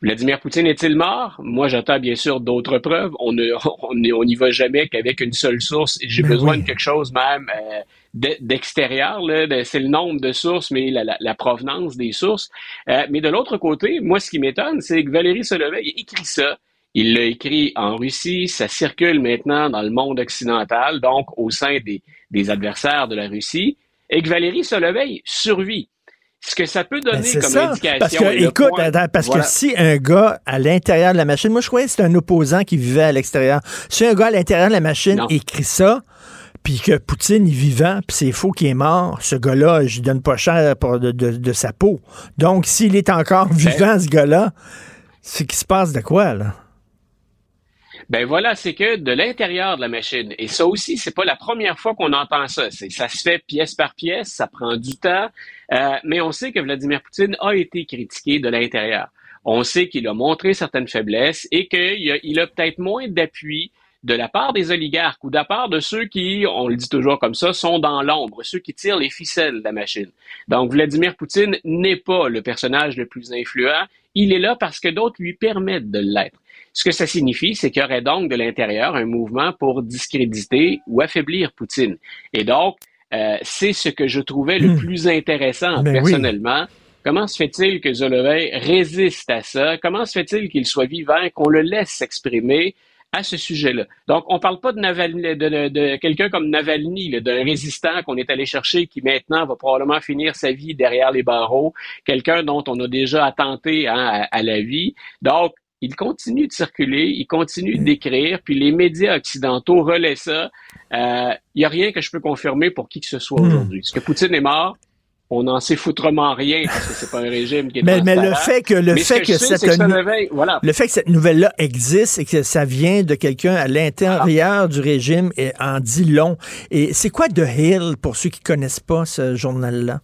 Vladimir Poutine est-il mort? Moi, j'attends bien sûr d'autres preuves. On (laughs) n'y on, on va jamais qu'avec une seule source. J'ai ben besoin de quelque chose même euh, d'extérieur. C'est le nombre de sources, mais la, provenance des sources. Euh, mais de l'autre côté, moi, ce qui m'étonne, c'est que Valérie Soleveil écrit ça. Il l'a écrit en Russie, ça circule maintenant dans le monde occidental, donc au sein des, des adversaires de la Russie, et que Valérie Soleveil survit ce que ça peut donner ben, comme indication. Parce que, écoute, parce que si un gars à l'intérieur de la machine, moi je croyais que c'était un opposant qui vivait à l'extérieur. Si un gars à l'intérieur de la machine écrit ça, puis que Poutine est vivant, puis c'est faux qu'il est mort, ce gars-là, je lui donne pas cher de, sa peau. Donc, s'il est encore ben vivant, ce gars-là, c'est qu'il se passe de quoi, là? Ben voilà, c'est que de l'intérieur de la machine, et ça aussi, c'est pas la première fois qu'on entend ça. Ça se fait pièce par pièce, ça prend du temps, euh, mais on sait que Vladimir Poutine a été critiqué de l'intérieur. On sait qu'il a montré certaines faiblesses et qu'il a, il a peut-être moins d'appui de la part des oligarques ou de la part de ceux qui, on le dit toujours comme ça, sont dans l'ombre, ceux qui tirent les ficelles de la machine. Donc Vladimir Poutine n'est pas le personnage le plus influent, il est là parce que d'autres lui permettent de l'être. Ce que ça signifie, c'est qu'il y aurait donc de l'intérieur un mouvement pour discréditer ou affaiblir Poutine. Et donc, euh, c'est ce que je trouvais le hmm. plus intéressant ben personnellement. Comment se fait-il que Zoloveil résiste à ça? Comment se fait-il qu'il soit vivant, qu'on le laisse s'exprimer? À ce sujet-là. Donc, on ne parle pas de, de, quelqu'un comme Navalny, d'un résistant qu'on est allé chercher qui maintenant va probablement finir sa vie derrière les barreaux, quelqu'un dont on a déjà attenté hein, à, la vie. Donc, il continue de circuler, il continue d'écrire, puis les médias occidentaux relaient ça. Il euh, n'y a rien que je peux confirmer pour qui que ce soit hmm. aujourd'hui. Est-ce que Poutine est mort? On n'en sait foutrement rien parce que c'est pas un régime qui est mais, mais le fait que le fait que, cette le fait que cette nouvelle là existe et que ça vient de quelqu'un à l'intérieur du régime et en dit long. Et c'est quoi The Hill pour ceux qui connaissent pas ce journal là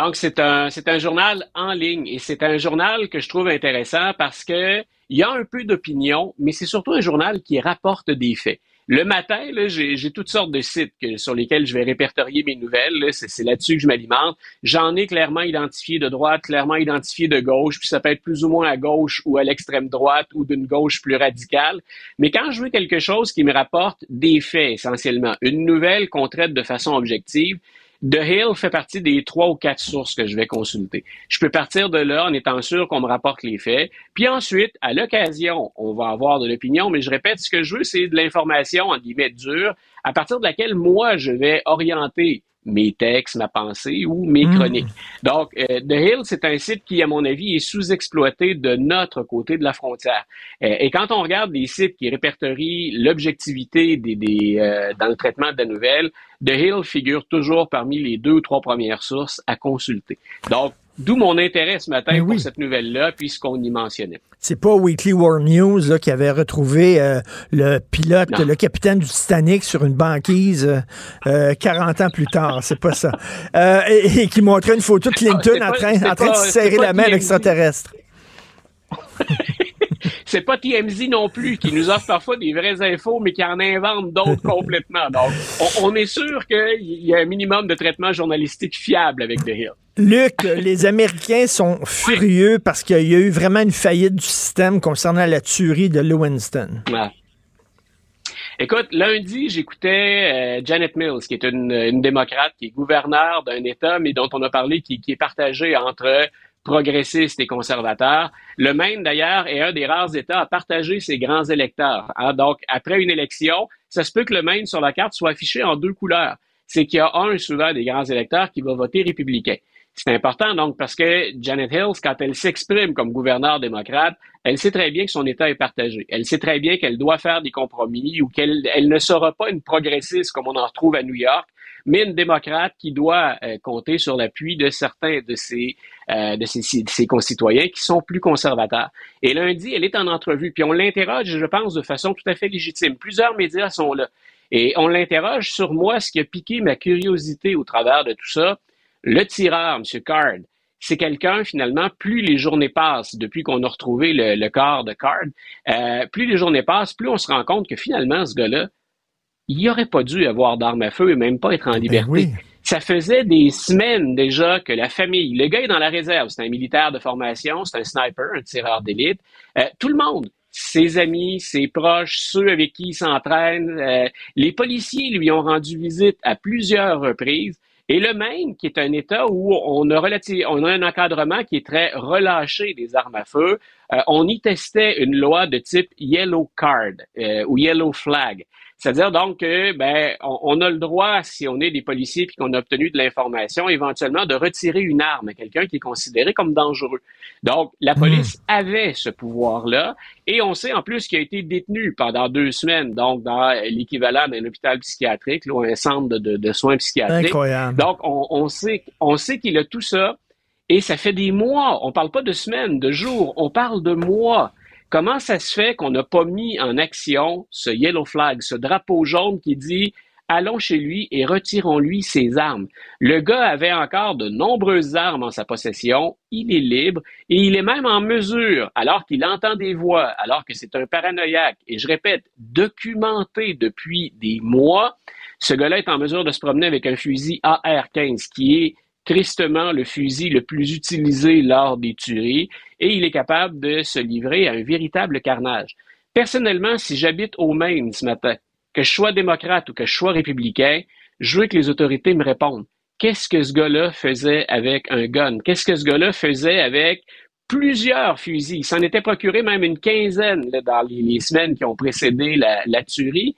Donc c'est un c'est un journal en ligne et c'est un journal que je trouve intéressant parce que il y a un peu d'opinion, mais c'est surtout un journal qui rapporte des faits. Le matin, j'ai toutes sortes de sites sur lesquels je vais répertorier mes nouvelles. C'est là-dessus que je m'alimente. J'en ai clairement identifié de droite, clairement identifié de gauche, puis ça peut être plus ou moins à gauche ou à l'extrême droite ou d'une gauche plus radicale. Mais quand je veux quelque chose qui me rapporte des faits essentiellement, une nouvelle qu'on traite de façon objective, The Hill fait partie des trois ou quatre sources que je vais consulter. Je peux partir de là en étant sûr qu'on me rapporte les faits. Puis ensuite, à l'occasion, on va avoir de l'opinion, mais je répète, ce que je veux, c'est de l'information, en guillemets, dure, à partir de laquelle moi, je vais orienter mes textes, ma pensée ou mes hmm. chroniques. Donc, euh, The Hill, c'est un site qui, à mon avis, est sous-exploité de notre côté de la frontière. Euh, et quand on regarde des sites qui répertorient l'objectivité des, des euh, dans le traitement de la nouvelle, The Hill figure toujours parmi les deux ou trois premières sources à consulter. Donc, D'où mon intérêt ce matin pour cette nouvelle-là, puisqu'on y mentionnait. C'est pas Weekly World News qui avait retrouvé euh, le pilote, le capitaine du Titanic sur une banquise euh, 40 ans plus tard. C'est pas ça. Euh, et, qui montrait une photo de Clinton en train, en train de serrer la main à l'extraterrestre. (laughs) c'est pas TMZ non plus qui nous offre parfois des vraies infos, mais qui en invente d'autres complètement. (laughs) Donc, on, est sûr qu'il y a un minimum de traitement journalistique fiable avec The Hill. Luc, les Américains sont furieux parce qu'il y a eu vraiment une faillite du système concernant la tuerie de Lewinston. Écoute, lundi, j'écoutais euh, Janet Mills, qui est une, démocrate, qui est gouverneure d'un État, mais dont on a parlé, qui, qui est partagé entre progressistes et conservateurs. Le Maine, d'ailleurs, est un des rares États à partager ses grands électeurs. Hein. Donc, après une élection, ça se peut que le Maine sur la carte soit affiché en deux couleurs. C'est qu'il y a un souvent des grands électeurs qui va voter républicain. C'est important donc parce que Janet Hills, quand elle s'exprime comme gouverneur démocrate, elle sait très bien que son État est partagé. Elle sait très bien qu'elle doit faire des compromis ou qu'elle elle ne sera pas une progressiste comme on en retrouve à New York, mais une démocrate qui doit euh, compter sur l'appui de certains de ses, euh, de, ses, concitoyens qui sont plus conservateurs. Et lundi, elle est en entrevue, puis on l'interroge, je pense, de façon tout à fait légitime. Plusieurs médias sont là. Et on l'interroge sur moi, ce qui a piqué ma curiosité au travers de tout ça. Le tireur, M. Card, c'est quelqu'un, finalement, plus les journées passent, depuis qu'on a retrouvé le, corps de Card, euh, plus les journées passent, plus on se rend compte que finalement, ce gars-là, il n'aurait pas dû avoir d'armes à feu et même pas être en ben liberté. Ça faisait des semaines déjà que la famille, le gars est dans la réserve, c'est un militaire de formation, c'est un sniper, un tireur d'élite. Euh, tout le monde, ses amis, ses proches, ceux avec qui il s'entraîne, euh, les policiers lui ont rendu visite à plusieurs reprises. Et le Maine, qui est un État où on a, on a un encadrement qui est très relâché des armes à feu, euh, on y testait une loi de type Yellow Card ou Yellow Flag. C'est-à-dire donc que ben on, a le droit, si on est des policiers puis qu'on a obtenu de l'information, éventuellement de retirer une arme à quelqu'un qui est considéré comme dangereux. Donc la hmm. police avait ce pouvoir-là et on sait en plus qu'il a été détenu pendant deux semaines, donc dans l'équivalent d'un hôpital psychiatrique ou un centre de, soins psychiatriques. Incroyable. Donc on, on sait on sait qu'il a tout ça. Et ça fait des mois, on parle pas de semaines, de jours, on parle de mois Comment ça se fait qu'on n'a pas mis en action ce yellow flag, ce drapeau jaune qui dit allons chez lui et retirons-lui ses armes? Le gars avait encore de nombreuses armes en sa possession, il est libre et il est même en mesure, alors qu'il entend des voix, alors que c'est un paranoïaque, et je répète, documenté depuis des mois, ce gars-là est en mesure de se promener avec un fusil AR-15 qui est tristement le fusil le plus utilisé lors des tueries et il est capable de se livrer à un véritable carnage. Personnellement, si j'habite au Maine ce matin, que je sois démocrate ou que je sois républicain, je veux que les autorités me répondent. Qu'est-ce que ce gars-là faisait avec un gun? Qu'est-ce que ce gars-là faisait avec plusieurs fusils? Il s'en était procuré même une quinzaine dans les, semaines qui ont précédé la, tuerie.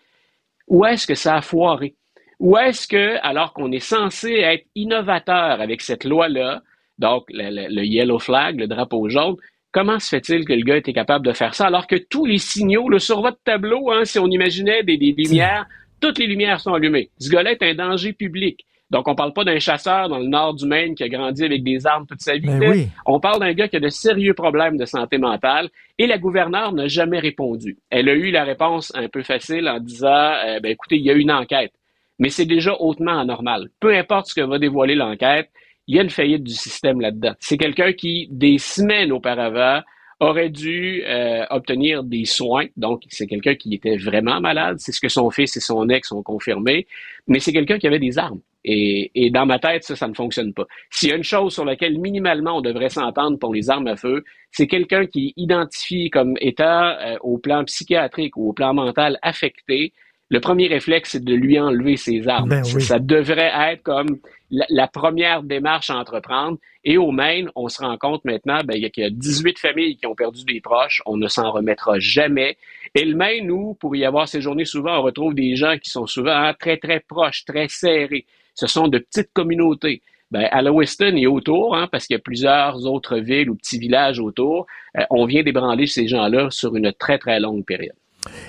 Où est-ce que ça a foiré? Où est-ce que, alors qu'on est censé être innovateur avec cette loi-là, donc le, yellow flag, le drapeau jaune, comment se fait-il que le gars était capable de faire ça alors que tous les signaux, le sur votre tableau, hein, si on imaginait des, des lumières, toutes les lumières sont allumées. Ce gars-là est un danger public. Donc, on parle pas d'un chasseur dans le nord du Maine qui a grandi avec des armes toute sa vie. Ben on parle d'un gars qui a de sérieux problèmes de santé mentale et la gouverneure n'a jamais répondu. Elle a eu la réponse un peu facile en disant, euh, ben, écoutez, il y a une enquête. Mais c'est déjà hautement anormal. Peu importe ce que va dévoiler l'enquête, il y a une faillite du système là-dedans. C'est quelqu'un qui, des semaines auparavant, aurait dû euh, obtenir des soins. Donc, c'est quelqu'un qui était vraiment malade. C'est ce que son fils et son ex ont confirmé. Mais c'est quelqu'un qui avait des armes. Et, et, dans ma tête, ça, ça ne fonctionne pas. S'il y a une chose sur laquelle minimalement on devrait s'entendre pour les armes à feu, c'est quelqu'un qui identifie comme état euh, au plan psychiatrique ou au plan mental affecté le premier réflexe, c'est de lui enlever ses armes. Ben ça, devrait être comme la, première démarche à entreprendre. Et au Maine, on se rend compte maintenant ben, qu'il y a 18 familles qui ont perdu des proches. On ne s'en remettra jamais. Et le Maine, où, pour y avoir séjourné souvent, on retrouve des gens qui sont souvent hein, très, très proches, très serrés. Ce sont de petites communautés. Ben, à Lewiston et autour, hein, parce qu'il y a plusieurs autres villes ou petits villages autour, euh, on vient d'ébranler ces gens-là sur une très, très longue période.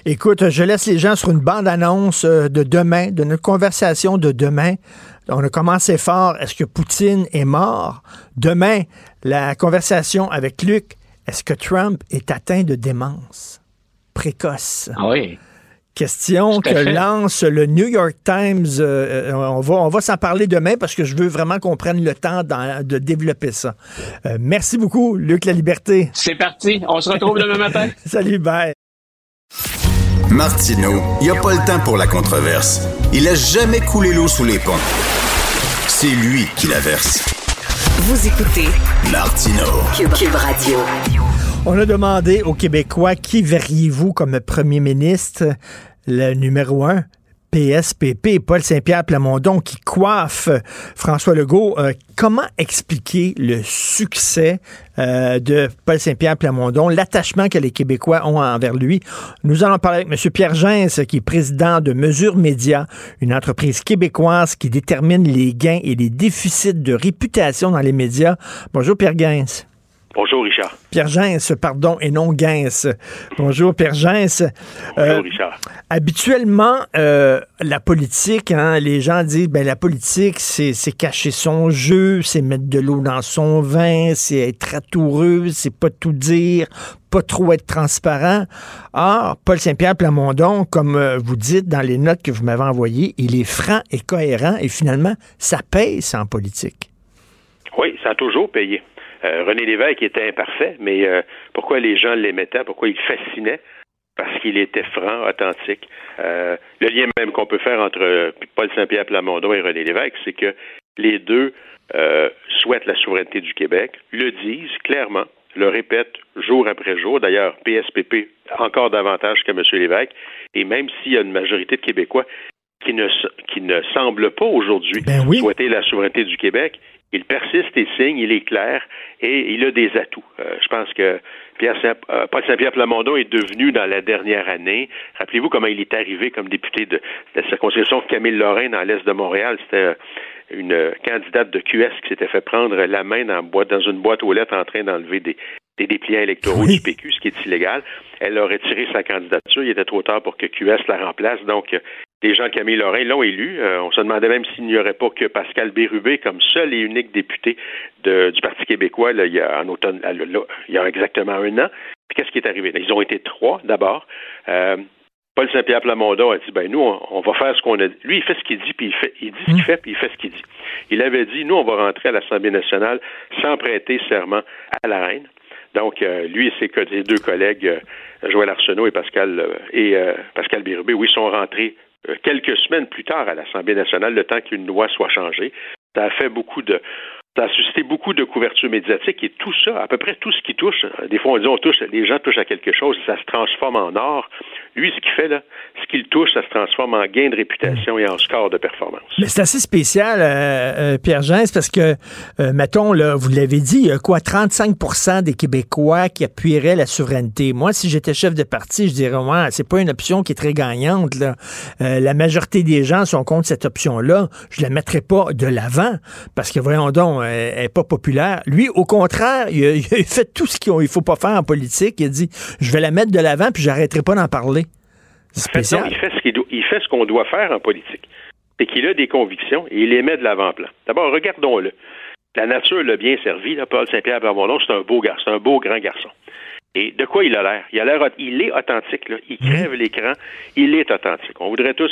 Écoute, je laisse les gens sur une bande-annonce euh, de demain, de notre conversation de demain. On a commencé fort. Est-ce que Poutine est mort? Demain, la conversation avec Luc. Est-ce que Trump est atteint de démence? Précoce? Ah oui. Question que lance le New York Times. Euh, euh, on va, on va s'en parler demain parce que je veux vraiment qu'on prenne le temps de développer ça. merci beaucoup, Luc La Liberté. C'est parti. On se retrouve demain matin. (laughs) Salut, bye. Martino, il n'y a pas le temps pour la controverse. Il a jamais coulé l'eau sous les ponts. C'est lui qui la verse. Vous écoutez Martino. Cube, Radio. On a demandé aux Québécois qui verriez-vous comme premier ministre. Le numéro un, PSPP, Paul Saint-Pierre Plamondon, qui coiffe François Legault. Euh, comment expliquer le succès euh, de Paul Saint-Pierre Plamondon, l'attachement que les Québécois ont envers lui? Nous allons parler avec M. Pierre Gens, qui est président de Mesure Média, une entreprise québécoise qui détermine les gains et les déficits de réputation dans les médias. Bonjour, Pierre Gens. Bonjour, Richard. Pierre Gens, pardon, et non Gens. Bonjour, Pierre Gens. Bonjour, euh, Richard. Habituellement, euh, la politique, hein, les gens disent, ben la politique, c'est cacher son jeu, c'est mettre de l'eau dans son vin, c'est être ratoureux, c'est pas tout dire, pas trop être transparent. Or, Paul Saint-Pierre Plamondon, comme euh, vous dites dans les notes que vous m'avez envoyées, il est franc et cohérent, et finalement, ça paye, ça, en politique. Oui, ça a toujours payé. Euh, René Lévesque était imparfait, mais euh, pourquoi les gens l'aimaient pourquoi il fascinait? Parce qu'il était franc, authentique. Euh, le lien même qu'on peut faire entre Paul Saint-Pierre Plamondon et René Lévesque, c'est que les deux souhaitent la souveraineté du Québec, le disent clairement, le répètent jour après jour. D'ailleurs, PSPP encore davantage que M. Lévesque. Et même s'il y a une majorité de Québécois qui ne, qui ne semblent pas aujourd'hui ben souhaiter la souveraineté du Québec, il persiste et signe, il est clair et il a des atouts. Euh, je pense que Pierre Saint, euh, Paul Saint-Pierre Plamondon est devenu dans la dernière année. Rappelez-vous comment il est arrivé comme député de, la circonscription de Camille Lorrain dans l'est de Montréal. C'était euh, une candidate de QS qui s'était fait prendre la main dans, dans une boîte aux lettres en train d'enlever des, des dépliants électoraux du PQ, ce qui est illégal. Elle a retiré sa candidature. Il était trop tard pour que QS la remplace. Donc, les gens Camille Lorrain l'ont élu. Euh, on se demandait même s'il n'y aurait pas que Pascal Bérubé comme seul et unique député du Parti québécois il y a en automne, il y a exactement un an. Puis qu'est-ce qui est arrivé? Ils ont été trois d'abord. Euh, Paul Saint-Pierre Plamondon a dit ben nous on, va faire ce qu'on a dit. Lui il fait ce qu'il dit puis il fait il dit ce qu'il fait puis il fait ce qu'il dit. Il avait dit nous on va rentrer à l'Assemblée nationale sans prêter serment à la reine. Donc euh, lui et ses, deux collègues Joël Arsenault et Pascal et Pascal Bérubé oui sont rentrés quelques semaines plus tard à l'Assemblée nationale, le temps qu'une loi soit changée. Ça a fait beaucoup de Ça a suscité beaucoup de couverture médiatique et tout ça, à peu près tout ce qui touche, des fois on dit on touche, les gens touchent à quelque chose, ça se transforme en or. Lui, ce qu'il fait là, ce qu'il touche, ça se transforme en gain de réputation et en score de performance. Mais c'est assez spécial, euh, euh, Pierre Gens, parce que, euh, mettons, là, vous l'avez dit, il y a quoi, 35% des Québécois qui appuieraient la souveraineté. Moi, si j'étais chef de parti, je dirais, ouais, c'est pas une option qui est très gagnante. Là. la majorité des gens sont contre cette option-là. Je la mettrais pas de l'avant, parce que, voyons donc, n'est pas populaire. Lui, au contraire, il a, (laughs) fait tout ce qu'il ne faut pas faire en politique. Il a dit, je vais la mettre de l'avant, puis j'arrêterai pas d'en parler. Spécial. il fait ce il fait ce qu'on doit faire en politique. C'est qu'il a des convictions et il les met de l'avant-plan. D'abord, regardons-le. La nature l'a bien servi, là, Paul Saint-Pierre Plamondon, c'est un beau garçon, c'est un beau grand garçon. Et de quoi il a l'air? Il a l'air, il est authentique, là. Il crève l'écran. Il est authentique. On voudrait tous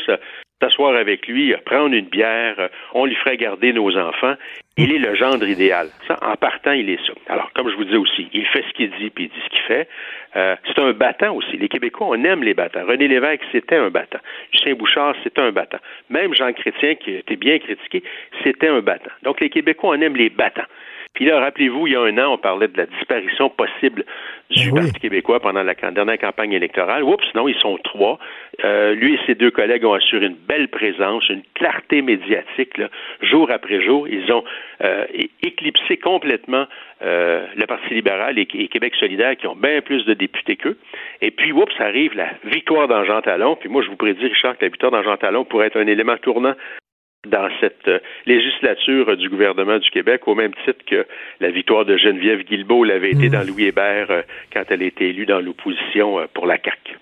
s'asseoir avec lui, prendre une bière, on lui ferait garder nos enfants. Il est le gendre idéal. Ça, en partant, il est ça. Alors, comme je vous disais aussi, il fait ce qu'il dit, puis il dit ce qu'il fait. Euh, c'est un battant aussi. Les Québécois, on aime les battants. René Lévesque, c'était un battant. Lucien Bouchard, c'était un battant. Même Jean Chrétien, qui été bien critiqué, c'était un battant. Donc, les Québécois, on aime les battants. Puis là, rappelez-vous, il y a un an, on parlait de la disparition possible du ben Parti québécois pendant la dernière campagne électorale. Oups, non, ils sont trois. Euh, lui et ses deux collègues ont assuré une belle présence, une clarté médiatique, là, jour après jour. Ils ont euh, éclipsé complètement euh, le Parti libéral et, Québec solidaire qui ont bien plus de députés qu'eux. Et puis, oups, arrive la victoire d'Angent Talon. Puis moi, je vous prédis, Richard, que la victoire Talon pourrait être un élément tournant dans cette euh, législature du gouvernement du Québec, au même titre que la victoire de Geneviève Guilbeault l'avait été mmh. dans Louis Hébert euh, quand elle a été élue dans l'opposition euh, pour la CAQ.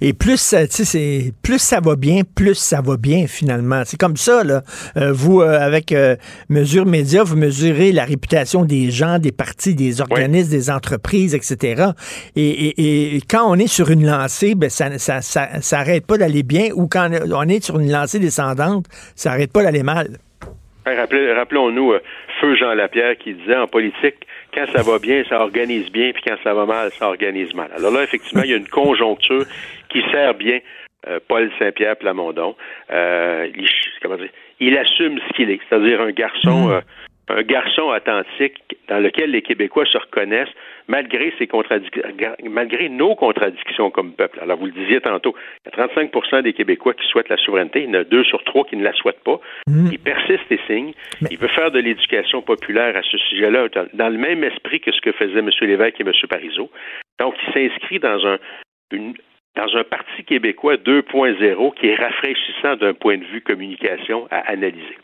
Et plus, c'est plus ça va bien, plus ça va bien finalement. C'est comme ça, là. Euh, vous, euh, avec euh, Mesure Média, vous mesurez la réputation des gens, des partis, des organismes, des entreprises, etc. Et, quand on est sur une lancée, ben, ça ça, ça, pas d'aller bien, ou quand on est sur une lancée descendante, ça n'arrête pas d'aller mal. Rappelons-nous Feu Jean Lapierre qui disait en politique, quand ça va bien, ça organise bien, puis quand ça va mal, ça organise mal. Alors là, effectivement, il y a une conjoncture qui sert bien euh, Paul Saint-Pierre Plamondon. Euh, il, comment dire, il assume ce qu'il est, c'est-à-dire un garçon, euh, un garçon authentique dans lequel les Québécois se reconnaissent malgré ses contradictions, malgré nos contradictions comme peuple. Alors, vous le disiez tantôt, il y a 35% des Québécois qui souhaitent la souveraineté, il y en a deux sur trois qui ne la souhaitent pas. Mmh. Il persiste et signe. Il veut faire de l'éducation populaire à ce sujet-là, dans le même esprit que ce que faisaient M. Lévesque et M. Parizeau. Donc, il s'inscrit dans un, dans un parti québécois 2.0 qui est rafraîchissant d'un point de vue communication à analyser.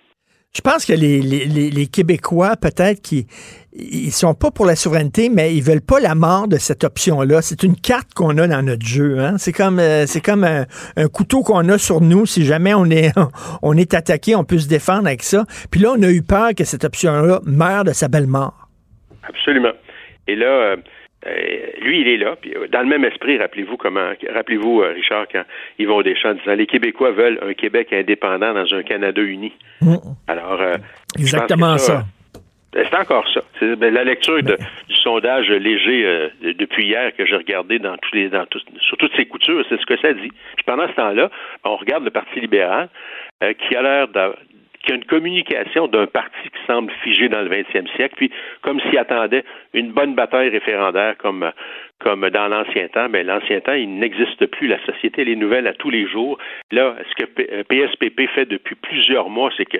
Je pense que les, les, Québécois, peut-être, qui ils sont pas pour la souveraineté, mais ils veulent pas la mort de cette option-là. C'est une carte qu'on a dans notre jeu. Hein? C'est comme, euh, c'est comme un, couteau qu'on a sur nous. Si jamais on est, (laughs) on est attaqué, on peut se défendre avec ça. Puis là, on a eu peur que cette option-là meure de sa belle mort. Absolument. Et là, euh, lui, il est là. Puis, euh, dans le même esprit, rappelez-vous comment, rappelez-vous, euh, Richard, quand Yvon Deschamps disant les Québécois veulent un Québec indépendant dans un Canada uni. Mm. Alors, exactement ça. c'est encore ça. C'est ben, la lecture du sondage léger depuis hier que j'ai regardé dans tous les, dans sur toutes ses coutures, c'est ce que ça dit. Puis pendant ce temps-là, on regarde le Parti libéral qui a l'air qu'il y a une communication d'un parti qui semble figé dans le 20e siècle, puis comme s'il attendait une bonne bataille référendaire comme comme dans l'ancien temps, mais l'ancien temps, il n'existe plus. La société, elle est nouvelle à tous les jours. Là, ce que PSPP euh, fait depuis plusieurs mois, c'est que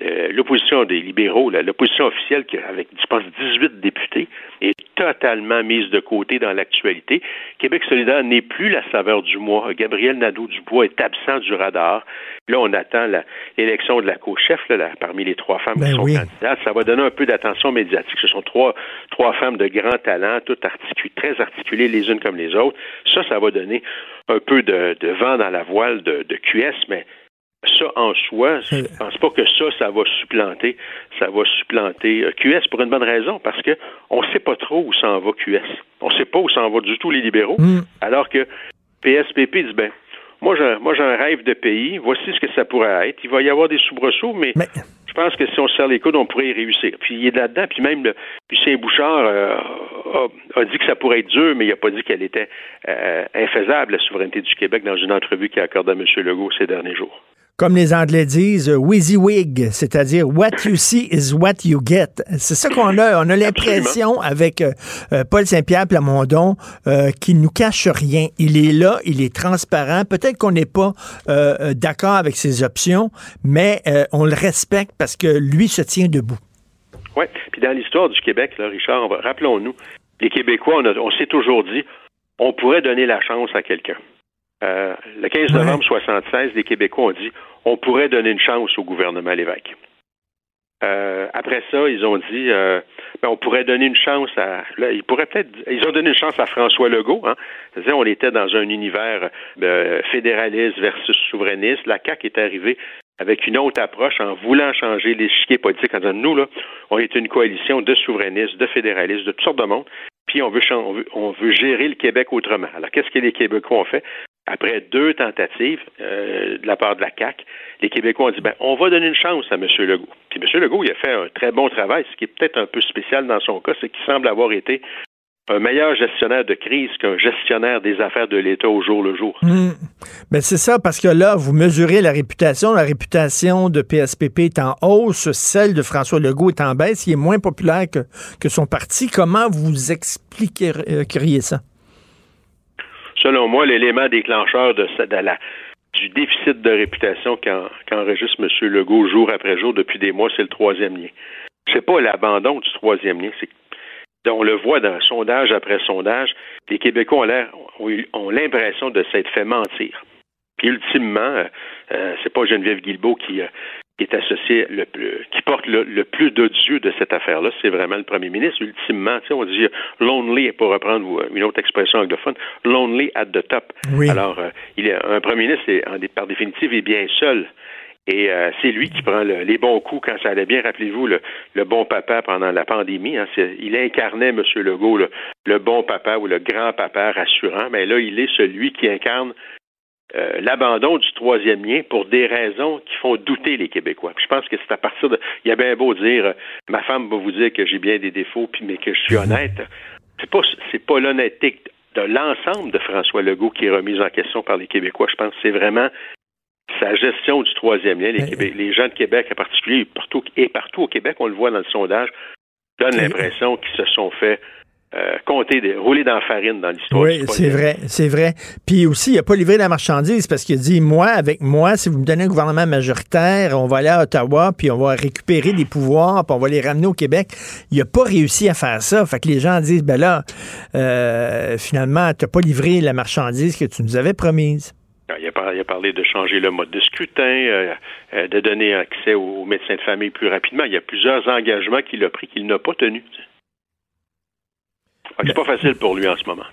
l'opposition des libéraux, l'opposition officielle, avec, je pense, 18 députés, est totalement mise de côté dans l'actualité. Québec solidaire n'est plus la saveur du mois. Gabriel Nadeau-Dubois est absent du radar. Là, on attend l'élection de la co-chef parmi les trois femmes qui ben sont candidates. Ça va donner un peu d'attention médiatique. Ce sont trois, trois femmes de grand talent, toutes articulées, très articulées les unes comme les autres. Ça, ça va donner un peu de, vent dans la voile de, de QS, mais ça en soi, je ne pense pas que ça, ça va supplanter, ça va supplanter euh, QS pour une bonne raison, parce que on ne sait pas trop où s'en va QS. On ne sait pas où s'en va du tout les libéraux, mm. alors que PSPP dit ben moi j'ai, moi j'ai un rêve de pays, voici ce que ça pourrait être. Il va y avoir des soubresauts, mais, je pense que si on se serre les coudes, on pourrait y réussir. Puis il est là-dedans, puis même le Lucien Bouchard euh, a, dit que ça pourrait être dur, mais il n'a pas dit qu'elle était euh, infaisable, la souveraineté du Québec, dans une entrevue qu'il a accordée à M. Legault ces derniers jours. Comme les Anglais disent, WYSIWYG, c'est-à-dire what you see is what you get. C'est ça qu'on a. On a l'impression avec euh, euh, Paul Saint-Pierre Plamondon euh, qu'il nous cache rien. Il est là, il est transparent. Peut-être qu'on n'est pas euh, d'accord avec ses options, mais on le respecte parce que lui se tient debout. Oui, puis dans l'histoire du Québec, là, Richard, rappelons-nous, les Québécois, on, on s'est toujours dit, on pourrait donner la chance à quelqu'un. Euh, le 15 novembre 1976, les Québécois ont dit on pourrait donner une chance au gouvernement Lévesque. Euh, après ça, ils ont dit euh, ben, on pourrait donner une chance à. ils pourraient peut-être. Ils ont donné une chance à François Legault. Hein. On était dans un univers fédéraliste versus souverainiste. La CAQ est arrivée avec une autre approche en voulant changer l'échiquier politique en disant nous, là, on est une coalition de souverainistes, de fédéralistes, de toutes sortes de monde, puis on veut, on veut, on veut gérer le Québec autrement. Alors, qu'est-ce que les Québécois ont fait? Après deux tentatives euh, de la part de la CAC, les Québécois ont dit ben, on va donner une chance à M. Legault. Puis M. Legault, il a fait un très bon travail. Ce qui est peut-être un peu spécial dans son cas, c'est qu'il semble avoir été un meilleur gestionnaire de crise qu'un gestionnaire des affaires de l'État au jour le jour. Mais hmm. ben, c'est ça, parce que là, vous mesurez la réputation. La réputation de PSPP est en hausse, celle de François Legault est en baisse. Il est moins populaire que, que son parti. Comment vous expliqueriez ça? Selon moi, l'élément déclencheur de, la, du déficit de réputation qu'enregistre M. Legault jour après jour depuis des mois, c'est le troisième lien. C'est pas l'abandon du troisième lien, c'est on le voit dans sondage après sondage, les Québécois ont l'impression de s'être fait mentir. Puis ultimement, euh, euh, c'est pas Geneviève Guilbeault qui, euh, qui est associé, le, qui porte le, plus d'odieux de cette affaire-là, c'est vraiment le premier ministre. Ultimement, tu sais, on dit lonely, pour reprendre une autre expression anglophone, lonely at the top. Alors, euh, il est, un premier ministre, est, en, par définitive, est bien seul. Et euh, c'est lui qui prend les bons coups quand ça allait bien. Rappelez-vous, le, bon papa pendant la pandémie. Hein, il incarnait, M. Legault, le, bon papa ou le grand papa rassurant. Mais là, il est celui qui incarne euh, l'abandon du troisième lien pour des raisons qui font douter les Québécois. je pense que c'est à partir de. Il y a bien beau dire, euh, ma femme va vous dire que j'ai bien des défauts, puis mais que je suis honnête. C'est pas c'est pas l'honnêteté de l'ensemble de François Legault qui est remise en question par les Québécois. Je pense que c'est vraiment sa gestion du troisième lien. Les, les gens de Québec en particulier, partout, et partout au Québec, on le voit dans le sondage, donnent l'impression qu'ils se sont fait euh, compter, de, rouler dans la farine dans l'histoire. Oui, c'est vrai, c'est vrai. Puis aussi, il n'a pas livré la marchandise parce qu'il a dit, moi, avec moi, si vous me donnez un gouvernement majoritaire, on va aller à Ottawa, puis on va récupérer des pouvoirs, puis on va les ramener au Québec. Il n'a pas réussi à faire ça. Fait que les gens disent, ben là, euh, finalement, tu n'as pas livré la marchandise que tu nous avais promise. Il a, parlé de changer le mode de scrutin, euh, de donner accès aux médecins de famille plus rapidement. Il y a plusieurs engagements qu'il a pris qu'il n'a pas tenus. C'est pas facile pour lui en ce moment.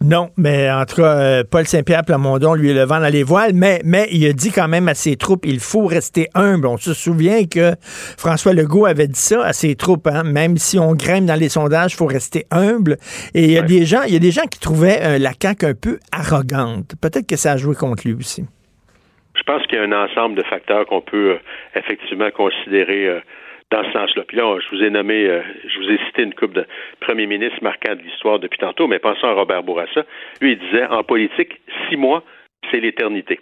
Non, mais en tout cas, euh, Paul Saint-Pierre Plamondon, lui, est le vent dans les voiles, mais, mais il a dit quand même à ses troupes, il faut rester humble. On se souvient que François Legault avait dit ça à ses troupes, hein. même si on grimpe dans les sondages, il faut rester humble. Et il y a des gens, il y a des gens qui trouvaient euh, la CAQ un peu arrogante. Peut-être que ça a joué contre lui aussi. Je pense qu'il y a un ensemble de facteurs qu'on peut euh, effectivement considérer dans ce sens-là. Puis là, je vous ai nommé, euh, je vous ai cité une coupe de premiers ministres marquants de l'histoire depuis tantôt, mais pensons à Robert Bourassa. Lui, il disait, en politique, six mois, c'est l'éternité.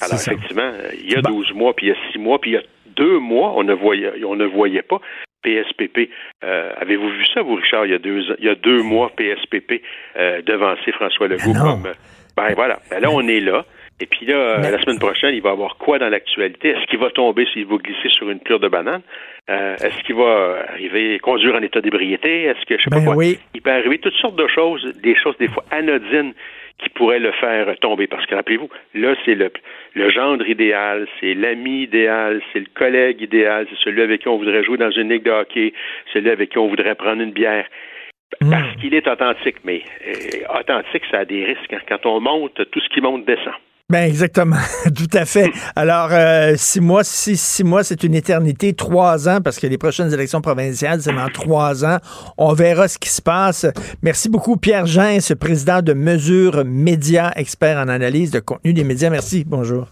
Alors, effectivement, euh, il y a douze mois, puis il y a six mois, puis il y a deux mois, on ne voyait, on ne voyait pas PSPP. Euh, avez-vous vu ça, vous, Richard, il y a deux, il y a deux mois, PSPP euh, devancer François Legault comme... ben voilà. Ben là, on est là. Et puis là, la semaine prochaine, il va avoir quoi dans l'actualité? Est-ce qu'il va tomber s'il va glisser sur une cure de banane? Euh, est-ce qu'il va arriver conduire en état d'ébriété? Est-ce que je sais pas ben quoi? Il peut arriver toutes sortes de choses, des choses des fois anodines qui pourraient le faire tomber. Parce que rappelez-vous, là, c'est le, le gendre idéal, c'est l'ami idéal, c'est le collègue idéal, c'est celui avec qui on voudrait jouer dans une ligue de hockey, celui avec qui on voudrait prendre une bière. Hmm. Parce qu'il est authentique, mais euh, authentique, ça a des risques. Hein. Quand on monte, tout ce qui monte descend. Ben exactement, (laughs) tout à fait. Alors euh, six mois, six, six mois, c'est une éternité. Trois ans, parce que les prochaines élections provinciales, c'est dans trois ans. On verra ce qui se passe. Merci beaucoup, Pierre Jean, ce président de Mesure Média, expert en analyse de contenu des médias. Merci. Bonjour.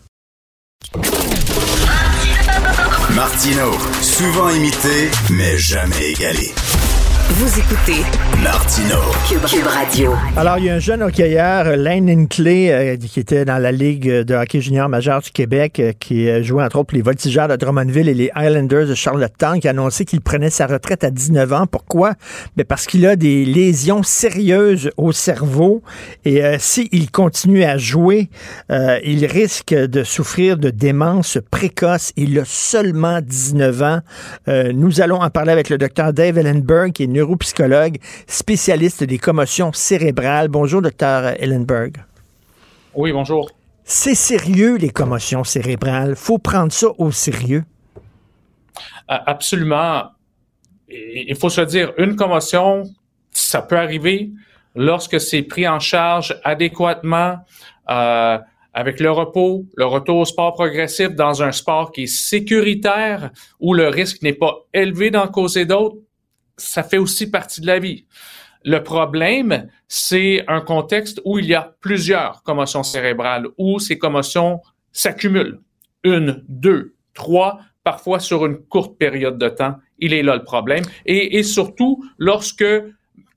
Martino, souvent imité, mais jamais égalé. Vous écoutez Martino. Cube, Radio. Alors, il y a un jeune hockeyeur, Lane Inclay, euh, qui était dans la Ligue de hockey junior majeur du Québec, euh, qui jouait entre autres pour les Voltigeurs de Drummondville et les Highlanders de Charlottetown, qui a annoncé qu'il prenait sa retraite à 19 ans. Pourquoi? Ben parce qu'il a des lésions sérieuses au cerveau et euh, s'il continue à jouer, il risque de souffrir de démence précoce. Il a seulement 19 ans. nous allons en parler avec le docteur Dave Ellenberg, qui est neuropsychologue, spécialiste des commotions cérébrales. Bonjour, docteur Ellenberg. Oui, bonjour. C'est sérieux, les commotions cérébrales? faut prendre ça au sérieux. Absolument. Il faut se dire, une commotion, ça peut arriver lorsque c'est pris en charge adéquatement, euh, avec le repos, le retour au sport progressif dans un sport qui est sécuritaire, où le risque n'est pas élevé d'en causer d'autres, ça fait aussi partie de la vie. Le problème, c'est un contexte où il y a plusieurs commotions cérébrales, où ces commotions s'accumulent. Une, deux, trois, parfois sur une courte période de temps. Il est là le problème. Et, surtout, lorsque,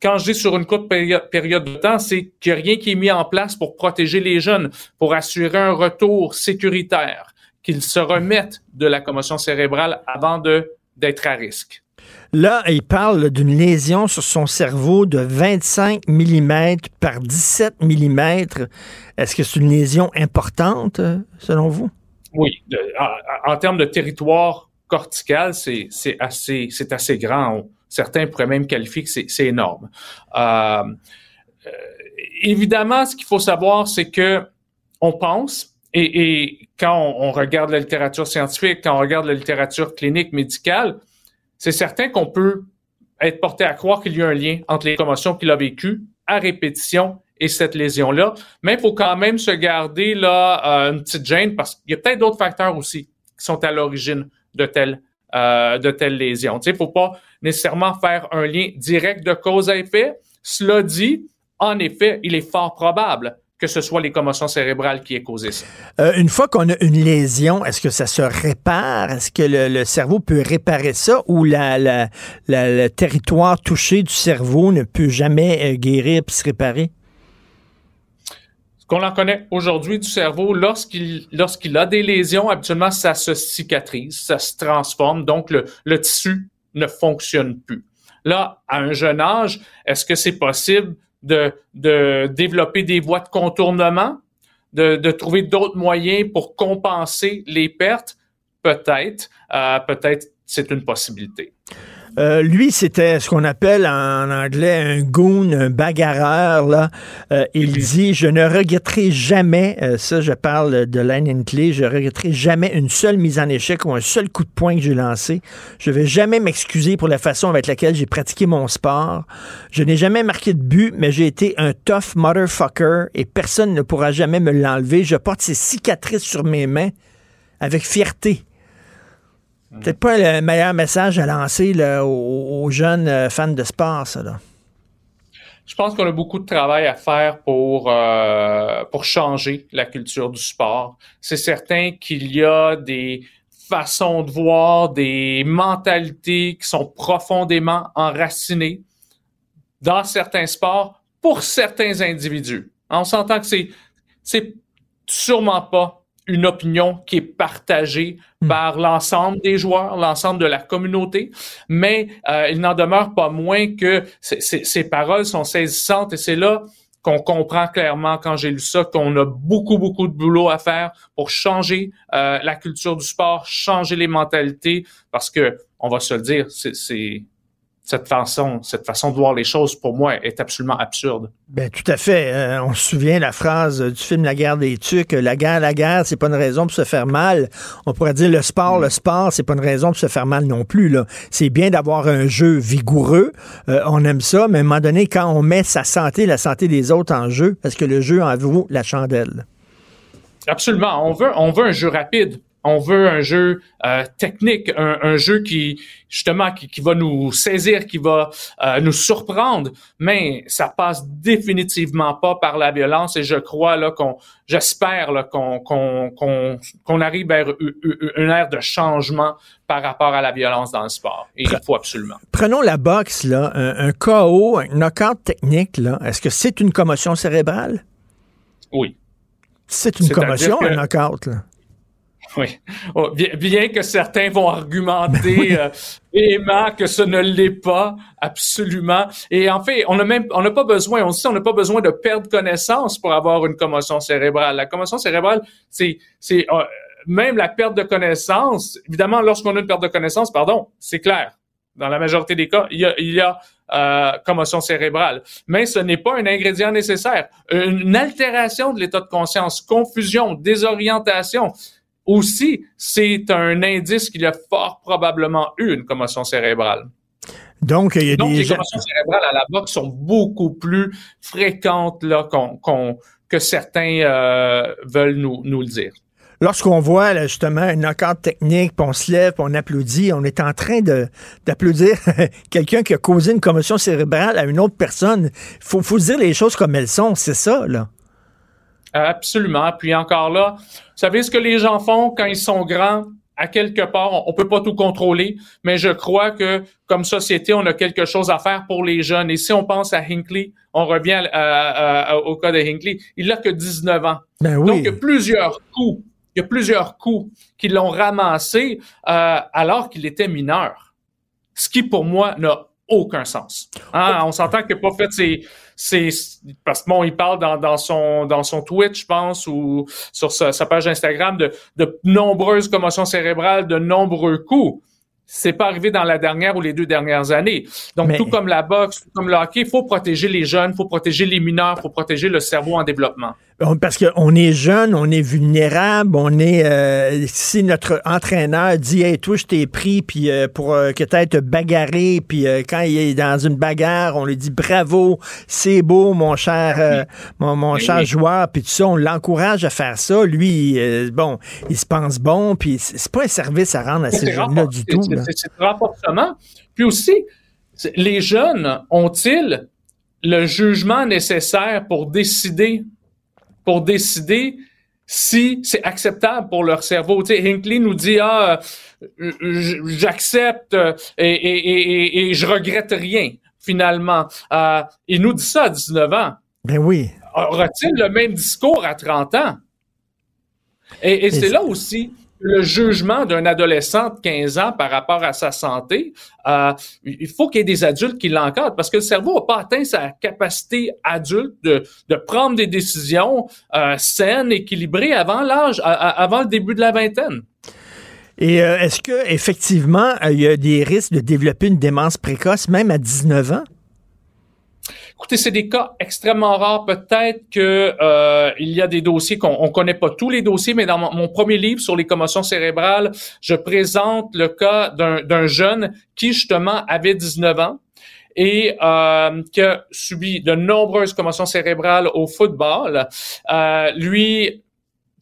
quand dis sur une courte période de temps, c'est qu'il n'y a rien qui est mis en place pour protéger les jeunes, pour assurer un retour sécuritaire, qu'ils se remettent de la commotion cérébrale avant de d'être à risque. Là, il parle d'une lésion sur son cerveau de 25 mm par 17 mm. Est-ce que c'est une lésion importante, selon vous? Oui. En, termes de territoire cortical, c'est assez, grand. Certains pourraient même qualifier que c'est énorme. Euh, euh, évidemment, ce qu'il faut savoir, c'est que on pense, et, quand on, regarde la littérature scientifique, quand on regarde la littérature clinique médicale, c'est certain qu'on peut être porté à croire qu'il y a un lien entre les commotions qu'il a vécues à répétition et cette lésion-là. Mais il faut quand même se garder là euh, une petite gêne parce qu'il y a peut-être d'autres facteurs aussi qui sont à l'origine de telles euh, de lésions. Il ne faut pas nécessairement faire un lien direct de cause à effet. Cela dit, en effet, il est fort probable que ce soit les commotions cérébrales qui aient causé ça. Euh, une fois qu'on a une lésion, est-ce que ça se répare? Est-ce que le, cerveau peut réparer ça ou la, le territoire touché du cerveau ne peut jamais euh, guérir et se réparer? Ce qu'on en connaît aujourd'hui du cerveau, lorsqu'il lorsqu'il a des lésions, habituellement, ça se cicatrise, ça se transforme, donc le, le tissu ne fonctionne plus. Là, à un jeune âge, est-ce que c'est possible de, de développer des voies de contournement, de, de trouver d'autres moyens pour compenser les pertes, peut-être, euh, peut-être c'est une possibilité. Euh, lui, c'était ce qu'on appelle en anglais un goon, un bagarreur. Là. Euh, il dit Je ne regretterai jamais, euh, ça, je parle de Lane Clé, je ne regretterai jamais une seule mise en échec ou un seul coup de poing que j'ai lancé. Je ne vais jamais m'excuser pour la façon avec laquelle j'ai pratiqué mon sport. Je n'ai jamais marqué de but, mais j'ai été un tough motherfucker et personne ne pourra jamais me l'enlever. Je porte ces cicatrices sur mes mains avec fierté. Peut-être pas le meilleur message à lancer aux, jeunes euh, fans de sport, ça. Là. Je pense qu'on a beaucoup de travail à faire pour, euh, pour changer la culture du sport. C'est certain qu'il y a des façons de voir, des mentalités qui sont profondément enracinées dans certains sports pour certains individus. On s'entend que c'est, c'est sûrement pas une opinion qui est partagée hmm. par l'ensemble des joueurs, l'ensemble de la communauté, mais euh, il n'en demeure pas moins que ces paroles sont saisissantes et c'est là qu'on comprend clairement quand j'ai lu ça qu'on a beaucoup beaucoup de boulot à faire pour changer euh, la culture du sport, changer les mentalités parce que on va se le dire, c'est cette façon, cette façon de voir les choses, pour moi, est absolument absurde. Ben, tout à fait. Euh, on se souvient la phrase du film La guerre des tucs. La guerre, la guerre, c'est pas une raison pour se faire mal. On pourrait dire le sport, le sport, c'est pas une raison pour se faire mal non plus. Là. C'est bien d'avoir un jeu vigoureux. Euh, on aime ça, mais à un moment donné, quand on met sa santé, la santé des autres en jeu, parce que le jeu en vaut la chandelle? Absolument. On veut, on veut un jeu rapide. On veut un jeu euh, technique, un, jeu qui justement qui, va nous saisir, qui va euh, nous surprendre, mais ça passe définitivement pas par la violence et je crois là qu'on, j'espère là qu'on qu'on qu'on arrive vers une ère de changement par rapport à la violence dans le sport. Et il faut absolument. Prenons la boxe là, un, un KO, un knockout technique là. Est-ce que c'est une commotion cérébrale? Oui. C'est une commotion, un knockout là. Oui. Oh, bien, que certains vont argumenter euh, que ce ne l'est pas, absolument. Et en fait, on n'a même, on n'a pas besoin, on dit, on n'a pas besoin de perdre connaissance pour avoir une commotion cérébrale. La commotion cérébrale, c'est, c'est euh, même la perte de connaissance. Évidemment, lorsqu'on a une perte de connaissance, pardon, c'est clair. Dans la majorité des cas, il y a, il y a euh, commotion cérébrale. Mais ce n'est pas un ingrédient nécessaire. Une altération de l'état de conscience, confusion, désorientation, aussi, c'est un indice qu'il y a fort probablement eu une commotion cérébrale. Donc, il y a Donc, les commotions cérébrales à la boxe sont beaucoup plus fréquentes là, que certains euh, veulent nous, nous le dire. Lorsqu'on voit justement un knockout technique, puis on se lève, puis on applaudit, on est en train d'applaudir (laughs) quelqu'un qui a causé une commotion cérébrale à une autre personne. Il faut, faut dire les choses comme elles sont, c'est ça, là. Absolument. Puis encore là, vous savez ce que les gens font quand ils sont grands? À quelque part, on, peut pas tout contrôler, mais je crois que comme société, on a quelque chose à faire pour les jeunes. Et si on pense à Hinckley, on revient au cas de Hinckley, il n'a que 19 ans. Ben oui. Donc, il y a plusieurs coups, il y a plusieurs coups qui l'ont ramassé euh, alors qu'il était mineur. Ce qui, pour moi, n'a aucun sens. Hein? On s'entend qu'il n'a pas fait ses, c'est parce que bon, il parle dans, dans son dans son Twitch, je pense, ou sur sa, sa page Instagram de, de nombreuses commotions cérébrales, de nombreux coups. C'est pas arrivé dans la dernière ou les deux dernières années. Donc, tout comme la boxe, tout comme le hockey, il faut protéger les jeunes, il faut protéger les mineurs, il faut protéger le cerveau en développement. Parce qu'on est jeune, on est vulnérable, on est euh, si notre entraîneur dit Hey, toi, je t'ai pris puis euh, pour euh, que tu te bagarré, puis quand il est dans une bagarre, on lui dit bravo, c'est beau, mon cher mon, mon cher joueur, puis tout ça, on l'encourage à faire ça. Lui, bon, il se pense bon, puis c'est pas un service à rendre à ces jeunes-là du tout. C'est renforcement. Puis aussi, les jeunes ont-ils le jugement nécessaire pour décider pour décider si c'est acceptable pour leur cerveau. Tu sais, Hinckley nous dit ah j'accepte et, et, et, je regrette rien finalement. Euh, il nous dit ça à 19 ans. Ben oui. Aura-t-il le même discours à 30 ans? Et, c'est là aussi le jugement d'un adolescent de 15 ans par rapport à sa santé, euh, il faut qu'il y ait des adultes qui l'encadrent parce que le cerveau n'a pas atteint sa capacité adulte de, de prendre des décisions euh, saines, équilibrées avant l'âge, avant le début de la vingtaine. Et euh, est-ce que effectivement il y a des risques de développer une démence précoce même à 19 ans? Écoutez, c'est des cas extrêmement rares. Peut-être que euh, il y a des dossiers qu'on on connaît pas tous les dossiers, mais dans mon, premier livre sur les commotions cérébrales, je présente le cas d'un jeune qui justement avait 19 ans et euh, qui a subi de nombreuses commotions cérébrales au football. Euh, lui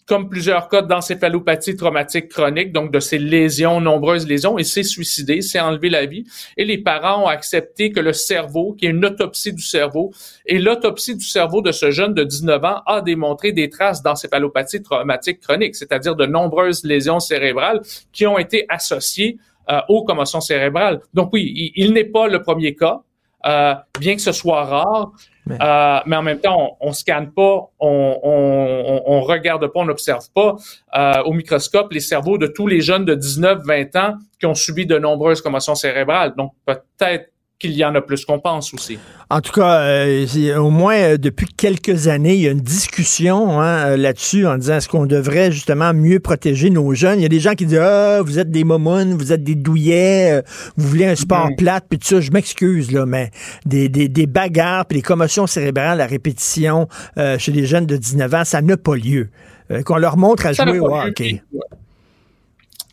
comme plusieurs cas d'encéphalopathie traumatique chronique, donc de ces lésions, nombreuses lésions, et s'est suicidé, s'est enlevé la vie. Et les parents ont accepté que le cerveau, qui est une autopsie du cerveau, et l'autopsie du cerveau de ce jeune de 19 ans a démontré des traces d'encéphalopathie traumatique chronique, c'est-à-dire de nombreuses lésions cérébrales qui ont été associées euh, aux commotions cérébrales. Donc oui, il n'est pas le premier cas. Euh, bien que ce soit rare, euh, mais en même temps, on, on scanne pas, on, on, on regarde pas, on n'observe pas euh, au microscope les cerveaux de tous les jeunes de 19-20 ans qui ont subi de nombreuses commotions cérébrales. Donc peut-être qu'il y en a plus qu'on pense aussi. En tout cas, euh, au moins euh, depuis quelques années, il y a une discussion hein, euh, là-dessus en disant est-ce qu'on devrait justement mieux protéger nos jeunes? Il y a des gens qui disent ah vous êtes des momounes, vous êtes des douillets, vous voulez un sport mm-hmm. plate puis tout ça. Je m'excuse là, mais des, des, des bagarres puis des commotions cérébrales à répétition chez les jeunes de 19 ans, ça n'a pas lieu. Qu'on leur montre à jouer au hockey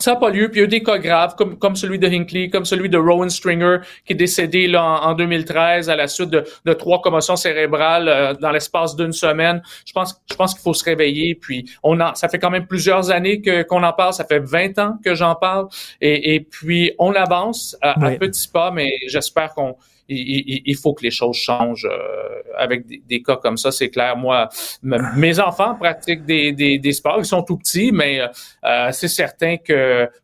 ça n'a pas lieu. Puis il y a eu des cas graves, comme, comme celui de Hinckley, comme celui de Rowan Stringer, qui est décédé là, en, 2013 à la suite de, de trois commotions cérébrales euh, dans l'espace d'une semaine. Je pense, je pense qu'il faut se réveiller. Puis on a, ça fait quand même plusieurs années que qu'on en parle. Ça fait 20 ans que j'en parle. Et, et puis on avance à, à petits pas, mais j'espère qu'on il, faut que les choses changent euh, avec des, cas comme ça, c'est clair. Moi, mes enfants pratiquent des, des, sports, ils sont tout petits, mais euh, c'est certain que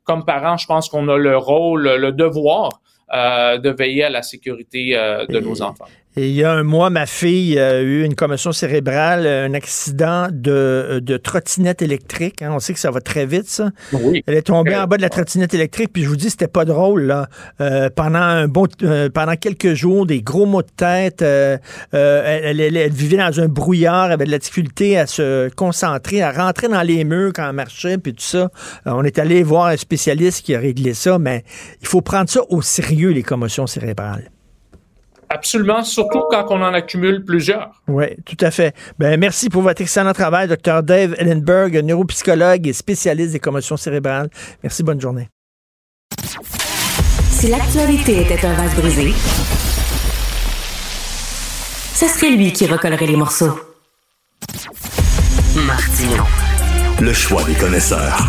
comme parents, je pense qu'on a le rôle, le devoir euh, de veiller à la sécurité de nos enfants. Et il y a un mois, ma fille a eu une commotion cérébrale, un accident de, de trottinette électrique. Hein. On sait que ça va très vite, ça. Elle est tombée en bas de la trottinette électrique, puis je vous dis, c'était pas drôle. Là. Euh, pendant un bon, euh, pendant quelques jours, des gros maux de tête. Euh, elle, elle, vivait dans un brouillard, elle avait de la difficulté à se concentrer, à rentrer dans les murs quand elle marchait, puis tout ça. on est allé voir un spécialiste qui a réglé ça, mais il faut prendre ça au sérieux, les commotions cérébrales. Absolument, surtout quand on en accumule plusieurs. Oui, tout à fait. Ben, merci pour votre excellent travail, Dr. Dave Ellenberg, neuropsychologue et spécialiste des commotions cérébrales. Merci, bonne journée. Si l'actualité était un vase brisé, ce serait lui qui recollerait les morceaux. Martino. Le choix des connaisseurs.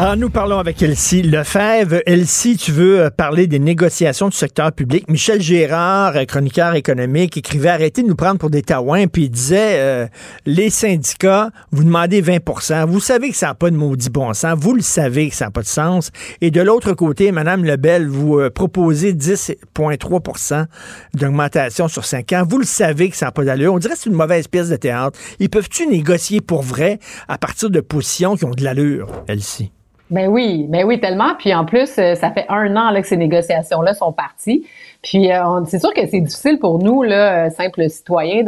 Alors, nous parlons avec Elsie Lefebvre. Elsie, tu veux euh, parler des négociations du secteur public. Michel Gérard, euh, chroniqueur économique, écrivait arrêtez de nous prendre pour des taouins, puis il disait euh, les syndicats, vous demandez 20% Vous savez que ça n'a pas de maudit bon sens. Vous le savez que ça n'a pas de sens. Et de l'autre côté, Mme Lebel, vous proposez 10,3% d'augmentation sur 5 ans. Vous le savez que ça n'a pas d'allure. On dirait que c'est une mauvaise pièce de théâtre. Ils peuvent-tu négocier pour vrai à partir de positions qui ont de l'allure, Elsie? Ben oui, ben oui, tellement. Puis en plus, euh, ça fait un an là, que ces négociations-là sont parties. Puis euh, c'est sûr que c'est difficile pour nous, là, euh, simples citoyens,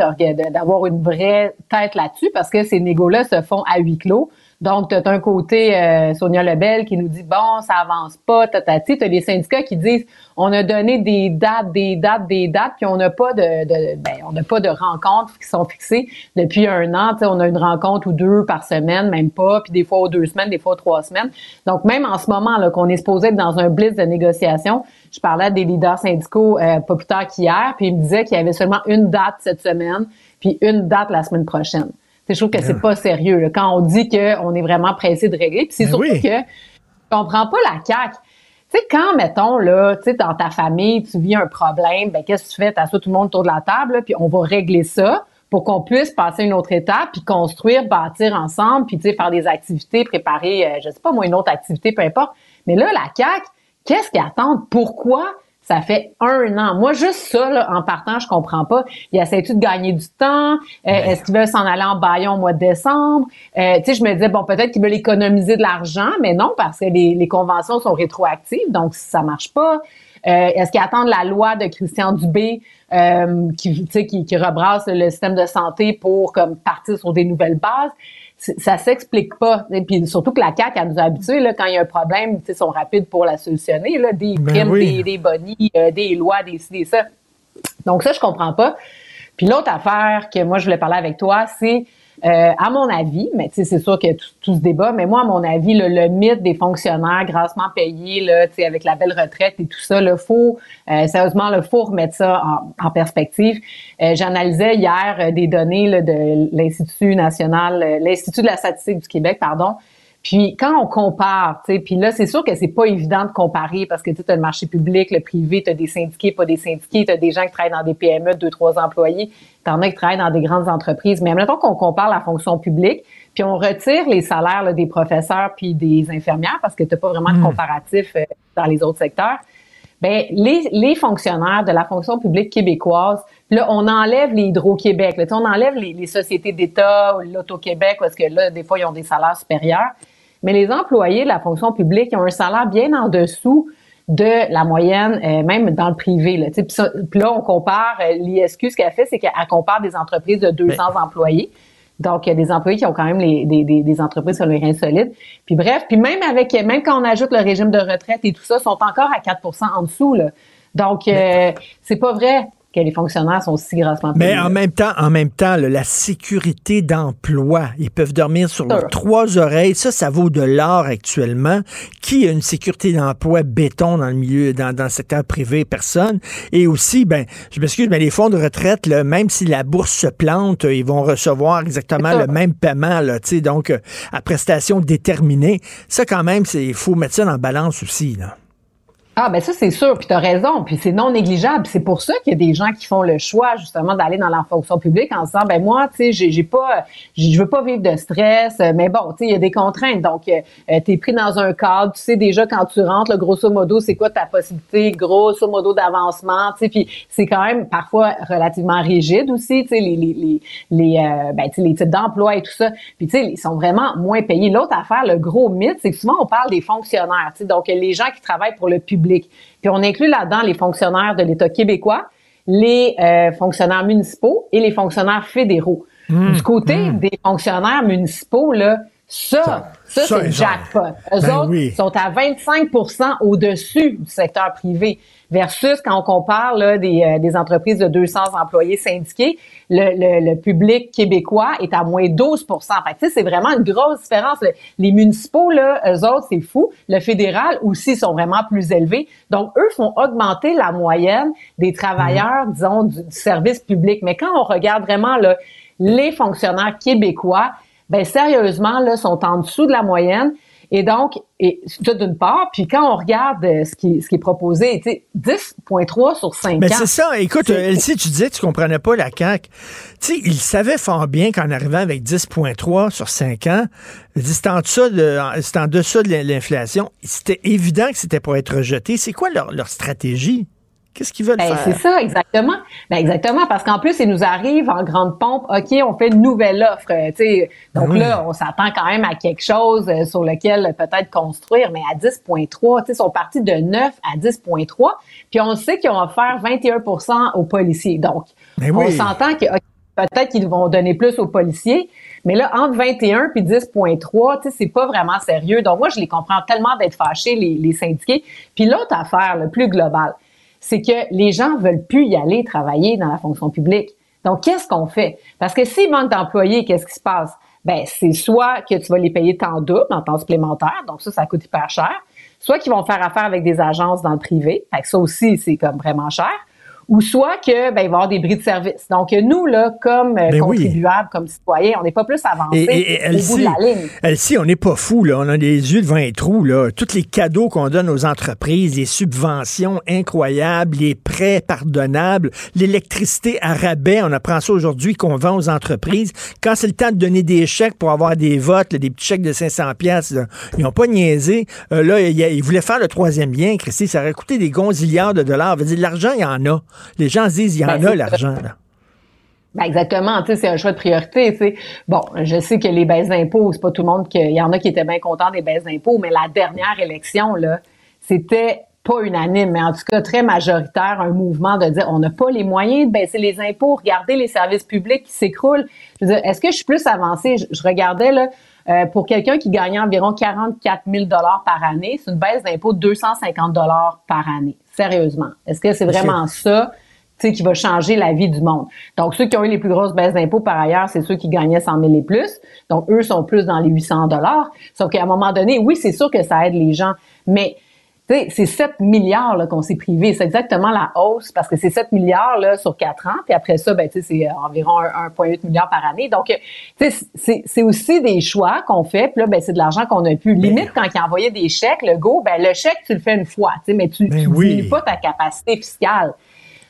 d'avoir une vraie tête là-dessus parce que ces négos-là se font à huis clos. Donc, tu as un côté euh, Sonia Lebel qui nous dit bon, ça avance pas, tatati. Tu as des syndicats qui disent on a donné des dates, des dates, des dates, puis on n'a pas de, de ben, on n'a pas de rencontres qui sont fixées depuis un an. On a une rencontre ou deux par semaine, même pas, puis des fois aux deux semaines, des fois aux trois semaines. Donc, même en ce moment là qu'on est supposé être dans un blitz de négociation, je parlais à des leaders syndicaux euh, pas plus tard qu'hier, puis ils me disaient qu'il y avait seulement une date cette semaine, puis une date la semaine prochaine. Je trouve que c'est pas sérieux. Quand on dit qu'on est vraiment pressé de régler, puis c'est ben surtout que je comprends pas la CAQ. Tu sais, quand, mettons, là, tu sais, dans ta famille, tu vis un problème, ben, qu'est-ce que tu fais? T'assois tout le monde autour de la table, puis on va régler ça pour qu'on puisse passer une autre étape, puis construire, bâtir ensemble, puis, tu sais, faire des activités, préparer, euh, je sais pas moi, une autre activité, peu importe. Mais là, la CAQ, qu'est-ce qu'ils attendent? Pourquoi? Ça fait un an. Moi, juste ça, là, en partant, je comprends pas. Il essaie-tu de gagner du temps? Euh, est-ce qu'ils veulent s'en aller en baillon au mois de décembre? Euh, tu sais, je me disais, bon, peut-être qu'ils veulent économiser de l'argent, mais non, parce que les, les conventions sont rétroactives, donc ça marche pas. Euh, est-ce qu'ils attendent la loi de Christian Dubé qui, qui, qui rebrasse le système de santé pour comme partir sur des nouvelles bases? Ça s'explique pas. Et puis surtout que la CAQ, a nous a habitués, là, quand il y a un problème, ils sont rapides pour la solutionner, là, des ben primes, des, des bonnies, euh, des lois, des des ça. Donc ça, je comprends pas. Puis l'autre affaire que moi, je voulais parler avec toi, c'est euh, à mon avis, mais c'est sûr qu'il y a tout, ce débat, mais moi, à mon avis, le, mythe des fonctionnaires grassement payés, là, avec la belle retraite et tout ça, le faut, euh, sérieusement, le faut remettre ça en, perspective. Euh, j'analysais hier des données de l'Institut national, l'Institut de la statistique du Québec, pardon, puis quand on compare, tu sais, puis là, c'est sûr que c'est pas évident de comparer parce que tu as le marché public, le privé, tu as des syndiqués, pas des syndiqués, tu as des gens qui travaillent dans des PME, deux, trois employés, tu en as qui travaillent dans des grandes entreprises. Mais temps qu'on compare la fonction publique, puis on retire les salaires des professeurs puis des infirmières parce que tu pas vraiment de hmm. comparatif euh, dans les autres secteurs. Ben les, les fonctionnaires de la fonction publique québécoise, là, on enlève les Hydro-Québec, là, on enlève les, les sociétés d'État, l'Auto-Québec, parce que là, des fois, ils ont des salaires supérieurs. Mais les employés de la fonction publique ont un salaire bien en dessous de la moyenne, euh, même dans le privé. Là, puis, là, on compare, euh, l'ISQ, ce qu'elle fait, c'est qu'elle compare des entreprises de 200 employés. Donc, il y a des employés qui ont quand même les, des, des, entreprises sur les reins solides. Puis bref, puis même avec, même quand on ajoute le régime de retraite et tout ça, sont encore à 4% en dessous. Là. Donc, euh, c'est pas vrai. Que les fonctionnaires sont si grassement payés. Mais en même temps, en même temps, la sécurité d'emploi, ils peuvent dormir sur leurs trois oreilles. Ça, ça vaut de l'or actuellement. Qui a une sécurité d'emploi béton dans le milieu, dans, dans le secteur privé? Personne. Et aussi, ben, je m'excuse, mais les fonds de retraite, là, même si la bourse se plante, ils vont recevoir exactement le même paiement, là, donc euh, à prestation déterminée. Ça, quand même, il faut mettre ça en balance aussi. Là. Ah ben ça c'est sûr, puis tu as raison, puis c'est non négligeable. C'est pour ça qu'il y a des gens qui font le choix justement d'aller dans la fonction publique en disant ben moi tu sais j'ai pas je veux pas vivre de stress, mais bon, tu sais il y a des contraintes. Donc euh, euh, tu es pris dans un cadre, tu sais déjà quand tu rentres, le grosso modo, c'est quoi ta possibilité grosso modo d'avancement, tu sais puis c'est quand même parfois relativement rigide aussi, tu sais les les les les euh, ben, les types d'emploi et tout ça. Puis tu sais ils sont vraiment moins payés. L'autre affaire, le gros mythe, c'est que souvent on parle des fonctionnaires, tu sais donc les gens qui travaillent pour le public puis on inclut là-dedans les fonctionnaires de l'État québécois, les euh, fonctionnaires municipaux et les fonctionnaires fédéraux. Mmh. du côté mmh. des fonctionnaires municipaux, là, ça, ça, c'est jackpot. Eux ben autres sont à 25% au-dessus du secteur privé versus quand on compare là, des, euh, des entreprises de 200 employés syndiqués, le, le, public québécois est à moins 12% Fait c'est vraiment une grosse différence. Les municipaux, là, eux autres, c'est fou. Le fédéral aussi sont vraiment plus élevés. Donc, eux font augmenter la moyenne des travailleurs, mmh. disons, du, service public. Mais quand on regarde vraiment là, les fonctionnaires québécois, ben sérieusement, là, sont en dessous de la moyenne. Et donc, et ça d'une part, puis quand on regarde euh, ce qui, ce qui est proposé, tu sais, 10,3 sur 5 Mais c'est ça. Écoute, Elsie, tu disais que tu comprenais pas la CAQ. Tu sais, il savait fort bien qu'en arrivant avec 10,3 sur 5 ans, c'est en, deçà de, en deçà de l'inflation. C'était évident que c'était pour être rejeté. C'est quoi leur, leur stratégie? Qu'est-ce qu'ils veulent ben, faire? C'est ça, exactement. Ben, exactement, parce qu'en plus, il nous arrive en grande pompe, OK, on fait une nouvelle offre. Euh, donc là, on s'attend quand même à quelque chose euh, sur lequel peut-être construire, mais à 10,3, ils sont partis de 9 à 10,3, puis on sait qu'ils vont faire 21% aux policiers. Donc, ben on s'entend que peut-être qu'ils vont donner plus aux policiers, mais là, entre 21 puis 10,3, c'est pas vraiment sérieux. Donc, moi, je les comprends tellement d'être fâchés, les, les syndiqués. Puis l'autre affaire, le plus global, c'est que les gens veulent plus y aller travailler dans la fonction publique. Donc, qu'est-ce qu'on fait? Parce que s'il manque d'employés, qu'est-ce qui se passe? Ben, c'est soit que tu vas les payer temps double, en temps supplémentaire, donc ça, ça coûte hyper cher. Soit qu'ils vont faire affaire avec des agences dans le privé, fait que ça aussi, c'est comme vraiment cher ou soit que ben, il va y avoir des bris de service. Donc nous là, comme euh, ben contribuables, comme citoyens, on n'est pas plus avancés au bout de la ligne. Elsie, on n'est pas fou là, on a des yeux devant les trous là. Tous les cadeaux qu'on donne aux entreprises, les subventions incroyables, les prêts pardonnables, l'électricité à rabais, on apprend ça aujourd'hui qu'on vend aux entreprises. Quand c'est le temps de donner des chèques pour avoir des votes, des petits chèques de 500 pièces, ils n'ont pas niaisé. Euh, là, ils voulaient faire le troisième lien, Christy, ça aurait coûté des gonzillards de dollars. L'argent, il y en a. Les gens se disent, il y en ben, a l'argent. Là. Ben exactement, tu sais, c'est un choix de priorité. Tu sais. Bon, je sais que les baisses d'impôts, c'est pas tout le monde qu'il y en a qui étaient bien contents des baisses d'impôts, mais la dernière élection, là, c'était pas unanime, mais en tout cas très majoritaire, un mouvement de dire on n'a pas les moyens de baisser les impôts, regardez les services publics qui s'écroulent. Je veux dire, est-ce que je suis plus avancée? Je, regardais là, euh, pour quelqu'un qui gagnait environ 44 000 dollars par année, c'est une baisse d'impôt de 250 dollars par année. Sérieusement, est-ce que c'est vraiment ça? qui va changer la vie du monde? Donc, ceux qui ont eu les plus grosses baisses d'impôts, par ailleurs, c'est ceux qui gagnaient 100 000 et plus. Donc, eux sont plus dans les 800 dollars. Sauf qu'à un moment donné, oui, c'est sûr que ça aide les gens, mais c'est 7 milliards qu'on s'est privé. C'est exactement la hausse parce que c'est 7 milliards là, sur 4 ans. Puis après ça, ben, c'est environ 1,8 milliard par année. Donc, c'est aussi des choix qu'on fait. Puis là, ben, c'est de l'argent qu'on a pu. Limite, quand il envoyait des chèques, le go, ben, le chèque, tu le fais une fois, mais tu ne ben pas ta capacité fiscale.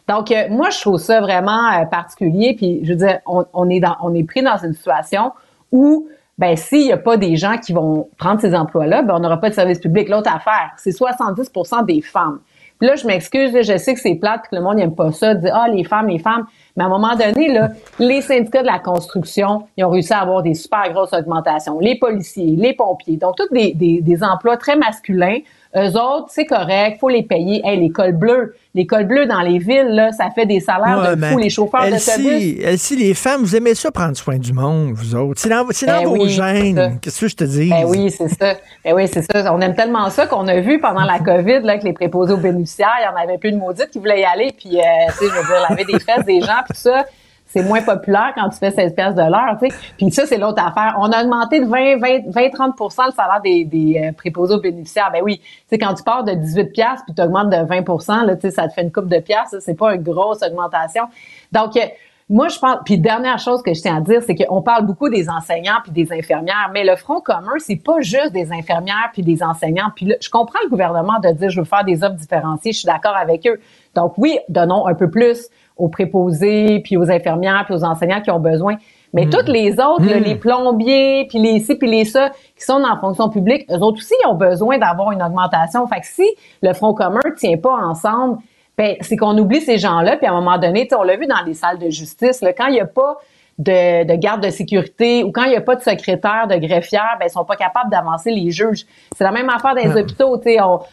Donc, euh, moi, je trouve ça vraiment euh, particulier. Puis, je veux dire, on, on, est dans, on est pris dans une situation où ben s'il n'y a pas des gens qui vont prendre ces emplois-là, ben on n'aura pas de service public. L'autre affaire, c'est 70% des femmes. Là, je m'excuse, je sais que c'est plate, que le monde n'aime pas ça, de dire ah les femmes, les femmes. Mais à un moment donné, là, les syndicats de la construction, ils ont réussi à avoir des super grosses augmentations. Les policiers, les pompiers, donc tous des, des, des emplois très masculins eux autres, c'est correct, faut les payer. Hey, bleus, les cols bleus dans les villes, là, ça fait des salaires de fou. Les chauffeurs d'autobus. Si les femmes, vous aimez ça prendre soin du monde, vous autres? C'est dans, dans ben vos gènes. Qu'est-ce que je te dis? Ben oui, c'est ça. Ben oui, c'est ça. On aime tellement ça qu'on a vu pendant la COVID, là, que les préposés aux bénéficiaires, il y en avait plus de maudites qui voulaient y aller, puis, euh, tu sais, je veux dire, laver des fesses des gens, puis tout ça c'est moins populaire quand tu fais 16 pièces de l'heure, tu sais. Puis ça, c'est l'autre affaire. On a augmenté de 20, 20, 20 30% le salaire des, des euh, préposés aux bénéficiaires. Ben oui, tu sais, quand tu pars de 18 pièces puis tu augmentes de 20 là, tu sais, ça te fait une coupe de pièces. C'est pas une grosse augmentation. Donc, euh, moi, je pense. Puis dernière chose que je tiens à dire, c'est qu'on parle beaucoup des enseignants puis des infirmières, mais le front commun, c'est pas juste des infirmières puis des enseignants. Puis je comprends le gouvernement de dire je veux faire des offres différenciées. Je suis d'accord avec eux. Donc oui, donnons un peu plus aux préposés, puis aux infirmières, puis aux enseignants qui ont besoin. Mais hmm. toutes les autres, hmm. les plombiers, puis les ci, puis les ça, qui sont dans la fonction publique, eux autres aussi ont besoin d'avoir une augmentation. Fait que si le Front commun tient pas ensemble, ben, c'est qu'on oublie ces gens-là, puis à un moment donné, on l'a vu dans les salles de justice, là, quand il n'y a pas de, garde de sécurité ou quand il n'y a pas de secrétaire, de greffière, ben, ils sont pas capables d'avancer les juges. C'est la même affaire dans les hôpitaux.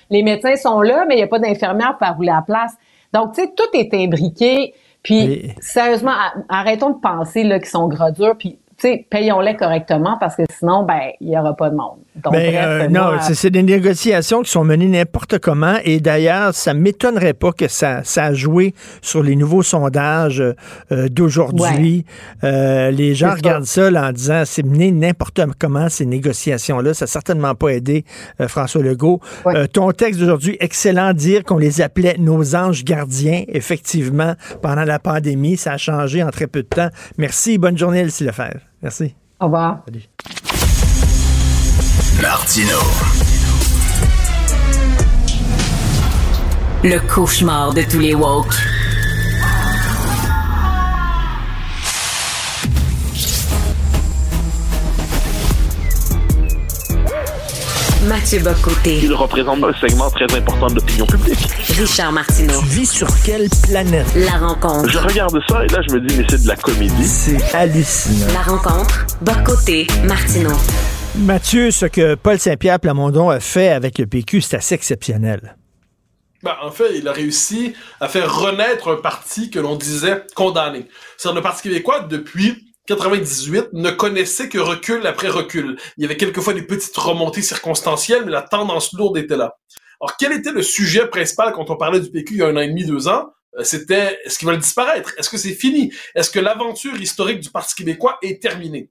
les médecins sont là, mais il n'y a pas d'infirmière pour rouler à la place. Donc, tu sais, tout est imbriqué. Puis, sérieusement, arrêtons de penser là qu'ils sont gros durs. Puis, payons-les correctement parce que sinon, ben, il n'y aura pas de monde. Donc, ben, euh, non, c'est des négociations qui sont menées n'importe comment. Et d'ailleurs, ça m'étonnerait pas que ça, ça a joué sur les nouveaux sondages euh, d'aujourd'hui. Euh, les gens regardent ça, en disant c'est mené n'importe comment ces négociations-là. Ça n'a certainement pas aidé François Legault. ton texte d'aujourd'hui, excellent, dire qu'on les appelait nos anges gardiens. Effectivement, pendant la pandémie, ça a changé en très peu de temps. Merci. Bonne journée, Elsie Lefebvre. Merci. Au revoir. Martino. Le cauchemar de tous les woke. Mathieu Bocoté. Il représente un segment très important de l'opinion publique. Richard Martineau. Tu vis sur quelle planète? La rencontre. Je regarde ça et là, je me dis, mais c'est de la comédie. C'est hallucinant. La rencontre. Bocoté. Martineau. Mathieu, ce que Paul Saint-Pierre Plamondon a fait avec le PQ, c'est assez exceptionnel. Ben, en fait, il a réussi à faire renaître un parti que l'on disait condamné. C'est le Parti québécois, depuis 98 ne connaissait que recul après recul. Il y avait quelquefois des petites remontées circonstancielles, mais la tendance lourde était là. Alors, quel était le sujet principal quand on parlait du PQ il y a un an et demi, deux ans? Euh, c'était, est-ce qu'il va disparaître? Est-ce que c'est fini? Est-ce que l'aventure historique du Parti québécois est terminée?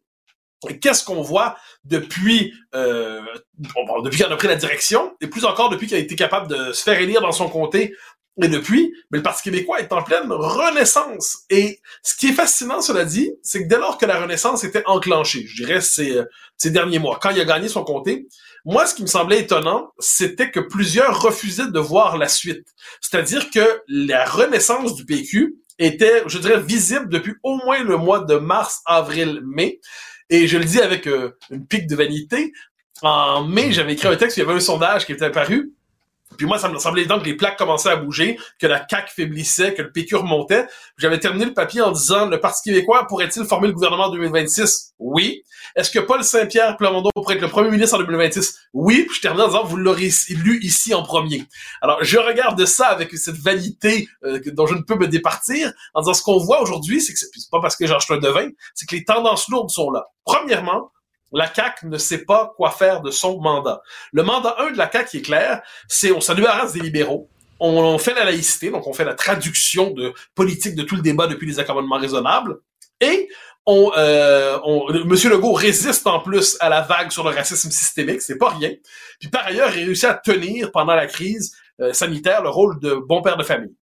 Et qu'est-ce qu'on voit depuis, euh, depuis qu'il a pris la direction, et plus encore depuis qu'il a été capable de se faire élire dans son comté et depuis, mais le Parti québécois est en pleine renaissance. Et ce qui est fascinant, cela dit, c'est que dès lors que la renaissance était enclenchée, je dirais ces, ces derniers mois, quand il a gagné son comté, moi, ce qui me semblait étonnant, c'était que plusieurs refusaient de voir la suite. C'est-à-dire que la renaissance du PQ était, je dirais, visible depuis au moins le mois de mars, avril, mai. Et je le dis avec euh, une pique de vanité. En mai, j'avais écrit un texte, il y avait un sondage qui était apparu puis moi, ça me semblait évident que les plaques commençaient à bouger, que la CAQ faiblissait, que le PQ remontait. J'avais terminé le papier en disant, le Parti québécois pourrait-il former le gouvernement en 2026? Oui. Est-ce que Paul Saint-Pierre Plamondon pourrait être le premier ministre en 2026? Oui. Puis je termine en disant, vous l'aurez lu ici en premier. Alors, je regarde ça avec cette vanité euh, dont je ne peux me départir, en disant, ce qu'on voit aujourd'hui, c'est que c'est pas parce que j'en un devin, c'est que les tendances lourdes sont là. Premièrement, la CAQ ne sait pas quoi faire de son mandat. Le mandat 1 de la CAQ est clair, c'est on s'adoubarrasse des libéraux, on, fait la laïcité, donc on fait la traduction de politique de tout le débat depuis les accommodements raisonnables, et on, euh, on, Legault résiste en plus à la vague sur le racisme systémique, c'est pas rien. Puis par ailleurs, il réussit à tenir pendant la crise euh, sanitaire le rôle de bon père de famille.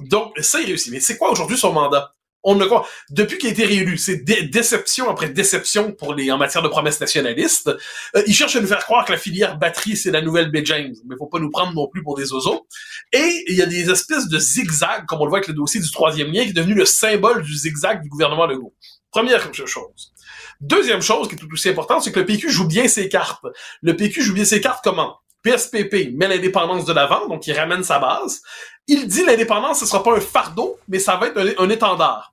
Donc ça, il réussit. Mais c'est quoi aujourd'hui son mandat? On ne croit. Depuis qu'il a été réélu, c'est déception après déception pour les en matière de promesses nationalistes. Euh, il cherche à nous faire croire que la filière batterie c'est la nouvelle B. James, mais faut pas nous prendre non plus pour des oiseaux. Et il y a des espèces de zigzags, comme on le voit avec le dossier du troisième lien, qui est devenu le symbole du zigzag du gouvernement Legault. Première chose. Deuxième chose qui est tout aussi importante, c'est que le PQ joue bien ses cartes. Le PQ joue bien ses cartes comment? PSPP met l'indépendance de l'avant, donc il ramène sa base. Il dit l'indépendance, ce sera pas un fardeau, mais ça va être un, étendard.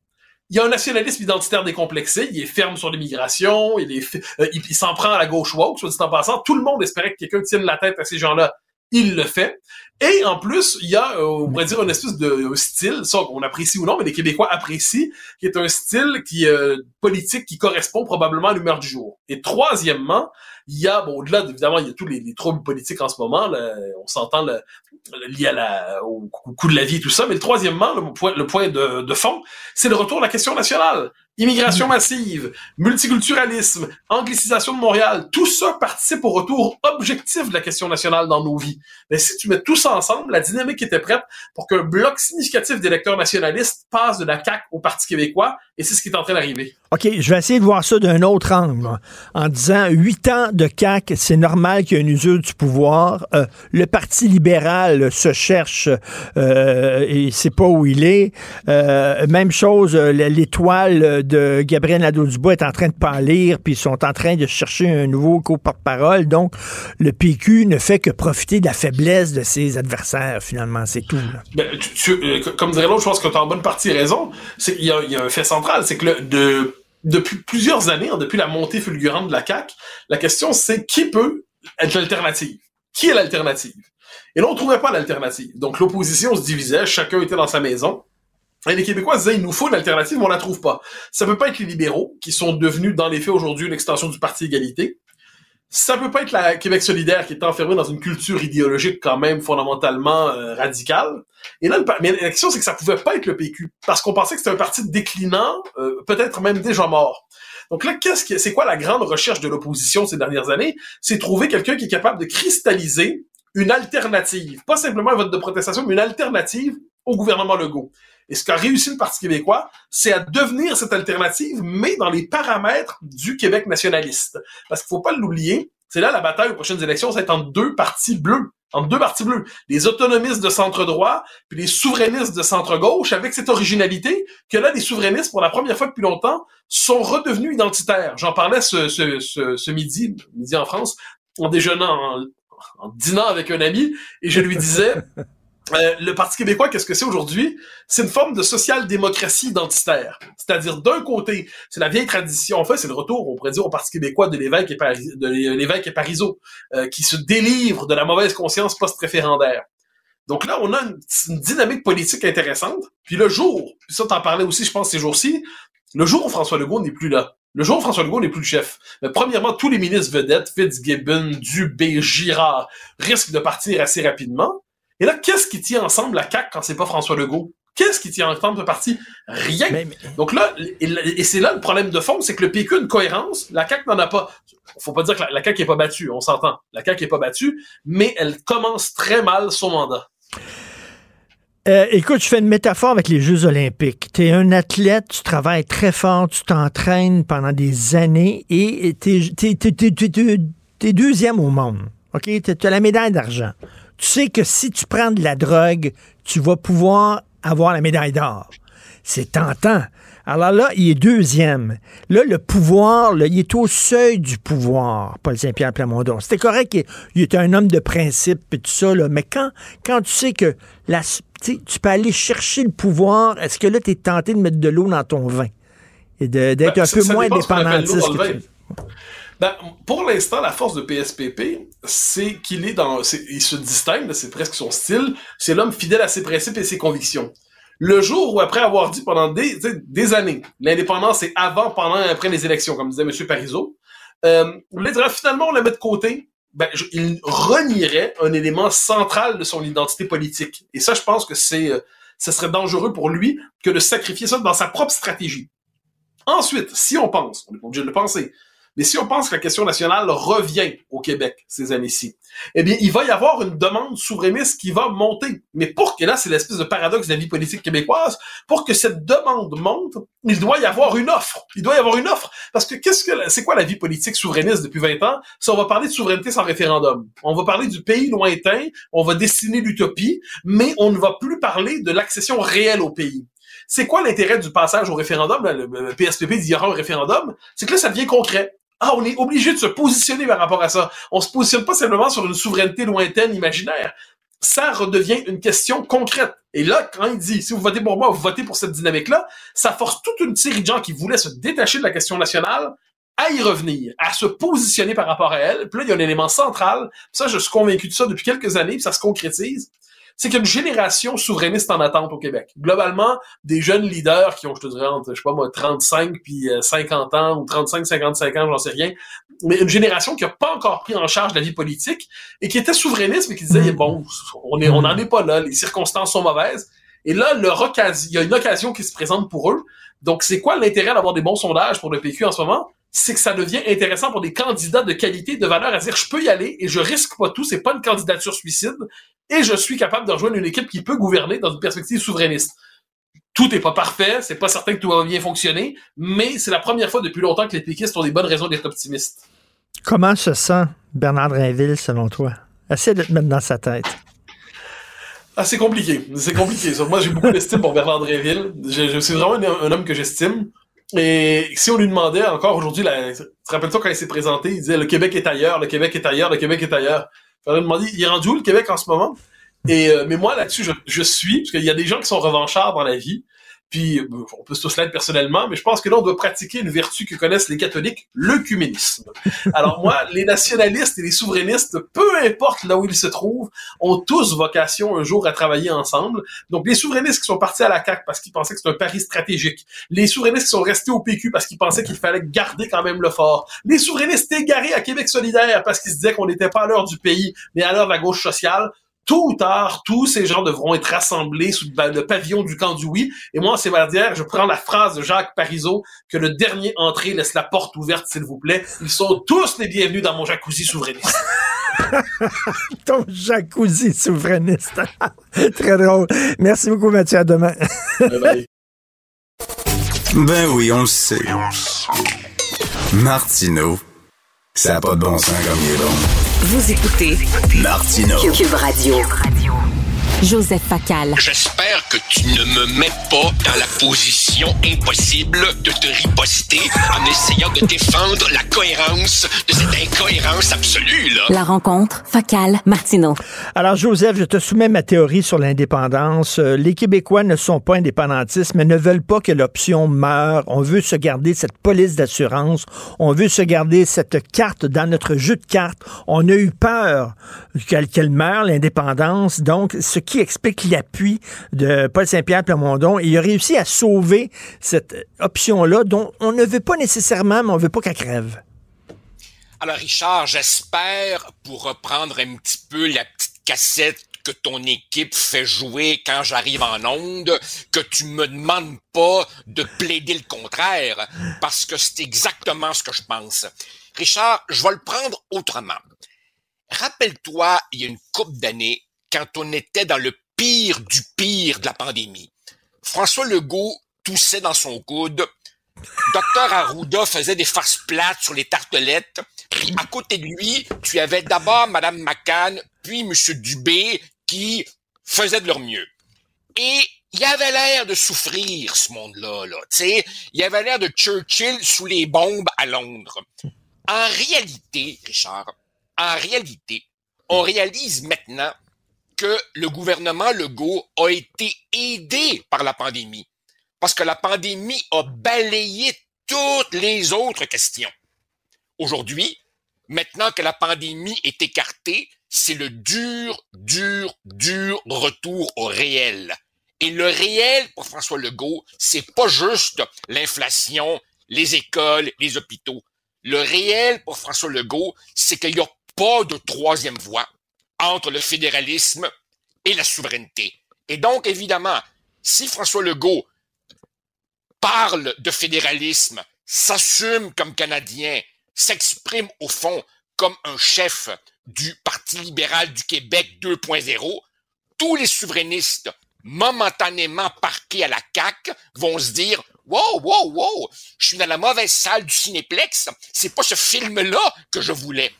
Il y a un nationalisme identitaire décomplexé, il est ferme sur l'immigration, il est, euh, il, s'en prend à la gauche woke, soit dit en passant. Tout le monde espérait que quelqu'un tienne la tête à ces gens-là. Il le fait. Et en plus, il y a, euh, on pourrait dire, une espèce de style, ça qu'on apprécie ou non, mais les Québécois apprécient, qui est un style qui euh, politique qui correspond probablement à l'humeur du jour. Et troisièmement, il y a, bon, au-delà, évidemment, il y a tous les, troubles politiques en ce moment, on s'entend le, lié à la, au, coût de la vie et tout ça, mais le troisièmement, le point, le point de, de fond, c'est le retour de la question nationale. Immigration mm. massive, multiculturalisme, anglicisation de Montréal, tout ça participe au retour objectif de la question nationale dans nos vies. Mais si tu mets tout ça ensemble, la dynamique était prête pour qu'un bloc significatif d'électeurs nationalistes passe de la CAQ au Parti québécois, et c'est ce qui est en train d'arriver. OK, je vais essayer de voir ça d'un autre angle, en disant huit ans de CAQ, c'est normal qu'il y ait une usure du pouvoir. Euh, le Parti libéral se cherche euh, et sait pas où il est. Euh, même chose, l'étoile de Gabriel Nadeau-Dubois est en train de pâlir, puis ils sont en train de chercher un nouveau co-porte-parole. Donc, le PQ ne fait que profiter de la faiblesse de ses adversaires, finalement. C'est tout. Ben, euh, comme dirait l'autre, je pense que tu as en bonne partie raison. Il y, a un fait central, c'est que depuis plusieurs années, hein, depuis la montée fulgurante de la CAQ, la question c'est qui peut être l'alternative? Qui est l'alternative? Et là, on trouvait pas l'alternative. Donc, l'opposition se divisait, chacun était dans sa maison. Et les Québécois disaient, il nous faut une alternative, mais on la trouve pas. Ça peut pas être les libéraux, qui sont devenus, dans les faits, aujourd'hui, une extension du Parti Égalité. Ça peut pas être la Québec solidaire, qui est enfermée dans une culture idéologique quand même fondamentalement euh, radicale. Et là, mais la question, c'est que ça pouvait pas être le PQ, parce qu'on pensait que c'était un parti déclinant, euh, peut-être même déjà mort. Donc là, qu'est-ce que c'est quoi la grande recherche de l'opposition ces dernières années? C'est trouver quelqu'un qui est capable de cristalliser une alternative, pas simplement un vote de protestation, mais une alternative au gouvernement Legault. Et ce qu'a réussi le Parti québécois, c'est à devenir cette alternative, mais dans les paramètres du Québec nationaliste. Parce qu'il faut pas l'oublier, c'est là la bataille aux prochaines élections, c'est entre deux partis bleus. Entre deux partis bleus. Les autonomistes de centre-droit, puis les souverainistes de centre-gauche, avec cette originalité que là, les souverainistes, pour la première fois depuis longtemps, sont redevenus identitaires. J'en parlais ce, ce, ce, midi, midi en France, en déjeunant, en dînant avec un ami, et je lui disais, (laughs) Euh, le Parti québécois, qu'est-ce que c'est aujourd'hui? C'est une forme de social-démocratie identitaire. C'est-à-dire, d'un côté, c'est la vieille tradition, en fait, c'est le retour, on pourrait dire, au Parti québécois de l'évêque et, de l'évêque et Parizeau, euh, qui se délivre de la mauvaise conscience post-référendaire. Donc là, on a une, dynamique politique intéressante. Puis le jour, puis ça, t'en parlais aussi, je pense, ces jours-ci, le jour où François Legault n'est plus là, le jour où François Legault n'est plus le chef, mais premièrement, tous les ministres vedettes, Fitzgibbon, Dubé, Girard, risquent de partir assez rapidement. Et là, qu'est-ce qui tient ensemble la CAQ quand c'est pas François Legault? Qu'est-ce qui tient ensemble le parti? Rien. Donc là, et, c'est là le problème de fond, c'est que le PQ a une cohérence, la CAQ n'en a pas. Faut pas dire que la, la CAQ est pas battue, on s'entend. La CAQ est pas battue, mais elle commence très mal son mandat. Euh, écoute, je fais une métaphore avec les Jeux olympiques. Tu es un athlète, tu travailles très fort, tu t'entraînes pendant des années et tu es, deuxième au monde. OK? Tu as la médaille d'argent tu sais que si tu prends de la drogue, tu vas pouvoir avoir la médaille d'or. C'est tentant. Alors là, il est deuxième. Là, le pouvoir, il est au seuil du pouvoir, Paul Saint-Pierre Plamondon. C'était correct qu'il était un homme de principe et tout ça, là, mais quand, quand tu sais que la, tu peux aller chercher le pouvoir, est-ce que là, tu es tenté de mettre de l'eau dans ton vin? Et d'être ben, un peu moins dépendantiste ben, pour l'instant, la force de PSPP, c'est qu'il est dans, il se distingue, c'est presque son style, c'est l'homme fidèle à ses principes et ses convictions. Le jour où, après avoir dit pendant des, des années, l'indépendance est avant, pendant et après les élections, comme disait M. Parizeau, euh, finalement, on la met de côté, ben, il renierait un élément central de son identité politique. Et ça, je pense que c'est, euh, ce serait dangereux pour lui que de sacrifier ça dans sa propre stratégie. Ensuite, si on pense, on est obligé de le penser, mais si on pense que la question nationale revient au Québec ces années-ci, eh bien, il va y avoir une demande souverainiste qui va monter. Mais pour que là, c'est l'espèce de paradoxe de la vie politique québécoise, pour que cette demande monte, il doit y avoir une offre. Il doit y avoir une offre. Parce que qu'est-ce que c'est quoi la vie politique souverainiste depuis 20 ans? Si on va parler de souveraineté sans référendum. On va parler du pays lointain, on va dessiner l'utopie, mais on ne va plus parler de l'accession réelle au pays. C'est quoi l'intérêt du passage au référendum? Le PSPP dit qu'il y aura un référendum. C'est que là, ça devient concret. Ah, on est obligé de se positionner par rapport à ça. On se positionne pas simplement sur une souveraineté lointaine, imaginaire. ça redevient une question concrète. Et là, quand il dit, si vous votez pour moi, vous votez pour cette dynamique-là, ça force toute une série de gens qui voulaient se détacher de la question nationale à y revenir, à se positionner par rapport à elle. Puis là, il y a un élément central. Ça, je suis convaincu de ça depuis quelques années, puis ça se concrétise c'est qu'il y a une génération souverainiste en attente au Québec. Globalement, des jeunes leaders qui ont, je te dirais, entre, je sais pas moi, 35 puis 50 euh, ans, ou 35, 55 ans, j'en sais rien, mais une génération qui a pas encore pris en charge la vie politique et qui était souverainiste, mais qui disait, mm. bon, on est, on n'en est pas là, les circonstances sont mauvaises. Et là, leur occasion, il y a une occasion qui se présente pour eux. Donc, c'est quoi l'intérêt d'avoir des bons sondages pour le PQ en ce moment? c'est que ça devient intéressant pour des candidats de qualité, de valeur, à dire je peux y aller et je risque pas tout, c'est pas une candidature suicide et je suis capable de rejoindre une équipe qui peut gouverner dans une perspective souverainiste. Tout n'est pas parfait, c'est pas certain que tout va bien fonctionner, mais c'est la première fois depuis longtemps que les péquistes ont des bonnes raisons d'être optimistes. Comment se sent Bernard Drinville selon toi? Essaye de te mettre dans sa tête. Ah, c'est compliqué. C'est compliqué. Moi, j'ai beaucoup d'estime pour Bernard Drinville. C'est vraiment un homme que j'estime. Et si on lui demandait encore aujourd'hui, tu te rappelles-toi quand il s'est présenté, il disait le Québec est ailleurs, le Québec est ailleurs, le Québec est ailleurs. Fallait demander, il est rendu où le Québec en ce moment? Et euh, mais moi là-dessus, je, je suis, parce qu'il y a des gens qui sont revanchards dans la vie. Puis, euh, on peut tous l'être personnellement, mais je pense que là, on doit pratiquer une vertu que connaissent les catholiques, le cuménisme. Alors moi, (laughs) les nationalistes et les souverainistes, peu importe là où ils se trouvent, ont tous vocation un jour à travailler ensemble. Donc, les souverainistes qui sont partis à la CAQ parce qu'ils pensaient que c'est un pari stratégique, les souverainistes qui sont restés au PQ parce qu'ils pensaient qu'il fallait garder quand même le fort, les souverainistes égarés à Québec solidaire parce qu'ils se disaient qu'on n'était pas à l'heure du pays, mais à l'heure de la gauche sociale, tôt ou tard, tous ces gens devront être rassemblés sous le pavillon du camp du oui. Et moi, en ces je prends la phrase de Jacques Parizeau que le dernier entré laisse la porte ouverte, s'il vous plaît. Ils sont tous les bienvenus dans mon jacuzzi souverainiste. (laughs) Ton jacuzzi souverainiste. (laughs) Très drôle. Merci beaucoup, Mathieu. À demain. Ben oui, on le sait. Martineau, ça n'a pas de bon sens comme il est bon. Vous écoutez Martino Cube Radio. Joseph Facal. J'espère que tu ne me mets pas dans la position impossible de te riposter en essayant de défendre la cohérence de cette incohérence absolue, là. La rencontre, Facal, Martineau. Alors, Joseph, je te soumets ma théorie sur l'indépendance. Euh, les Québécois ne sont pas indépendantistes, mais ne veulent pas que l'option meure. On veut se garder cette police d'assurance. On veut se garder cette carte dans notre jeu de cartes. On a eu peur qu'elle meure, l'indépendance. Donc, ce qui explique l'appui de Paul Saint-Pierre Plamondon. Il a réussi à sauver cette option-là dont on ne veut pas nécessairement, mais on ne veut pas qu'elle crève. Alors, Richard, j'espère, pour reprendre un petit peu la petite cassette que ton équipe fait jouer quand j'arrive en onde, que tu me demandes pas de plaider le contraire, parce que c'est exactement ce que je pense. Richard, je vais le prendre autrement. Rappelle-toi, il y a une couple d'années, quand on était dans le pire du pire de la pandémie. François Legault toussait dans son coude. Docteur Arruda faisait des farces plates sur les tartelettes. À côté de lui, tu avais d'abord Madame McCann, puis Monsieur Dubé, qui faisaient de leur mieux. Et il avait l'air de souffrir, ce monde-là, là. Tu il avait l'air de Churchill sous les bombes à Londres. En réalité, Richard, en réalité, on réalise maintenant que le gouvernement Legault a été aidé par la pandémie. Parce que la pandémie a balayé toutes les autres questions. Aujourd'hui, maintenant que la pandémie est écartée, c'est le dur, dur, dur retour au réel. Et le réel pour François Legault, c'est pas juste l'inflation, les écoles, les hôpitaux. Le réel pour François Legault, c'est qu'il n'y a pas de troisième voie entre le fédéralisme et la souveraineté. Et donc, évidemment, si François Legault parle de fédéralisme, s'assume comme Canadien, s'exprime au fond comme un chef du Parti libéral du Québec 2.0, tous les souverainistes momentanément parqués à la CAQ vont se dire Wow, wow, wow, je suis dans la mauvaise salle du cinéplex, c'est pas ce film-là que je voulais.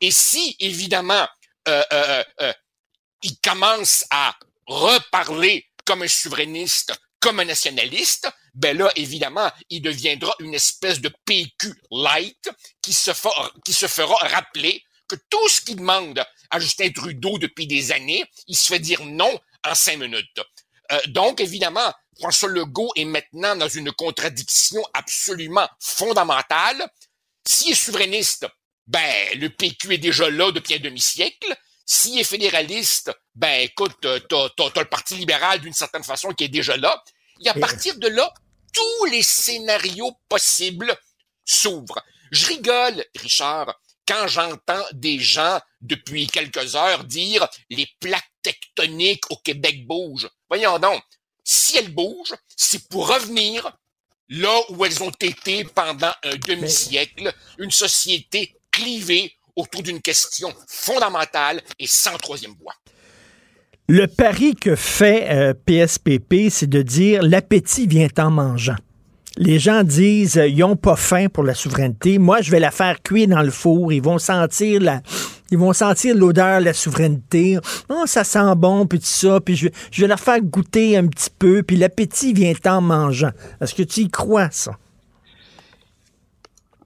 Et si, évidemment, euh, euh, euh, il commence à reparler comme un souverainiste, comme un nationaliste, ben là, évidemment, il deviendra une espèce de PQ light qui se, fera, rappeler que tout ce qu'il demande à Justin Trudeau depuis des années. Il se fait dire non en cinq minutes. Donc, évidemment, François Legault est maintenant dans une contradiction absolument fondamentale. S'il est souverainiste, ben, le PQ est déjà là depuis un demi-siècle. S'il est fédéraliste, ben, écoute, t'as, t'as, le Parti libéral d'une certaine façon qui est déjà là. Et à partir de là, tous les scénarios possibles s'ouvrent. Je rigole, Richard, quand j'entends des gens depuis quelques heures dire les plaques tectoniques au Québec bougent. Voyons donc, si elles bougent, c'est pour revenir là où elles ont été pendant un demi-siècle, une société clivée autour d'une question fondamentale et sans troisième voie. Le pari que fait PSPP, euh, c'est de dire l'appétit vient en mangeant. Les gens disent euh, ils n'ont pas faim pour la souveraineté. Moi, je vais la faire cuire dans le four. Ils vont sentir la, ils vont sentir l'odeur de la souveraineté. Oh, ça sent bon, puis tout ça. Puis je, je vais leur faire goûter un petit peu. Puis l'appétit vient en mangeant. Est-ce que tu y crois, ça?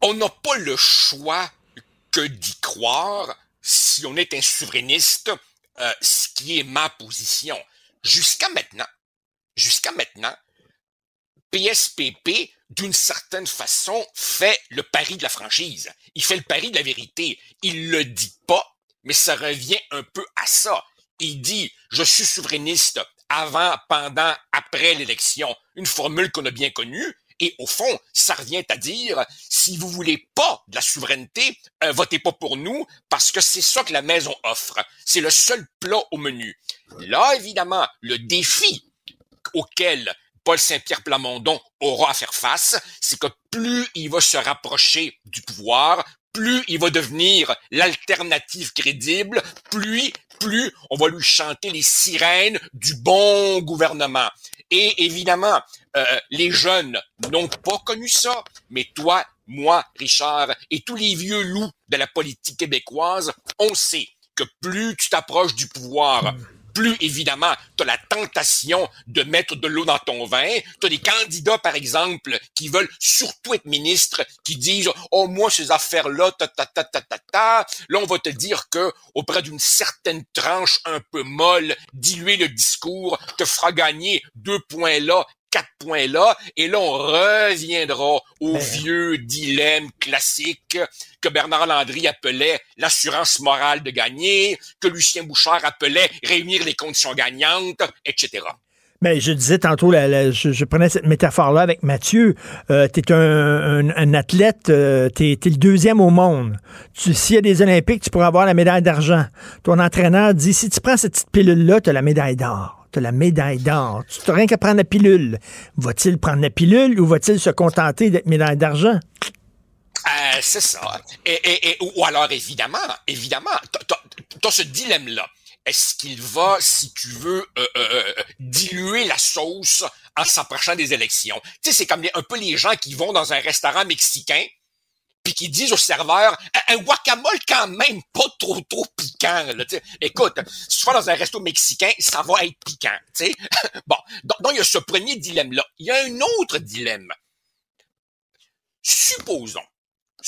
On n'a pas le choix d'y croire si on est un souverainiste, euh, ce qui est ma position. Jusqu'à maintenant, jusqu'à maintenant, PSPP, d'une certaine façon, fait le pari de la franchise. Il fait le pari de la vérité. Il le dit pas, mais ça revient un peu à ça. Il dit, je suis souverainiste avant, pendant, après l'élection. Une formule qu'on a bien connue. Et au fond, ça revient à dire, si vous voulez pas de la souveraineté, euh, votez pas pour nous, parce que c'est ça que la maison offre. C'est le seul plat au menu. Là, évidemment, le défi auquel Paul Saint-Pierre Plamondon aura à faire face, c'est que plus il va se rapprocher du pouvoir, plus il va devenir l'alternative crédible, plus, plus on va lui chanter les sirènes du bon gouvernement. Et évidemment, euh, les jeunes n'ont pas connu ça, mais toi, moi, Richard, et tous les vieux loups de la politique québécoise, on sait que plus tu t'approches du pouvoir, plus évidemment, tu as la tentation de mettre de l'eau dans ton vin. Tu as des candidats, par exemple, qui veulent surtout être ministres, qui disent Oh, moi, ces affaires-là, ta, ta, ta, ta, ta, ta. Là, on va te dire que auprès d'une certaine tranche un peu molle, diluer le discours te fera gagner deux points là quatre points là, et là, on reviendra au vieux dilemme classique que Bernard Landry appelait l'assurance morale de gagner, que Lucien Bouchard appelait réunir les conditions gagnantes, etc. Mais je disais tantôt, je, prenais cette métaphore-là avec Mathieu. Euh, tu es un, athlète, euh, tu es, le deuxième au monde. S'il y a des Olympiques, tu pourras avoir la médaille d'argent. Ton entraîneur dit, si tu prends cette petite pilule-là, tu as la médaille d'or la médaille d'or. Tu n'as rien qu'à prendre la pilule. Va-t-il prendre la pilule ou va-t-il se contenter d'être médaille d'argent? Euh, c'est ça. Et, ou alors, évidemment, évidemment, tu as ce dilemme-là. Est-ce qu'il va, si tu veux, euh, euh, diluer la sauce en s'approchant des élections? Tu sais, c'est comme un peu les gens qui vont dans un restaurant mexicain puis qui disent au serveur un guacamole quand même pas trop trop piquant. Là, Écoute, si tu vas dans un resto mexicain, ça va être piquant. sais. (laughs) bon, donc il y a ce premier dilemme-là. Il y a un autre dilemme. Supposons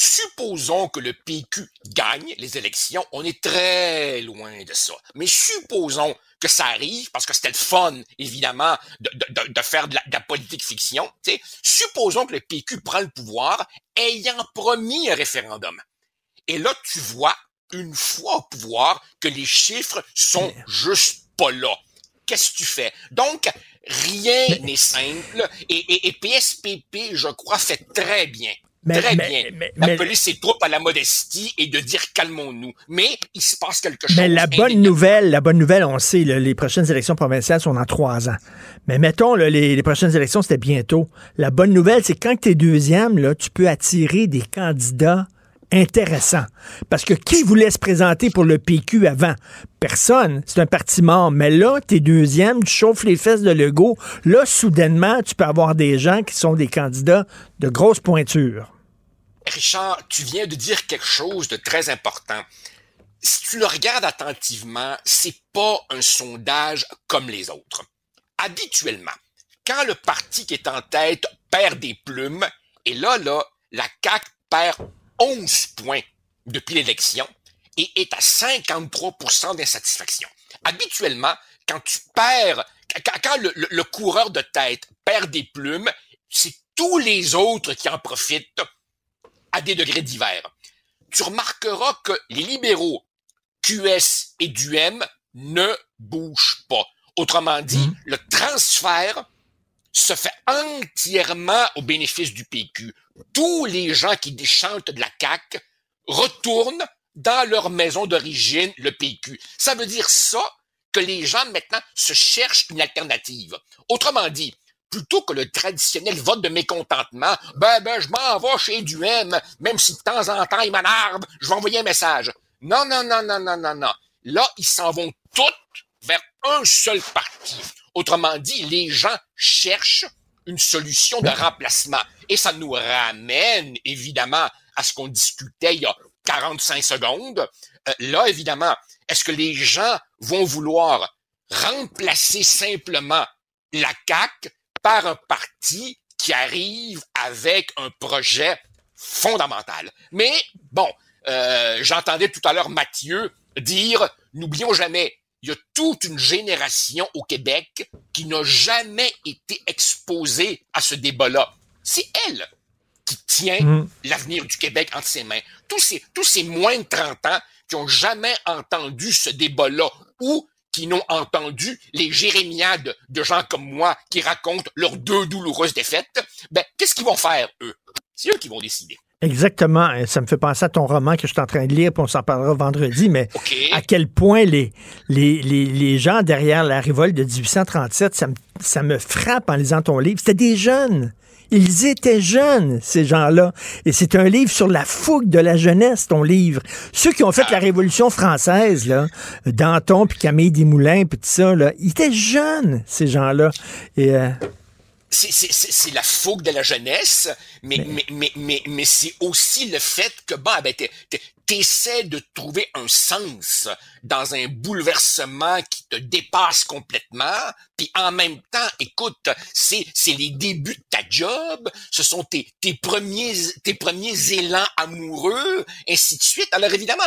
Supposons que le PQ gagne les élections, on est très loin de ça. Mais supposons que ça arrive, parce que c'était le fun, évidemment, de, faire de la, politique fiction. Supposons que le PQ prend le pouvoir ayant promis un référendum. Et là, tu vois, une fois au pouvoir, que les chiffres sont juste pas là. Qu'est-ce que tu fais? Donc, rien n'est simple et, et PSPP, je crois, fait très bien Très bien. D'appeler ses troupes à la modestie et de dire calmons-nous. Mais il se passe quelque chose. Mais la bonne nouvelle, la bonne nouvelle, on sait, les prochaines élections provinciales sont dans trois ans. Mais mettons, les, prochaines élections, c'était bientôt. La bonne nouvelle, c'est quand tu es deuxième, là, tu peux attirer des candidats intéressants. Parce que qui voulait se présenter pour le PQ avant? Personne. C'est un parti mort. Mais là, tu es deuxième, tu chauffes les fesses de Legault. Là, soudainement, tu peux avoir des gens qui sont des candidats de grosse pointure. Richard, tu viens de dire quelque chose de très important. Si tu le regardes attentivement, c'est pas un sondage comme les autres. Habituellement, quand le parti qui est en tête perd des plumes, et là, là, la CAQ perd 11 points depuis l'élection, et est à 53% d'insatisfaction. Habituellement, quand tu perds, quand, le, coureur de tête perd des plumes, c'est tous les autres qui en profitent à des degrés divers. Tu remarqueras que les libéraux, QS et DUM ne bougent pas. Autrement dit, mmh. le transfert se fait entièrement au bénéfice du PQ. Tous les gens qui déchantent de la CAQ retournent dans leur maison d'origine, le PQ. Ça veut dire ça que les gens maintenant se cherchent une alternative. Autrement dit, plutôt que le traditionnel vote de mécontentement, ben, ben, je m'en vais chez Duhem, même si de temps en temps il m'énerve, je vais envoyer un message. Non, non, non, non, non, non, non. Là, ils s'en vont toutes vers un seul parti. Autrement dit, les gens cherchent une solution de remplacement. Et ça nous ramène, évidemment, à ce qu'on discutait il y a 45 secondes. Euh, là, évidemment, est-ce que les gens vont vouloir remplacer simplement la CAQ par un parti qui arrive avec un projet fondamental? Mais bon, euh, j'entendais tout à l'heure Mathieu dire, n'oublions jamais, il y a toute une génération au Québec qui n'a jamais été exposée à ce débat-là. C'est elle qui tient mm. l'avenir du Québec entre ses mains. Tous ces, tous ces moins de 30 ans qui ont jamais entendu ce débat-là ou qui n'ont entendu les jérémiades de gens comme moi qui racontent leurs deux douloureuses défaites, ben, qu'est-ce qu'ils vont faire, eux? C'est eux qui vont décider. Exactement. Ça me fait penser à ton roman que je suis en train de lire, puis on s'en parlera vendredi, mais à quel point les, les, les, les, gens derrière la révolte de 1837, ça me, ça me frappe en lisant ton livre. C'était des jeunes. Ils étaient jeunes, ces gens-là. Et c'est un livre sur la fougue de la jeunesse, ton livre. Ceux qui ont fait la Révolution française, là, Danton, puis Camille Desmoulins, puis tout ça, là, ils étaient jeunes, ces gens-là. Et... Euh, c'est la fougue de la jeunesse, mais, mais, mais, mais, mais c'est aussi le fait que, bon, ben, t'essaies de trouver un sens dans un bouleversement qui te dépasse complètement, puis en même temps, écoute, c'est, c'est les débuts de ta job, ce sont tes, tes premiers, tes premiers élans amoureux, ainsi de suite. Alors évidemment,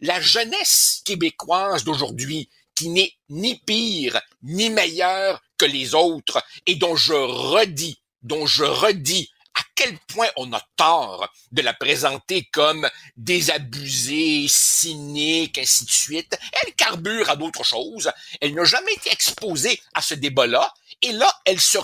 la jeunesse québécoise d'aujourd'hui, qui n'est ni pire ni meilleure que les autres et dont je redis, dont je redis à quel point on a tort de la présenter comme désabusée, cynique, ainsi de suite? Elle carbure à d'autres choses. Elle n'a jamais été exposée à ce débat-là. Et là, elle se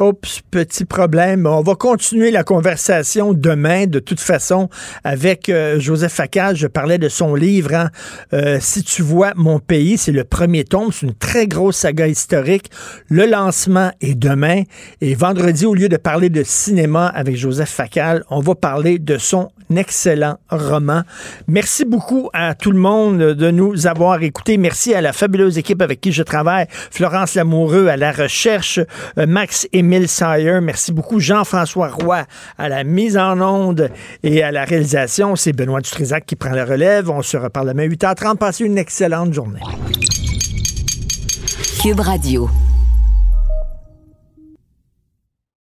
Oups, petit problème. On va continuer la conversation demain, de toute façon, avec euh, Joseph Facal. Je parlais de son livre, hein. euh, Si tu vois mon pays, c'est le premier tome. C'est une très grosse saga historique. Le lancement est demain. Et vendredi, au lieu de parler de cinéma avec Joseph Facal, on va parler de son excellent roman. Merci beaucoup à tout le monde de nous avoir écoutés. Merci à la fabuleuse équipe avec qui je travaille. Florence Lamoureux à la recherche, euh, Max Émile Sayer. Merci beaucoup. Jean-François Roy à la mise en onde et à la réalisation. C'est Benoît Dutrisac qui prend la relève. On se reparle demain 8h30. Passez une excellente journée. Cube Radio.